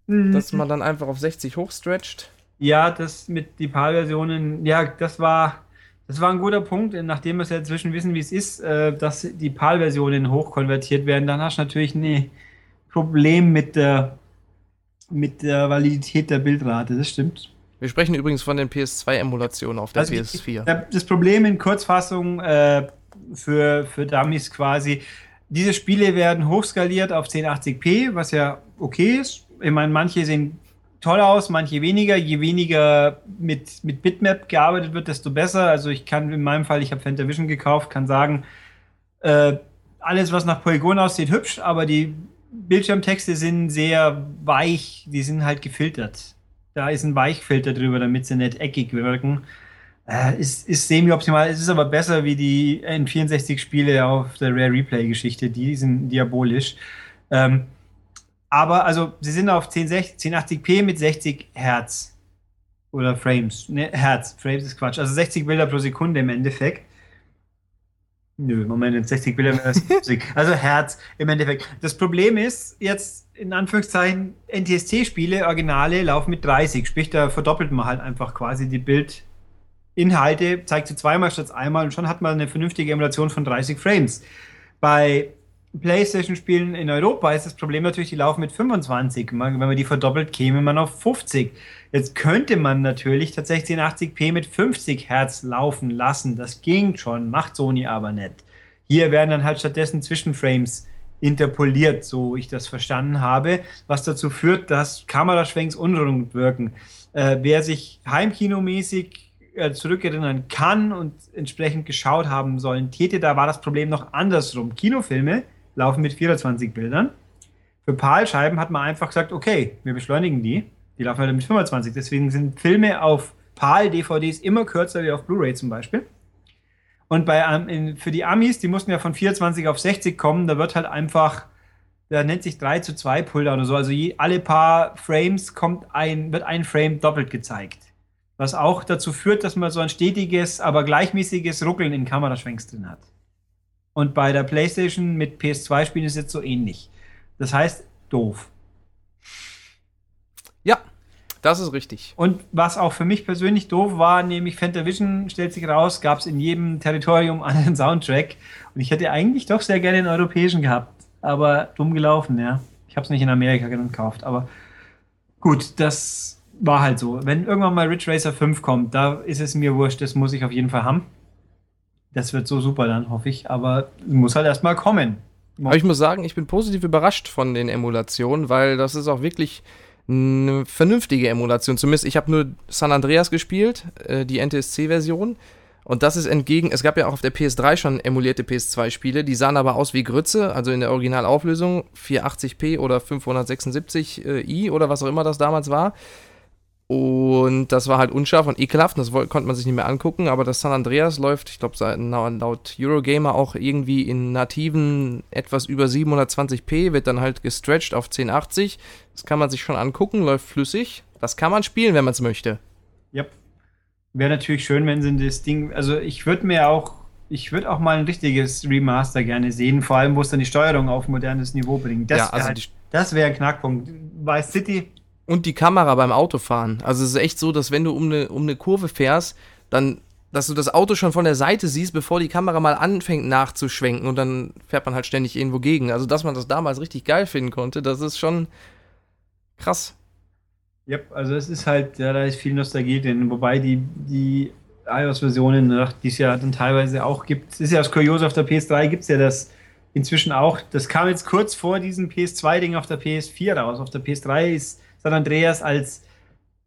mhm. dass man dann einfach auf 60 hochstretcht. Ja, das mit die PAL-Versionen, ja, das war. Das war ein guter Punkt, nachdem wir es ja inzwischen wissen, wie es ist, äh, dass die PAL-Versionen hochkonvertiert werden, dann hast du natürlich ein Problem mit der mit der Validität der Bildrate, das stimmt. Wir sprechen übrigens von den PS2-Emulationen auf der also PS4. Das Problem in Kurzfassung äh, für, für Dummies quasi, diese Spiele werden hochskaliert auf 1080p, was ja okay ist. Ich meine, manche sehen toll aus, manche weniger. Je weniger mit, mit Bitmap gearbeitet wird, desto besser. Also ich kann in meinem Fall, ich habe Fantavision gekauft, kann sagen, Äh, alles, was nach Polygon aussieht, hübsch, aber die Bildschirmtexte sind sehr weich, die sind halt gefiltert. Da ist ein Weichfilter drüber, damit sie nicht eckig wirken. Äh, ist, ist semi-optimal, es ist aber besser wie die N64-Spiele auf der Rare Replay-Geschichte, die sind diabolisch. Ähm, aber also, sie sind auf 1080p mit 60 Hertz. Oder Frames. Ne, Hertz. Frames ist Quatsch. Also 60 Bilder pro Sekunde im Endeffekt. Nö, Moment, 60 Bilder Musik. Also Herz im Endeffekt. Das Problem ist jetzt, in Anführungszeichen, NTSC-Spiele, Originale, laufen mit 30. Sprich, da verdoppelt man halt einfach quasi die Bildinhalte, zeigt sie zweimal statt einmal und schon hat man eine vernünftige Emulation von 30 Frames. Bei PlayStation-Spielen in Europa ist das Problem natürlich, die laufen mit 25. Wenn man die verdoppelt, käme man auf 50. Jetzt könnte man natürlich tatsächlich 1080p mit 50 Hertz laufen lassen. Das ging schon, macht Sony aber nicht. Hier werden dann halt stattdessen Zwischenframes interpoliert, so ich das verstanden habe, was dazu führt, dass Kameraschwenks unrund wirken. Äh, wer sich heimkinomäßig äh, zurückerinnern kann und entsprechend geschaut haben sollen, täte, da war das Problem noch andersrum. Kinofilme laufen mit 24 Bildern. Für PAL-Scheiben hat man einfach gesagt, okay, wir beschleunigen die. Die laufen halt mit 25. Deswegen sind Filme auf PAL-DVDs immer kürzer wie auf Blu-ray zum Beispiel. Und bei, ähm, für die Amis, die mussten ja von 24 auf 60 kommen, da wird halt einfach, da nennt sich 3 zu 2 Puller oder so. Also je, alle paar Frames kommt ein, wird ein Frame doppelt gezeigt. Was auch dazu führt, dass man so ein stetiges, aber gleichmäßiges Ruckeln in Kameraschwenks drin hat. Und bei der PlayStation mit PS2-Spielen ist es jetzt so ähnlich. Das heißt, doof. Ja, das ist richtig. Und was auch für mich persönlich doof war, nämlich Fantavision stellt sich raus, gab es in jedem Territorium einen Soundtrack. Und ich hätte eigentlich doch sehr gerne den europäischen gehabt. Aber dumm gelaufen, ja. Ich habe es nicht in Amerika gekauft. Aber gut, das war halt so. Wenn irgendwann mal Ridge Racer 5 kommt, da ist es mir wurscht, das muss ich auf jeden Fall haben. Das wird so super dann, hoffe ich. Aber muss halt erstmal kommen. Aber ich muss sagen, ich bin positiv überrascht von den Emulationen, weil das ist auch wirklich eine vernünftige Emulation. Zumindest, ich habe nur San Andreas gespielt, äh, die NTSC-Version. Und das ist entgegen, es gab ja auch auf der PS3 schon emulierte PS2-Spiele, die sahen aber aus wie Grütze, also in der Originalauflösung 480p oder 576i oder was auch immer das damals war. Und das war halt unscharf und ekelhaft, das konnte man sich nicht mehr angucken, aber das San Andreas läuft, ich glaube, laut Eurogamer auch irgendwie in nativen etwas über 720p, wird dann halt gestretched auf 1080. Das kann man sich schon angucken, läuft flüssig. Das kann man spielen, wenn man es möchte. Ja. Wäre natürlich schön, wenn sie das Ding, also ich würde mir auch, ich würde auch mal ein richtiges Remaster gerne sehen, vor allem, wo es dann die Steuerung auf modernes Niveau bringt. Das, ja, also halt, das wäre ein Knackpunkt. Vice City und die Kamera beim Autofahren. Also es ist echt so, dass wenn du um eine, um eine Kurve fährst, dann, dass du das Auto schon von der Seite siehst, bevor die Kamera mal anfängt nachzuschwenken und dann fährt man halt ständig irgendwo gegen. Also dass man das damals richtig geil finden konnte, das ist schon krass. Ja, also es ist halt, ja, da ist viel Nostalgie drin, wobei die, die iOS-Versionen, die es ja dann teilweise auch gibt, ist ja das Kuriose, auf der PS3 gibt es ja das inzwischen auch, das kam jetzt kurz vor diesem PS2-Ding auf der PS4 raus. Auf der PS3 ist San Andreas als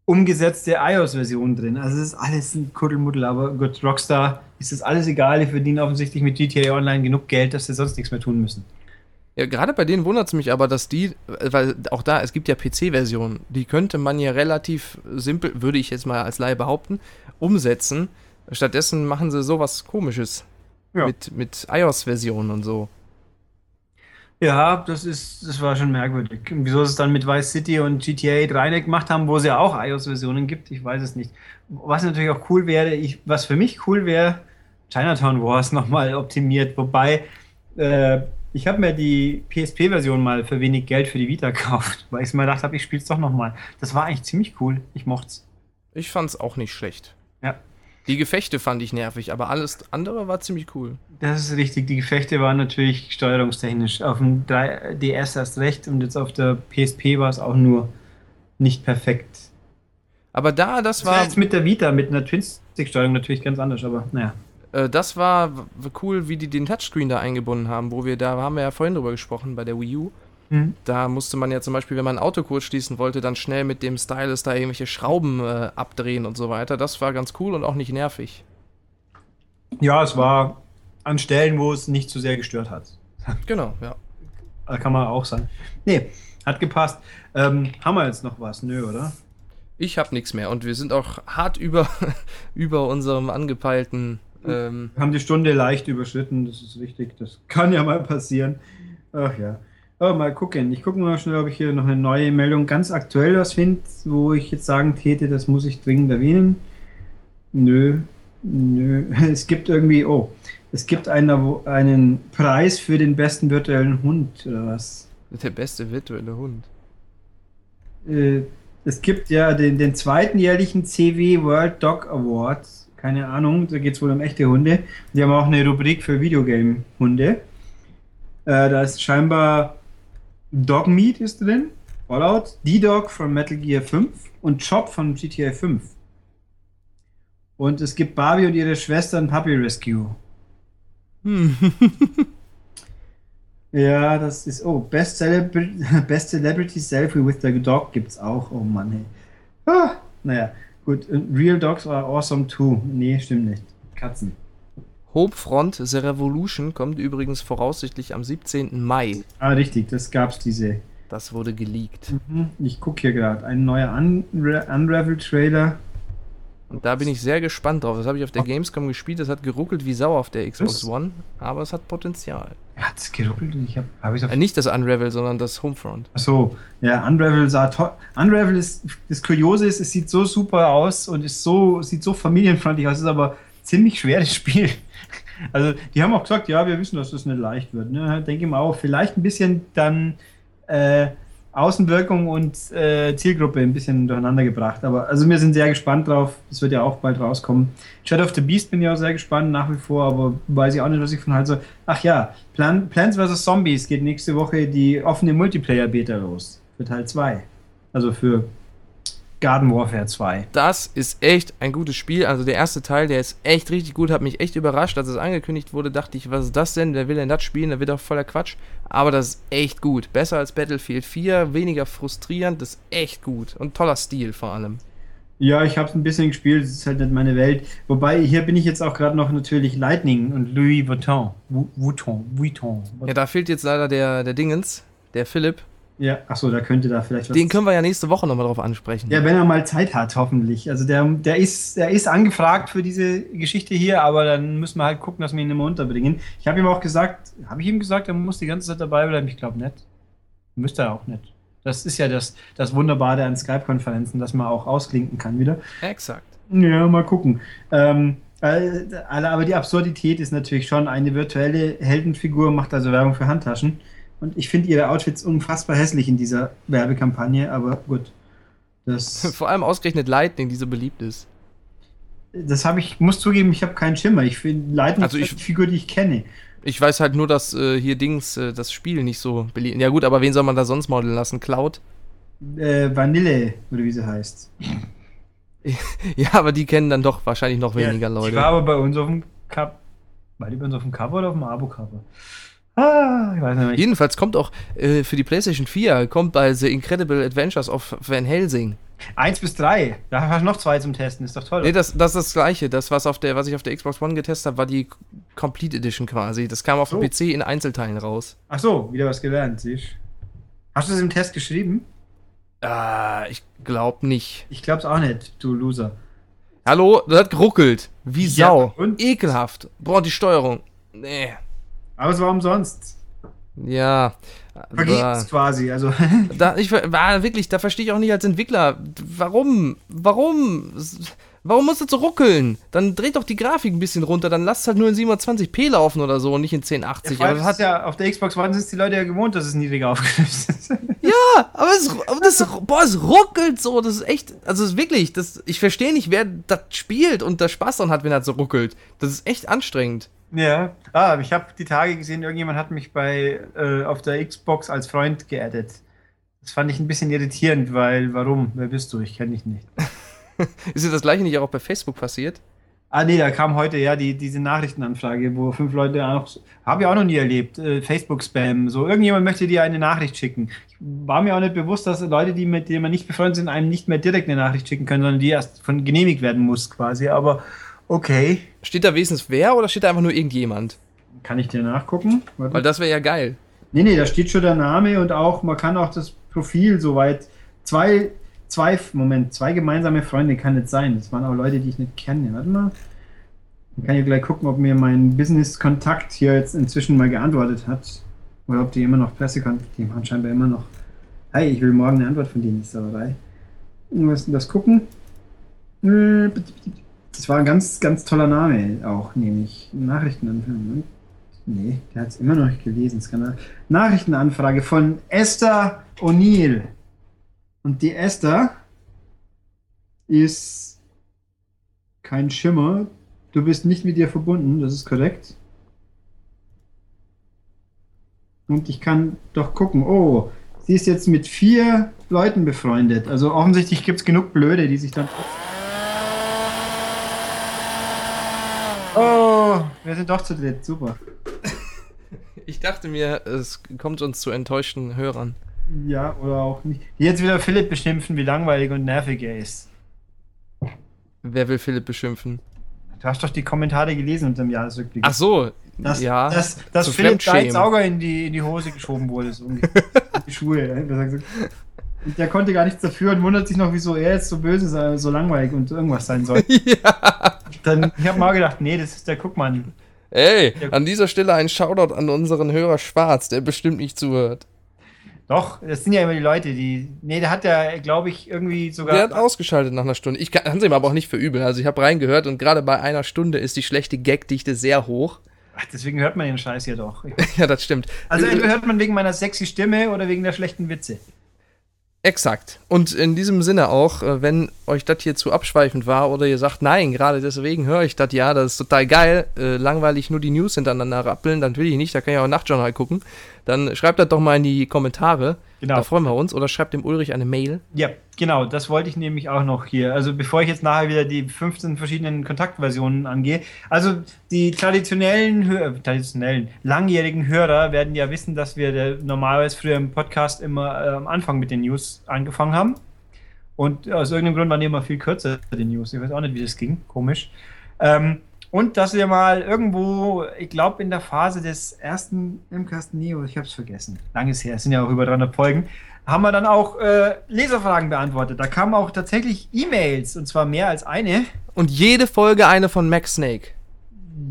umgesetzte iOS-Version drin. Also es ist alles ein Kuddelmuddel, aber gut, Rockstar ist das alles egal, die verdienen offensichtlich mit GTA Online genug Geld, dass sie sonst nichts mehr tun müssen. Ja, gerade bei denen wundert es mich aber, dass die, weil auch da, es gibt ja PC-Versionen, die könnte man ja relativ simpel, würde ich jetzt mal als Laie behaupten, umsetzen. Stattdessen machen sie sowas komisches. Ja. Mit, mit iOS-Versionen und so. Ja, das ist, das war schon merkwürdig. Wieso sie es dann mit Vice City und GTA 3 gemacht haben, wo es ja auch iOS-Versionen gibt, ich weiß es nicht. Was natürlich auch cool wäre, ich, was für mich cool wäre, Chinatown Wars nochmal optimiert, wobei äh, ich habe mir die PSP-Version mal für wenig Geld für die Vita gekauft, weil ich mir gedacht habe, ich spiele es doch nochmal. Das war eigentlich ziemlich cool. Ich mochte es. Ich fand es auch nicht schlecht. Ja. Die Gefechte fand ich nervig, aber alles andere war ziemlich cool. Das ist richtig. Die Gefechte waren natürlich steuerungstechnisch. Auf dem 3DS erst recht und jetzt auf der PSP war es auch nur nicht perfekt. Aber da, das, das war. jetzt mit der Vita, mit einer Twin-Stick-Steuerung natürlich ganz anders, aber naja. Äh, das war cool, wie die den Touchscreen da eingebunden haben, wo wir da haben wir ja vorhin drüber gesprochen bei der Wii U. Mhm. Da musste man ja zum Beispiel, wenn man ein Auto kurz schließen wollte, dann schnell mit dem Stylus da irgendwelche Schrauben äh, abdrehen und so weiter. Das war ganz cool und auch nicht nervig. Ja, es war an Stellen, wo es nicht zu sehr gestört hat. Genau, ja. Kann man auch sagen. Nee, hat gepasst. Ähm, haben wir jetzt noch was? Nö, oder? Ich habe nichts mehr und wir sind auch hart über, über unserem angepeilten. Ähm wir haben die Stunde leicht überschritten, das ist richtig. Das kann ja mal passieren. Ach ja. Oh, mal gucken. Ich gucke mal schnell, ob ich hier noch eine neue Meldung ganz aktuell was finde, wo ich jetzt sagen täte, das muss ich dringend erwähnen. Nö, nö. Es gibt irgendwie, oh, es gibt eine, einen Preis für den besten virtuellen Hund oder was? Der beste virtuelle Hund. Äh, es gibt ja den, den zweiten jährlichen CW World Dog Award. Keine Ahnung, da geht es wohl um echte Hunde. Die haben auch eine Rubrik für Videogame-Hunde. Äh, da ist scheinbar Dog Meat ist drin, Fallout, D-Dog von Metal Gear 5 und Chop von GTA 5. Und es gibt Barbie und ihre Schwester in Puppy Rescue. Hm. Ja, das ist. Oh, Best, Celebra Best Celebrity Selfie with the Dog gibt's auch. Oh Mann, hey. Ah, naja, gut. Real Dogs are awesome too. Nee, stimmt nicht. Katzen. Hope Front The Revolution kommt übrigens voraussichtlich am 17. Mai. Ah, richtig, das gab's diese. Das wurde geleakt. Mhm, ich gucke hier gerade. Ein neuer Unra Unravel-Trailer. Und da bin ich sehr gespannt drauf. Das habe ich auf der Gamescom gespielt. Das hat geruckelt wie Sau auf der Xbox? One, aber es hat Potenzial. Hat es geruckelt? Ich habe hab äh, Nicht das Unravel, sondern das Homefront. Achso, ja, Unravel sah toll. Unravel ist, das Kuriose ist, es sieht so super aus und ist so, sieht so familienfreundlich aus, es ist aber ziemlich schweres Spiel. Also, die haben auch gesagt, ja, wir wissen, dass das nicht leicht wird. Ne? Denke mal auch, vielleicht ein bisschen dann äh, Außenwirkung und äh, Zielgruppe ein bisschen durcheinander gebracht. Aber also wir sind sehr gespannt drauf. Es wird ja auch bald rauskommen. Shadow of the Beast bin ich auch sehr gespannt nach wie vor, aber weiß ich auch nicht, was ich von halte. Ach ja, Plan Plants vs. Zombies geht nächste Woche die offene Multiplayer-Beta los. Für Teil 2. Also für Garden Warfare 2. Das ist echt ein gutes Spiel. Also der erste Teil, der ist echt richtig gut, hat mich echt überrascht. Als es angekündigt wurde, dachte ich, was ist das denn? Wer will denn das spielen? Der wird doch voller Quatsch. Aber das ist echt gut. Besser als Battlefield 4, weniger frustrierend, das ist echt gut. Und toller Stil vor allem. Ja, ich habe es ein bisschen gespielt, es ist halt nicht meine Welt. Wobei, hier bin ich jetzt auch gerade noch natürlich Lightning und Louis Vuitton. Vuitton, Vuitton. Ja, da fehlt jetzt leider der, der Dingens, der Philipp. Ja, achso, da könnte da vielleicht was. Den können wir ja nächste Woche nochmal drauf ansprechen. Ja, wenn er mal Zeit hat, hoffentlich. Also der, der, ist, der ist angefragt für diese Geschichte hier, aber dann müssen wir halt gucken, dass wir ihn immer unterbringen. Ich habe ihm auch gesagt, habe ich ihm gesagt, er muss die ganze Zeit dabei bleiben? Ich glaube nicht. Müsste er auch nicht. Das ist ja das, das Wunderbare an Skype-Konferenzen, dass man auch ausklinken kann wieder. Exakt. Ja, mal gucken. Ähm, äh, aber die Absurdität ist natürlich schon, eine virtuelle Heldenfigur macht also Werbung für Handtaschen. Und ich finde ihre Outfits unfassbar hässlich in dieser Werbekampagne, aber gut. Das Vor allem ausgerechnet Lightning, die so beliebt ist. Das habe ich, muss zugeben, ich habe keinen Schimmer. Ich finde Lightning also ich, ist eine Figur, die ich kenne. Ich weiß halt nur, dass äh, hier Dings äh, das Spiel nicht so beliebt. Ja gut, aber wen soll man da sonst modeln lassen? Cloud? Äh, Vanille, oder wie sie heißt. ja, aber die kennen dann doch wahrscheinlich noch weniger ja, Leute. Ich war aber bei uns auf dem Cover. War die bei uns auf dem Cover oder auf dem Abo-Cover? Ah, ich weiß nicht. Jedenfalls kommt auch äh, für die PlayStation 4 kommt bei The Incredible Adventures of Van Helsing. Eins bis drei. Da hast du noch zwei zum Testen, ist doch toll. Nee, das, das ist das gleiche. Das, was, auf der, was ich auf der Xbox One getestet habe, war die Complete Edition quasi. Das kam auf so. dem PC in Einzelteilen raus. Ach so, wieder was gelernt, siehst Hast du das im Test geschrieben? Ah, ich glaub nicht. Ich glaub's auch nicht, du Loser. Hallo, das hat geruckelt. Wie Sau. Ja, Ekelhaft. Boah, die Steuerung. Nee. Aber es war umsonst. Ja. Vergebens quasi, also. da, ich war wirklich, da verstehe ich auch nicht als Entwickler, warum, warum, warum muss das so ruckeln? Dann dreht doch die Grafik ein bisschen runter, dann lasst es halt nur in 720p laufen oder so und nicht in 1080. Ja, aber das hat ja, auf der Xbox One sind die Leute ja gewohnt, dass es niedriger aufgelöst ist. ja, aber es, aber das, boah, es ruckelt so, das ist echt, also es ist wirklich, das, ich verstehe nicht, wer das spielt und da Spaß dran hat, wenn das so ruckelt. Das ist echt anstrengend. Ja, ah, ich habe die Tage gesehen, irgendjemand hat mich bei äh, auf der Xbox als Freund geaddet. Das fand ich ein bisschen irritierend, weil warum? Wer bist du? Ich kenne dich nicht. Ist dir das gleiche nicht auch bei Facebook passiert? Ah, nee, da kam heute ja die, diese Nachrichtenanfrage, wo fünf Leute auch. Habe ich auch noch nie erlebt. Äh, Facebook-Spam. So, irgendjemand möchte dir eine Nachricht schicken. Ich war mir auch nicht bewusst, dass Leute, die mit denen man nicht befreundet sind, einem nicht mehr direkt eine Nachricht schicken können, sondern die erst von genehmigt werden muss, quasi. Aber Okay. Steht da wenigstens wer oder steht da einfach nur irgendjemand? Kann ich dir nachgucken? Warte. Weil das wäre ja geil. Nee, nee, da steht schon der Name und auch, man kann auch das Profil soweit. Zwei, zwei, Moment, zwei gemeinsame Freunde kann nicht sein. Das waren auch Leute, die ich nicht kenne. Warte mal. Dann kann ich gleich gucken, ob mir mein Business-Kontakt hier jetzt inzwischen mal geantwortet hat. Oder ob die immer noch Pressekontakt, die machen scheinbar immer noch. Hey, ich will morgen eine Antwort von denen, ist dabei. Irgendwas das gucken. Das war ein ganz, ganz toller Name auch, nämlich Nachrichtenanfrage. Nee, der hat es immer noch nicht gelesen. Nachrichtenanfrage von Esther O'Neill. Und die Esther ist kein Schimmer. Du bist nicht mit ihr verbunden, das ist korrekt. Und ich kann doch gucken. Oh, sie ist jetzt mit vier Leuten befreundet. Also offensichtlich gibt es genug Blöde, die sich dann. Oh, wir sind doch zu dritt. Super. Ich dachte mir, es kommt uns zu enttäuschten Hörern. Ja, oder auch nicht. Jetzt wieder Philipp beschimpfen, wie langweilig und nervig er ist. Wer will Philipp beschimpfen? Du hast doch die Kommentare gelesen unter dem Jahresrückblick. Ach so, dass, ja. Dass, dass Philipp Auger in die, in die Hose geschoben wurde, so in die Schuhe. Der konnte gar nichts dafür und wundert sich noch, wieso er jetzt so böse sei, so langweilig und irgendwas sein soll. ja. Dann, ich habe mal gedacht, nee, das ist der Guckmann. Ey, an dieser Stelle ein Shoutout an unseren Hörer Schwarz, der bestimmt nicht zuhört. Doch, das sind ja immer die Leute, die. Nee, der hat ja, glaube ich, irgendwie sogar. Der hat ausgeschaltet nach einer Stunde. Ich kann es ihm aber auch nicht für übel. Also ich habe reingehört und gerade bei einer Stunde ist die schlechte Gagdichte sehr hoch. Ach, deswegen hört man den Scheiß hier doch. ja, das stimmt. Also entweder hört man wegen meiner sexy Stimme oder wegen der schlechten Witze. Exakt. Und in diesem Sinne auch, äh, wenn euch das hier zu abschweifend war oder ihr sagt, nein, gerade deswegen höre ich das, ja, das ist total geil, äh, langweilig nur die News hintereinander rappeln, dann will ich nicht, da kann ich auch Nachtjournal gucken dann schreibt das doch mal in die Kommentare. Genau. Da freuen wir uns. Oder schreibt dem Ulrich eine Mail. Ja, genau. Das wollte ich nämlich auch noch hier. Also bevor ich jetzt nachher wieder die 15 verschiedenen Kontaktversionen angehe. Also die traditionellen, Hör traditionellen, langjährigen Hörer werden ja wissen, dass wir normalerweise früher im Podcast immer äh, am Anfang mit den News angefangen haben. Und aus irgendeinem Grund waren die immer viel kürzer, die News. Ich weiß auch nicht, wie das ging. Komisch. Ähm, und dass wir mal irgendwo, ich glaube in der Phase des ersten MCAST Neo, ich habe es vergessen, langes her, es sind ja auch über 300 Folgen, haben wir dann auch äh, Leserfragen beantwortet. Da kamen auch tatsächlich E-Mails und zwar mehr als eine. Und jede Folge eine von Max Snake.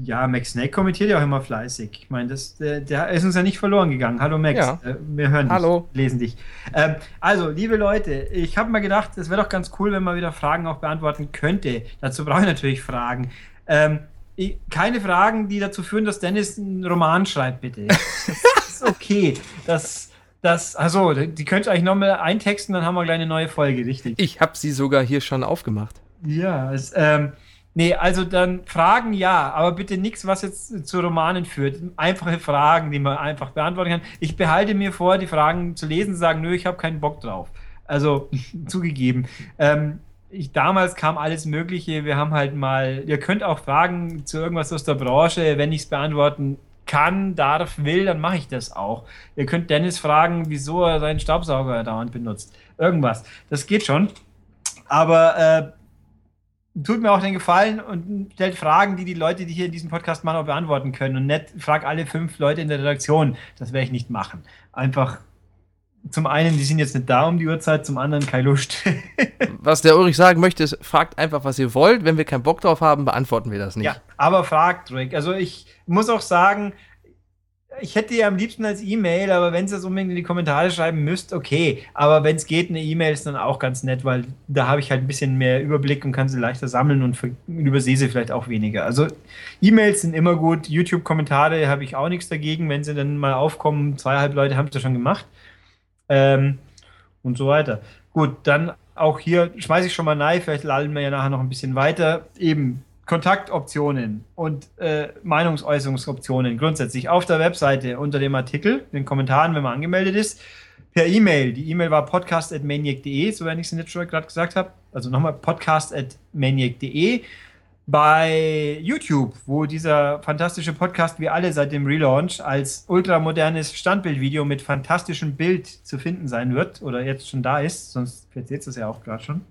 Ja, Max Snake kommentiert ja auch immer fleißig. Ich meine, das, der, der, ist uns ja nicht verloren gegangen. Hallo Max, ja. äh, wir hören dich, Hallo. lesen dich. Ähm, also, liebe Leute, ich habe mal gedacht, es wäre doch ganz cool, wenn man wieder Fragen auch beantworten könnte. Dazu brauche ich natürlich Fragen. Ähm, keine Fragen, die dazu führen, dass Dennis einen Roman schreibt, bitte. Das ist okay. Das, das, also, die könnt ihr eigentlich nochmal eintexten, dann haben wir gleich eine neue Folge, richtig? Ich habe sie sogar hier schon aufgemacht. Ja, es, ähm, nee, also dann Fragen ja, aber bitte nichts, was jetzt zu Romanen führt. Einfache Fragen, die man einfach beantworten kann. Ich behalte mir vor, die Fragen zu lesen, sagen, nö, ich habe keinen Bock drauf. Also, zugegeben. Ähm, ich, damals kam alles Mögliche. Wir haben halt mal, ihr könnt auch Fragen zu irgendwas aus der Branche, wenn ich es beantworten kann, darf, will, dann mache ich das auch. Ihr könnt Dennis fragen, wieso er seinen Staubsauger dauernd benutzt. Irgendwas. Das geht schon. Aber äh, tut mir auch den Gefallen und stellt Fragen, die die Leute, die hier in diesem Podcast machen, auch beantworten können. Und nicht frag alle fünf Leute in der Redaktion. Das werde ich nicht machen. Einfach zum einen, die sind jetzt nicht da um die Uhrzeit, zum anderen keine Lust. was der Ulrich sagen möchte, ist, fragt einfach, was ihr wollt. Wenn wir keinen Bock drauf haben, beantworten wir das nicht. Ja, aber fragt ruhig. Also ich muss auch sagen, ich hätte ja am liebsten als E-Mail, aber wenn ihr das unbedingt in die Kommentare schreiben müsst, okay. Aber wenn es geht, eine E-Mail ist dann auch ganz nett, weil da habe ich halt ein bisschen mehr Überblick und kann sie leichter sammeln und übersehe sie vielleicht auch weniger. Also E-Mails sind immer gut. YouTube-Kommentare habe ich auch nichts dagegen, wenn sie dann mal aufkommen. Zweieinhalb Leute haben es ja schon gemacht. Ähm, und so weiter. Gut, dann auch hier schmeiße ich schon mal rein, vielleicht lallen wir ja nachher noch ein bisschen weiter. Eben Kontaktoptionen und äh, Meinungsäußerungsoptionen grundsätzlich auf der Webseite unter dem Artikel, den Kommentaren, wenn man angemeldet ist, per E-Mail. Die E-Mail war podcast.maniac.de, so wenn ich es nicht schon gerade gesagt habe. Also nochmal podcast.maniac.de bei YouTube, wo dieser fantastische Podcast wie alle seit dem Relaunch als ultramodernes Standbildvideo mit fantastischem Bild zu finden sein wird oder jetzt schon da ist, sonst erzählt es ja auch gerade schon.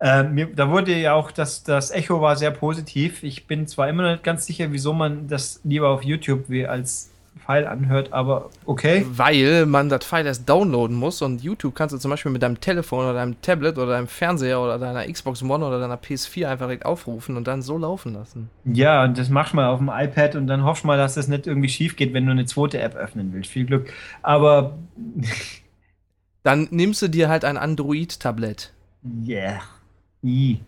Äh, mir, da wurde ja auch, das, das Echo war sehr positiv. Ich bin zwar immer noch nicht ganz sicher, wieso man das lieber auf YouTube wie als File anhört, aber okay. Weil man das File erst downloaden muss und YouTube kannst du zum Beispiel mit deinem Telefon oder deinem Tablet oder deinem Fernseher oder deiner Xbox One oder deiner PS4 einfach direkt aufrufen und dann so laufen lassen. Ja, und das machst du mal auf dem iPad und dann hoffst du mal, dass das nicht irgendwie schief geht, wenn du eine zweite App öffnen willst. Viel Glück. Aber. dann nimmst du dir halt ein Android-Tablett. Yeah. I.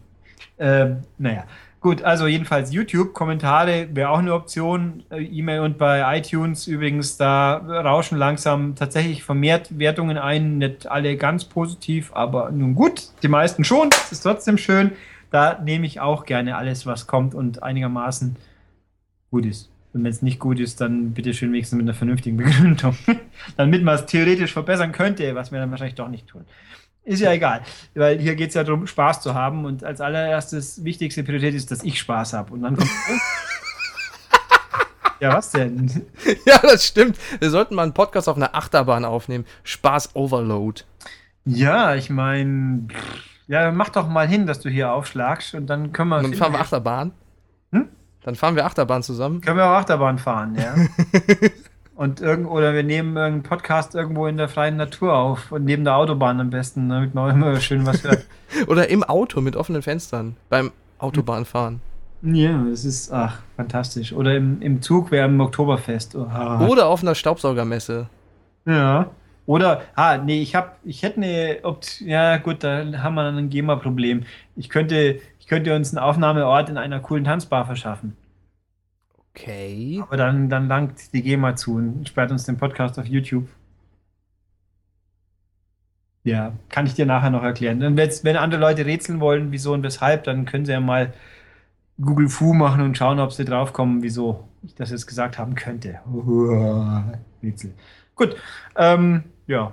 Ähm, naja. Gut, also jedenfalls YouTube, Kommentare wäre auch eine Option. Äh, E-Mail und bei iTunes übrigens, da rauschen langsam tatsächlich vermehrt Wertungen ein. Nicht alle ganz positiv, aber nun gut, die meisten schon. Das ist trotzdem schön. Da nehme ich auch gerne alles, was kommt und einigermaßen gut ist. Und wenn es nicht gut ist, dann bitte schön wenigstens mit einer vernünftigen Begründung. Damit man es theoretisch verbessern könnte, was wir dann wahrscheinlich doch nicht tun. Ist ja egal, weil hier geht es ja darum, Spaß zu haben und als allererstes wichtigste Priorität ist, dass ich Spaß habe. Und dann kommt. ja, was denn? Ja, das stimmt. Wir sollten mal einen Podcast auf einer Achterbahn aufnehmen. Spaß Overload. Ja, ich meine, ja, mach doch mal hin, dass du hier aufschlagst und dann können wir. Und dann fahren wir Achterbahn. Hm? Dann fahren wir Achterbahn zusammen. Können wir auch Achterbahn fahren, ja. Und irgend, oder wir nehmen irgendeinen Podcast irgendwo in der freien Natur auf und neben der Autobahn am besten, damit man immer schön was hört. oder im Auto mit offenen Fenstern beim Autobahnfahren. Ja, das ist, ach, fantastisch. Oder im, im Zug wäre im Oktoberfest. Oh, oder auf einer Staubsaugermesse. Ja. Oder, ah, nee, ich hab, ich hätte eine Option, ja gut, da haben wir dann ein GEMA-Problem. Ich könnte, ich könnte uns einen Aufnahmeort in einer coolen Tanzbar verschaffen. Okay. Aber dann, dann langt die GEMA zu und sperrt uns den Podcast auf YouTube. Ja, kann ich dir nachher noch erklären. Und wenn andere Leute rätseln wollen, wieso und weshalb, dann können sie ja mal Google Fu machen und schauen, ob sie draufkommen, wieso ich das jetzt gesagt haben könnte. Rätsel. Gut, ähm, ja.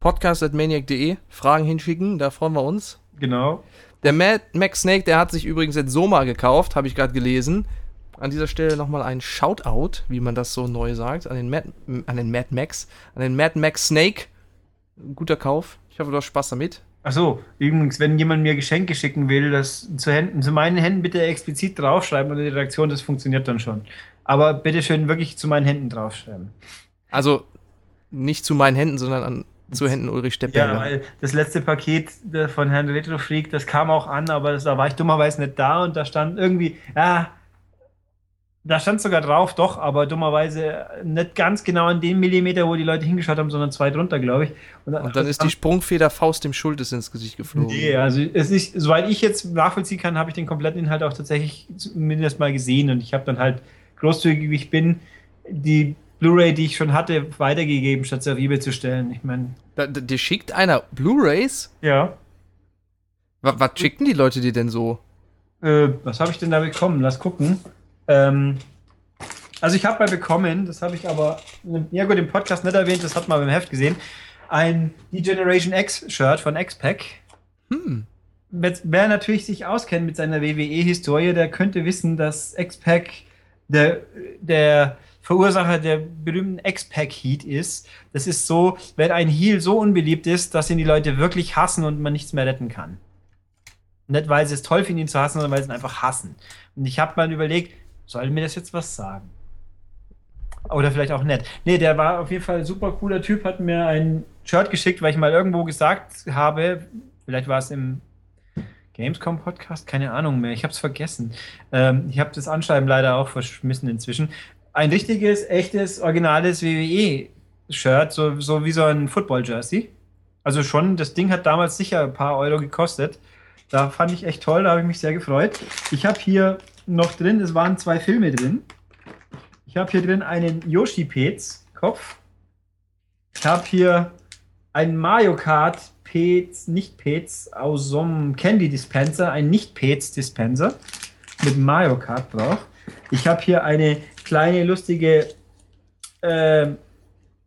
Podcast.maniac.de, Fragen hinschicken, da freuen wir uns. Genau. Der Mad Max Snake, der hat sich übrigens jetzt Soma gekauft, habe ich gerade gelesen. An dieser Stelle nochmal ein Shoutout, wie man das so neu sagt, an den, Mad, an den Mad Max, an den Mad Max Snake. Guter Kauf. Ich hoffe, du hast Spaß damit. Achso, übrigens, wenn jemand mir Geschenke schicken will, das zu, Händen, zu meinen Händen bitte explizit draufschreiben unter die Redaktion, das funktioniert dann schon. Aber bitte schön wirklich zu meinen Händen draufschreiben. Also nicht zu meinen Händen, sondern an, zu Händen Ulrich Steppberger. Ja, weil das letzte Paket von Herrn Retro Freak, das kam auch an, aber das, da war ich dummerweise nicht da und da stand irgendwie, ja, da stand sogar drauf, doch, aber dummerweise nicht ganz genau an den Millimeter, wo die Leute hingeschaut haben, sondern zwei drunter, glaube ich. Und dann, und dann ist die Sprungfeder Faust dem Schultes ins Gesicht geflogen. Nee, also es ist, soweit ich jetzt nachvollziehen kann, habe ich den kompletten Inhalt auch tatsächlich zumindest mal gesehen und ich habe dann halt großzügig, wie ich bin, die Blu-ray, die ich schon hatte, weitergegeben, statt sie auf eBay zu stellen. Ich meine. Dir schickt einer Blu-rays? Ja. Was, was schickten die Leute dir denn so? Äh, was habe ich denn da bekommen? Lass gucken. Ähm, also ich habe mal bekommen, das habe ich aber, ja gut, im Podcast nicht erwähnt, das hat man beim Heft gesehen, ein D-Generation X-Shirt von X-Pack. Hm. Wer natürlich sich auskennt mit seiner WWE-Historie, der könnte wissen, dass X-Pack der, der Verursacher der berühmten X-Pack-Heat ist. Das ist so, wenn ein Heel so unbeliebt ist, dass ihn die Leute wirklich hassen und man nichts mehr retten kann. Nicht, weil sie es toll finden, ihn zu hassen, sondern weil sie ihn einfach hassen. Und ich habe mal überlegt, soll mir das jetzt was sagen? Oder vielleicht auch nett. Nee, der war auf jeden Fall super cooler Typ, hat mir ein Shirt geschickt, weil ich mal irgendwo gesagt habe, vielleicht war es im Gamescom Podcast, keine Ahnung mehr, ich habe es vergessen. Ähm, ich habe das Anschreiben leider auch verschmissen inzwischen. Ein richtiges, echtes, originales WWE-Shirt, so, so wie so ein Football-Jersey. Also schon, das Ding hat damals sicher ein paar Euro gekostet. Da fand ich echt toll, da habe ich mich sehr gefreut. Ich habe hier noch drin, es waren zwei Filme drin. Ich habe hier drin einen Yoshi Pets Kopf. Ich habe hier einen Mario Kart Pets, nicht Pets, aus so einem Candy Dispenser, ein nicht Pets Dispenser mit Mario Kart drauf. Ich habe hier eine kleine lustige äh,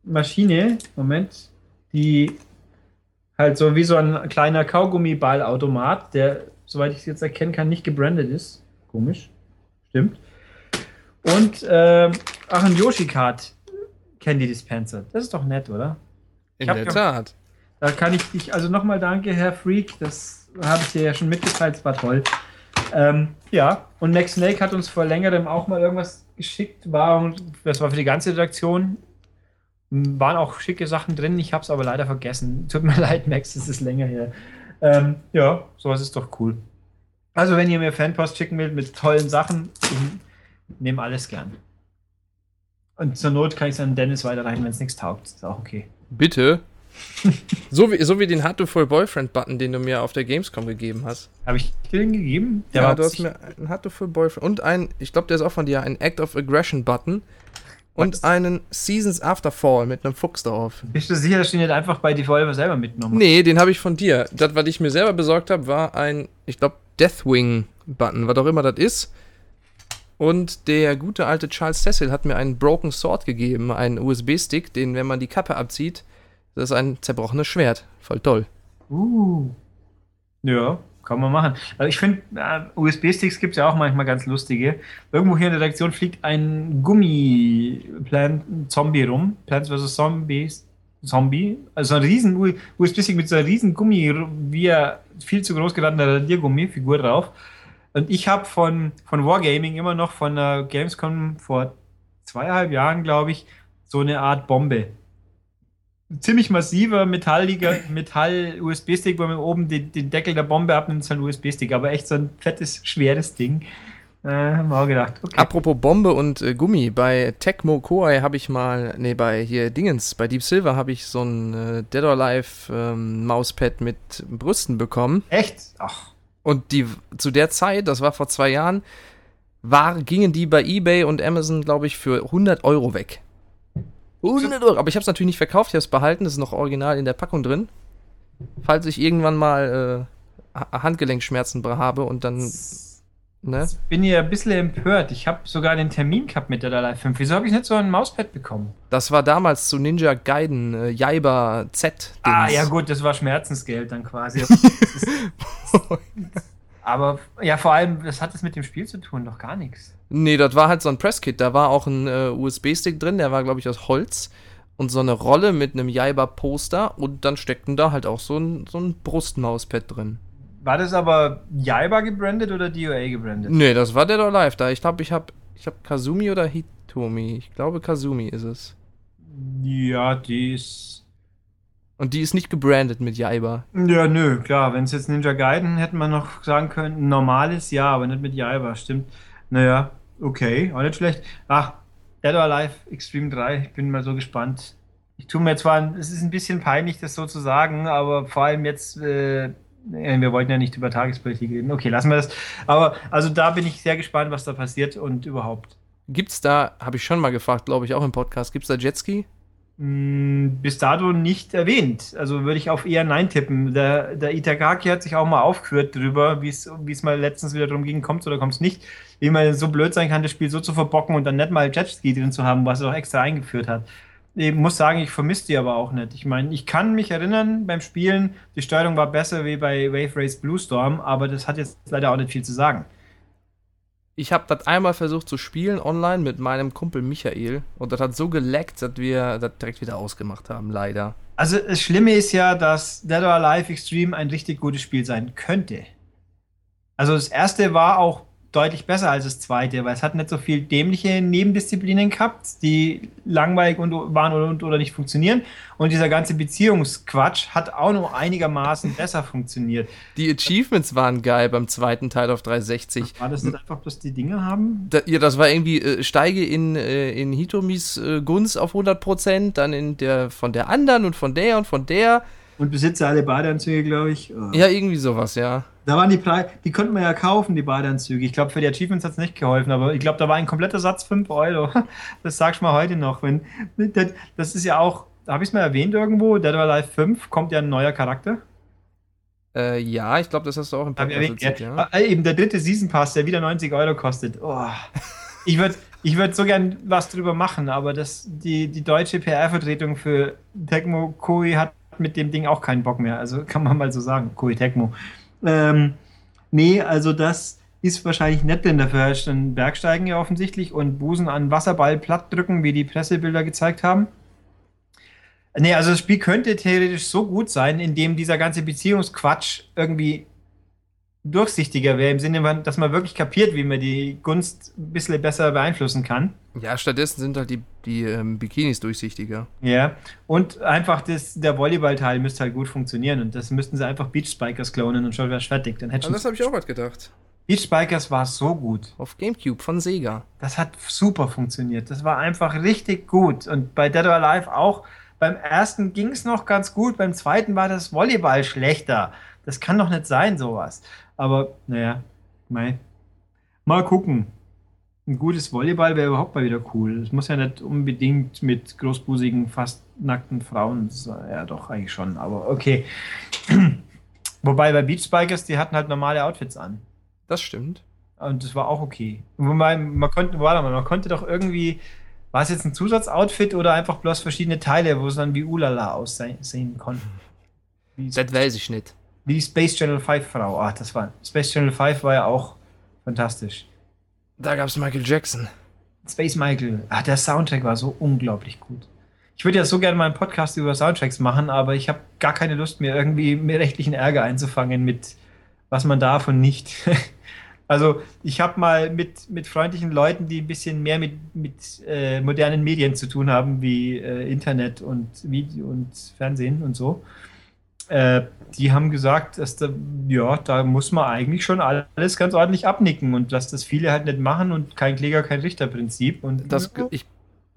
Maschine, Moment, die halt so wie so ein kleiner Kaugummiballautomat, der, soweit ich es jetzt erkennen kann, nicht gebrandet ist. Komisch. Stimmt. Und äh, ach, ein Yoshi-Card Candy Dispenser. Das ist doch nett, oder? In der Tat. Da kann ich dich, also nochmal danke, Herr Freak. Das habe ich dir ja schon mitgeteilt, es war toll. Ähm, ja, und Max Snake hat uns vor längerem auch mal irgendwas geschickt. War, das war für die ganze Redaktion. Waren auch schicke Sachen drin, ich habe es aber leider vergessen. Tut mir leid, Max, das ist länger her. Ähm, ja, sowas ist doch cool. Also, wenn ihr mir Fanpost schicken wollt mit tollen Sachen, ich nehme alles gern. Und zur Not kann ich es an Dennis weiterreichen, wenn es nichts taugt. Ist auch okay. Bitte? so, wie, so wie den Hatoful Boyfriend-Button, den du mir auf der Gamescom gegeben hast. Habe ich dir den gegeben? Der ja, du hast mir einen Hatoful Boyfriend und ein, ich glaube, der ist auch von dir, ein Act of Aggression-Button und Was? einen Seasons After Fall mit einem Fuchs drauf. Bist du sicher, dass du den nicht einfach bei Devolver selber mitgenommen hast? Nee, den habe ich von dir. Das, was ich mir selber besorgt habe, war ein, ich glaube, Deathwing-Button, was auch immer das ist. Und der gute alte Charles Cecil hat mir einen Broken Sword gegeben, einen USB-Stick, den, wenn man die Kappe abzieht, das ist ein zerbrochenes Schwert. Voll toll. Uh. Ja, kann man machen. Also ich finde, äh, USB-Sticks gibt es ja auch manchmal ganz lustige. Irgendwo hier in der Redaktion fliegt ein Gummi-Zombie rum. Plants vs. Zombies. Zombie. Also ein riesen USB-Stick mit so einer riesen Gummi, wie er viel zu groß geratener Radiergummi-Figur drauf. Und ich habe von, von Wargaming immer noch von der Gamescom vor zweieinhalb Jahren, glaube ich, so eine Art Bombe ziemlich massiver metalliger Metall-USB-Stick, wo man oben den, den, Deckel der Bombe abnimmt, ist ein USB-Stick, aber echt so ein fettes, schweres Ding. Äh, haben wir auch gedacht. Okay. Apropos Bombe und äh, Gummi, bei Tecmo Koei habe ich mal, nee, bei hier Dingens, bei Deep Silver habe ich so ein äh, Dead or Alive ähm, Mauspad mit Brüsten bekommen. Echt? Ach. Und die zu der Zeit, das war vor zwei Jahren, war, gingen die bei eBay und Amazon, glaube ich, für 100 Euro weg. 100 Euro. Aber ich habe es natürlich nicht verkauft, ich habe es behalten. Das ist noch original in der Packung drin. Falls ich irgendwann mal äh, Handgelenkschmerzen habe und dann. Ne? Ich bin hier ein bisschen empört. Ich habe sogar den Termin gehabt mit der Dalai 5. Wieso habe ich nicht so ein Mauspad bekommen? Das war damals zu Ninja Gaiden, äh, Jaiba Z. -Dings. Ah, ja, gut, das war Schmerzensgeld dann quasi. Aber ja, vor allem, was hat das mit dem Spiel zu tun? Doch gar nichts. Nee, das war halt so ein Presskit. Da war auch ein äh, USB-Stick drin, der war, glaube ich, aus Holz. Und so eine Rolle mit einem Jaiba-Poster. Und dann steckten da halt auch so ein, so ein Brustmauspad drin. War das aber Jaiba gebrandet oder DOA gebrandet? Nee, das war Dead or Alive. Da ich glaube, ich habe ich hab Kazumi oder Hitomi. Ich glaube, Kazumi ist es. Ja, die ist und die ist nicht gebrandet mit Jaiba. Ja, nö, klar. Wenn es jetzt Ninja Gaiden hätte man noch sagen können, normales ja, aber nicht mit Jaiba, stimmt. Naja, okay, auch nicht schlecht. Ach, Dead or Alive Extreme 3, ich bin mal so gespannt. Ich tue mir zwar, es ist ein bisschen peinlich, das so zu sagen, aber vor allem jetzt, äh, wir wollten ja nicht über Tagespolitik reden. Okay, lassen wir das. Aber also da bin ich sehr gespannt, was da passiert und überhaupt. Gibt's da, habe ich schon mal gefragt, glaube ich, auch im Podcast, gibt's da Jetski? Hm, bis dato nicht erwähnt. Also würde ich auf eher Nein tippen. Der, der Itagaki hat sich auch mal aufgeführt darüber, wie es mal letztens wieder darum ging, kommt oder kommt es nicht. Wie man so blöd sein kann, das Spiel so zu verbocken und dann nicht mal Jetski drin zu haben, was er doch extra eingeführt hat. Ich muss sagen, ich vermisse die aber auch nicht. Ich meine, ich kann mich erinnern beim Spielen, die Steuerung war besser wie bei Wave Race Blue Storm, aber das hat jetzt leider auch nicht viel zu sagen ich habe das einmal versucht zu spielen online mit meinem Kumpel Michael und das hat so geleckt, dass wir das direkt wieder ausgemacht haben, leider. Also das Schlimme ist ja, dass Dead or Alive Extreme ein richtig gutes Spiel sein könnte. Also das erste war auch deutlich besser als das zweite, weil es hat nicht so viel dämliche Nebendisziplinen gehabt, die langweilig und waren oder, oder nicht funktionieren. Und dieser ganze Beziehungsquatsch hat auch nur einigermaßen besser funktioniert. Die Achievements waren geil beim zweiten Teil auf 360. War das nicht einfach bloß die Dinge haben? Da, ja, das war irgendwie, äh, steige in, äh, in Hitomis äh, Gunst auf 100%, dann in der von der anderen und von der und von der. Und besitze alle Badeanzüge, glaube ich. Oh. Ja, irgendwie sowas, ja. Da waren die Preise, die konnte man ja kaufen, die Badeanzüge. Ich glaube, für die Achievements hat es nicht geholfen, aber ich glaube, da war ein kompletter Satz 5 Euro. Das sagst du mal heute noch. Wenn, das ist ja auch, habe ich es mal erwähnt irgendwo, Dead or Alive 5 kommt ja ein neuer Charakter. Äh, ja, ich glaube, das hast du auch im Podcast erzählt, ja. ja. Ah, eben der dritte Season Pass, der wieder 90 Euro kostet. Oh. Ich würde ich würd so gern was drüber machen, aber das, die, die deutsche PR-Vertretung für Tecmo Koei hat mit dem Ding auch keinen Bock mehr. Also kann man mal so sagen, Koei Tecmo. Ähm, nee, also das ist wahrscheinlich nett, denn dafür herrscht dann Bergsteigen ja offensichtlich und Busen an Wasserball platt drücken, wie die Pressebilder gezeigt haben. Nee, also das Spiel könnte theoretisch so gut sein, indem dieser ganze Beziehungsquatsch irgendwie durchsichtiger wäre, im Sinne, dass man wirklich kapiert, wie man die Gunst ein bisschen besser beeinflussen kann. Ja, stattdessen sind halt die, die ähm, Bikinis durchsichtiger. Ja, und einfach das, der Volleyballteil müsste halt gut funktionieren und das müssten sie einfach Beach Spikers klonen und schon wäre es fertig. Dann hätte ja, das habe ich auch gerade gedacht. Beach Spikers war so gut. Auf Gamecube von Sega. Das hat super funktioniert. Das war einfach richtig gut. Und bei Dead or Alive auch. Beim ersten ging es noch ganz gut, beim zweiten war das Volleyball schlechter. Das kann doch nicht sein, sowas. Aber naja, mei. mal gucken. Ein gutes Volleyball wäre überhaupt mal wieder cool. Es muss ja nicht unbedingt mit großbusigen, fast nackten Frauen sein. Ja, doch, eigentlich schon, aber okay. Wobei bei Beachbikers, die hatten halt normale Outfits an. Das stimmt. Und das war auch okay. Wobei, man konnte, warte mal, man konnte doch irgendwie, war es jetzt ein Zusatzoutfit oder einfach bloß verschiedene Teile, wo es dann wie Ulala aussehen konnte? Das weiß ich nicht. Wie die Space Channel 5 Frau. Ah, das war. Space Channel 5 war ja auch fantastisch. Da gab es Michael Jackson. Space Michael. Ah, der Soundtrack war so unglaublich gut. Ich würde ja so gerne mal einen Podcast über Soundtracks machen, aber ich habe gar keine Lust mehr, irgendwie mehr rechtlichen Ärger einzufangen mit was man darf und nicht. also ich habe mal mit, mit freundlichen Leuten, die ein bisschen mehr mit, mit äh, modernen Medien zu tun haben, wie äh, Internet und Video und Fernsehen und so, äh, die haben gesagt, dass da, ja, da muss man eigentlich schon alles ganz ordentlich abnicken und dass das viele halt nicht machen und kein Kläger, kein Richterprinzip. Und das, ich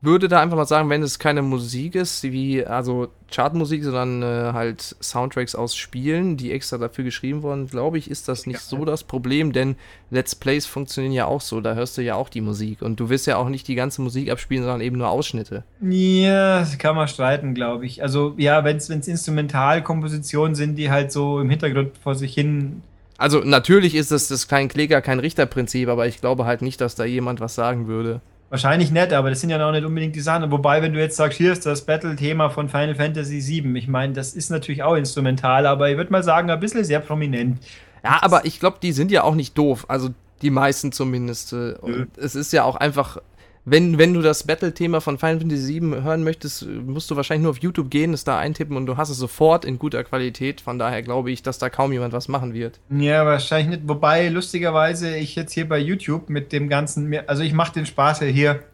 würde da einfach mal sagen, wenn es keine Musik ist, wie also Chartmusik, sondern äh, halt Soundtracks aus Spielen, die extra dafür geschrieben wurden, glaube ich, ist das nicht ja. so das Problem, denn Let's Plays funktionieren ja auch so, da hörst du ja auch die Musik und du wirst ja auch nicht die ganze Musik abspielen, sondern eben nur Ausschnitte. Ja, das kann man streiten, glaube ich. Also ja, wenn es Instrumentalkompositionen sind, die halt so im Hintergrund vor sich hin also natürlich ist das das kein Kläger, kein Richterprinzip, aber ich glaube halt nicht, dass da jemand was sagen würde. Wahrscheinlich nett, aber das sind ja noch nicht unbedingt die Sachen. Wobei, wenn du jetzt sagst, hier ist das Battle-Thema von Final Fantasy VII, ich meine, das ist natürlich auch instrumental, aber ich würde mal sagen, ein bisschen sehr prominent. Ja, aber ich glaube, die sind ja auch nicht doof. Also die meisten zumindest. Äh, und es ist ja auch einfach wenn, wenn du das Battle-Thema von Final Fantasy VII hören möchtest, musst du wahrscheinlich nur auf YouTube gehen, es da eintippen und du hast es sofort in guter Qualität. Von daher glaube ich, dass da kaum jemand was machen wird. Ja, wahrscheinlich nicht. Wobei, lustigerweise, ich jetzt hier bei YouTube mit dem ganzen, also ich mache den Spaß ja hier.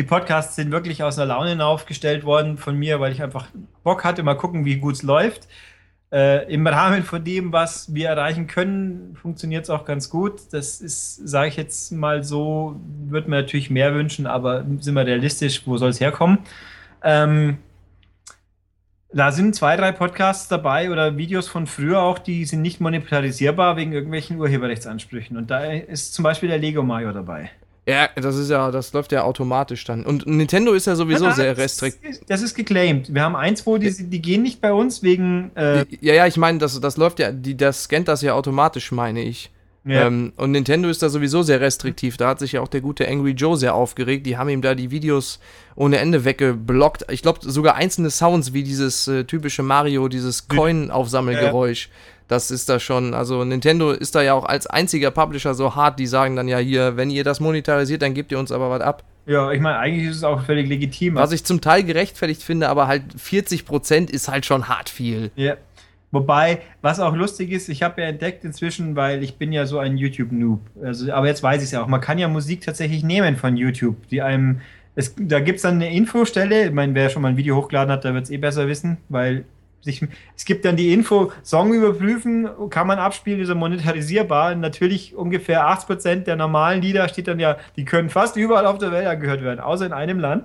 Die Podcasts sind wirklich aus einer Laune aufgestellt worden von mir, weil ich einfach Bock hatte, mal gucken, wie gut es läuft. Äh, Im Rahmen von dem, was wir erreichen können, funktioniert es auch ganz gut. Das ist, sage ich jetzt mal so, würde man natürlich mehr wünschen, aber sind wir realistisch, wo soll es herkommen? Ähm, da sind zwei, drei Podcasts dabei oder Videos von früher auch, die sind nicht monetarisierbar wegen irgendwelchen Urheberrechtsansprüchen. Und da ist zum Beispiel der Lego Mario dabei. Ja, das ist ja, das läuft ja automatisch dann. Und Nintendo ist ja sowieso ja, sehr restriktiv. Das ist geclaimed. Wir haben eins, wo die, die gehen nicht bei uns wegen. Äh ja, ja, ich meine, das, das läuft ja, die, das scannt das ja automatisch, meine ich. Ja. Ähm, und Nintendo ist da sowieso sehr restriktiv. Da hat sich ja auch der gute Angry Joe sehr aufgeregt. Die haben ihm da die Videos ohne Ende weggeblockt. Ich glaube, sogar einzelne Sounds wie dieses äh, typische Mario, dieses Coin-Aufsammelgeräusch. Ja das ist da schon, also Nintendo ist da ja auch als einziger Publisher so hart, die sagen dann ja hier, wenn ihr das monetarisiert, dann gebt ihr uns aber was ab. Ja, ich meine, eigentlich ist es auch völlig legitim. Was ich zum Teil gerechtfertigt finde, aber halt 40% ist halt schon hart viel. Ja. Wobei, was auch lustig ist, ich habe ja entdeckt inzwischen, weil ich bin ja so ein YouTube-Noob. Also, aber jetzt weiß ich es ja auch. Man kann ja Musik tatsächlich nehmen von YouTube, die einem. Es, da gibt es dann eine Infostelle. Ich meine, wer schon mal ein Video hochgeladen hat, der wird es eh besser wissen, weil sich, es gibt dann die Info, Song überprüfen, kann man abspielen, ist er monetarisierbar. Natürlich ungefähr 80% der normalen Lieder steht dann ja, die können fast überall auf der Welt angehört werden, außer in einem Land.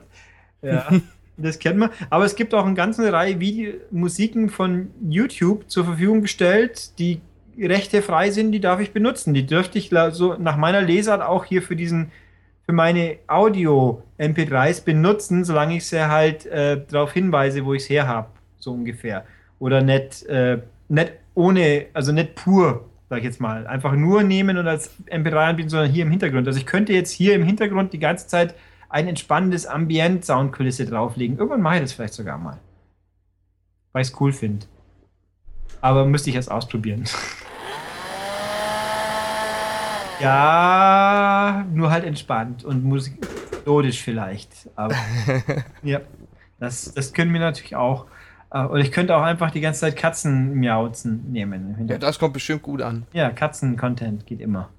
Ja, das kennt man. Aber es gibt auch eine ganze Reihe Video Musiken von YouTube zur Verfügung gestellt, die Rechte frei sind, die darf ich benutzen. Die dürfte ich so nach meiner Lesart auch hier für diesen für meine Audio-MP3s benutzen, solange ich sie halt äh, darauf hinweise, wo ich es her habe so ungefähr. Oder nicht, äh, nicht ohne, also nicht pur, sag ich jetzt mal, einfach nur nehmen und als MP3 anbieten, sondern hier im Hintergrund. Also ich könnte jetzt hier im Hintergrund die ganze Zeit ein entspannendes Ambient-Soundkulisse drauflegen. Irgendwann mache ich das vielleicht sogar mal. Weil ich es cool finde. Aber müsste ich erst ausprobieren. ja, nur halt entspannt und melodisch vielleicht. Aber ja, das, das können wir natürlich auch. Äh, Oder ich könnte auch einfach die ganze Zeit Katzen-Miauzen nehmen. Ja, das kommt bestimmt gut an. Ja, Katzen-Content geht immer.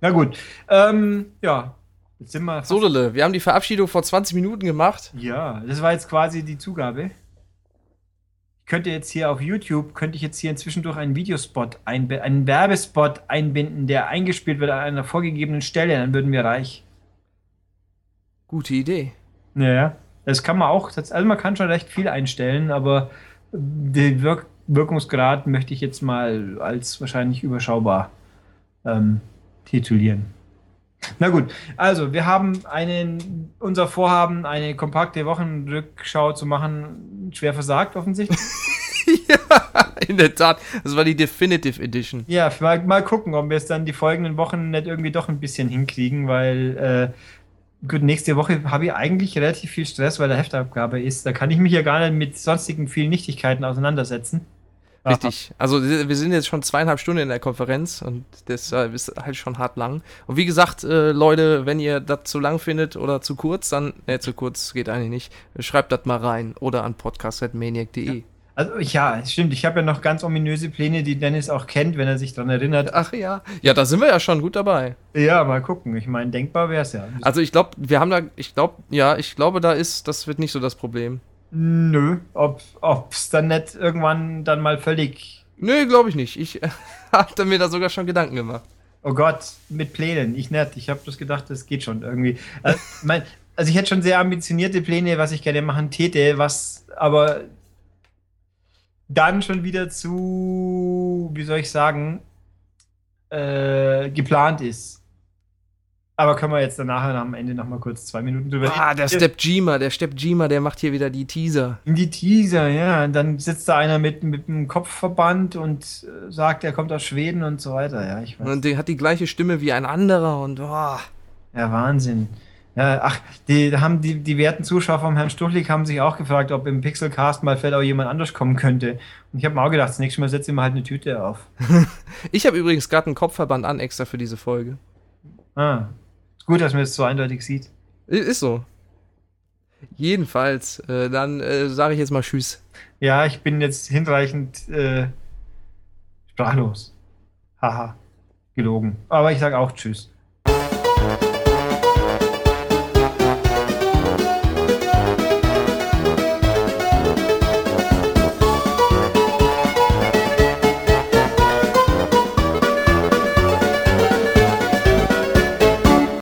Na gut. Ähm, ja. Jetzt sind wir. Sodele, wir haben die Verabschiedung vor 20 Minuten gemacht. Ja, das war jetzt quasi die Zugabe. Ich könnte jetzt hier auf YouTube, könnte ich jetzt hier zwischendurch einen Videospot, einbi- einen Werbespot einbinden, der eingespielt wird an einer vorgegebenen Stelle, dann würden wir reich. Gute Idee. Ja, das kann man auch, also man kann schon recht viel einstellen, aber den Wirk Wirkungsgrad möchte ich jetzt mal als wahrscheinlich überschaubar ähm, titulieren. Na gut, also wir haben einen, unser Vorhaben, eine kompakte Wochenrückschau zu machen, schwer versagt offensichtlich. In der Tat, das war die Definitive Edition. ja, mal, mal gucken, ob wir es dann die folgenden Wochen nicht irgendwie doch ein bisschen hinkriegen, weil äh, gut, nächste Woche habe ich eigentlich relativ viel Stress, weil der Heftabgabe ist. Da kann ich mich ja gar nicht mit sonstigen vielen Nichtigkeiten auseinandersetzen. Richtig. Also wir sind jetzt schon zweieinhalb Stunden in der Konferenz und deshalb ist halt schon hart lang. Und wie gesagt, äh, Leute, wenn ihr das zu lang findet oder zu kurz, dann, ne, zu kurz geht eigentlich nicht, schreibt das mal rein oder an podcast.maniac.de. Also ja, stimmt. Ich habe ja noch ganz ominöse Pläne, die Dennis auch kennt, wenn er sich daran erinnert. Ach ja. Ja, da sind wir ja schon gut dabei. Ja, mal gucken. Ich meine, denkbar wäre es ja. Also ich glaube, wir haben da, ich glaube, ja, ich glaube, da ist, das wird nicht so das Problem. Nö, ob es dann nicht irgendwann dann mal völlig. Nö, glaube ich nicht. Ich hatte mir da sogar schon Gedanken gemacht. Oh Gott, mit Plänen. Ich nicht. Ich habe bloß gedacht, das geht schon irgendwie. Also, mein, also ich hätte schon sehr ambitionierte Pläne, was ich gerne machen täte, was aber dann schon wieder zu, wie soll ich sagen, äh, geplant ist. Aber können wir jetzt danach am Ende noch mal kurz zwei Minuten drüber Ah, der Step Jima, der Step Jima, der macht hier wieder die Teaser. Die Teaser, ja. Und dann sitzt da einer mit, mit einem Kopfverband und äh, sagt, er kommt aus Schweden und so weiter. Ja, ich weiß. Und der hat die gleiche Stimme wie ein anderer und oh, Ja, Wahnsinn. Ja, ach, die da haben die, die werten Zuschauer vom Herrn Stuchlik haben sich auch gefragt, ob im Pixelcast mal vielleicht auch jemand anders kommen könnte. Und ich habe mir auch gedacht, das nächste Mal setze ich mir halt eine Tüte auf. Ich habe übrigens gerade einen Kopfverband an extra für diese Folge. Ah, ist gut, dass man es so eindeutig sieht. Ist so. Jedenfalls, äh, dann äh, sage ich jetzt mal Tschüss. Ja, ich bin jetzt hinreichend äh, sprachlos. Haha, gelogen. Aber ich sage auch Tschüss.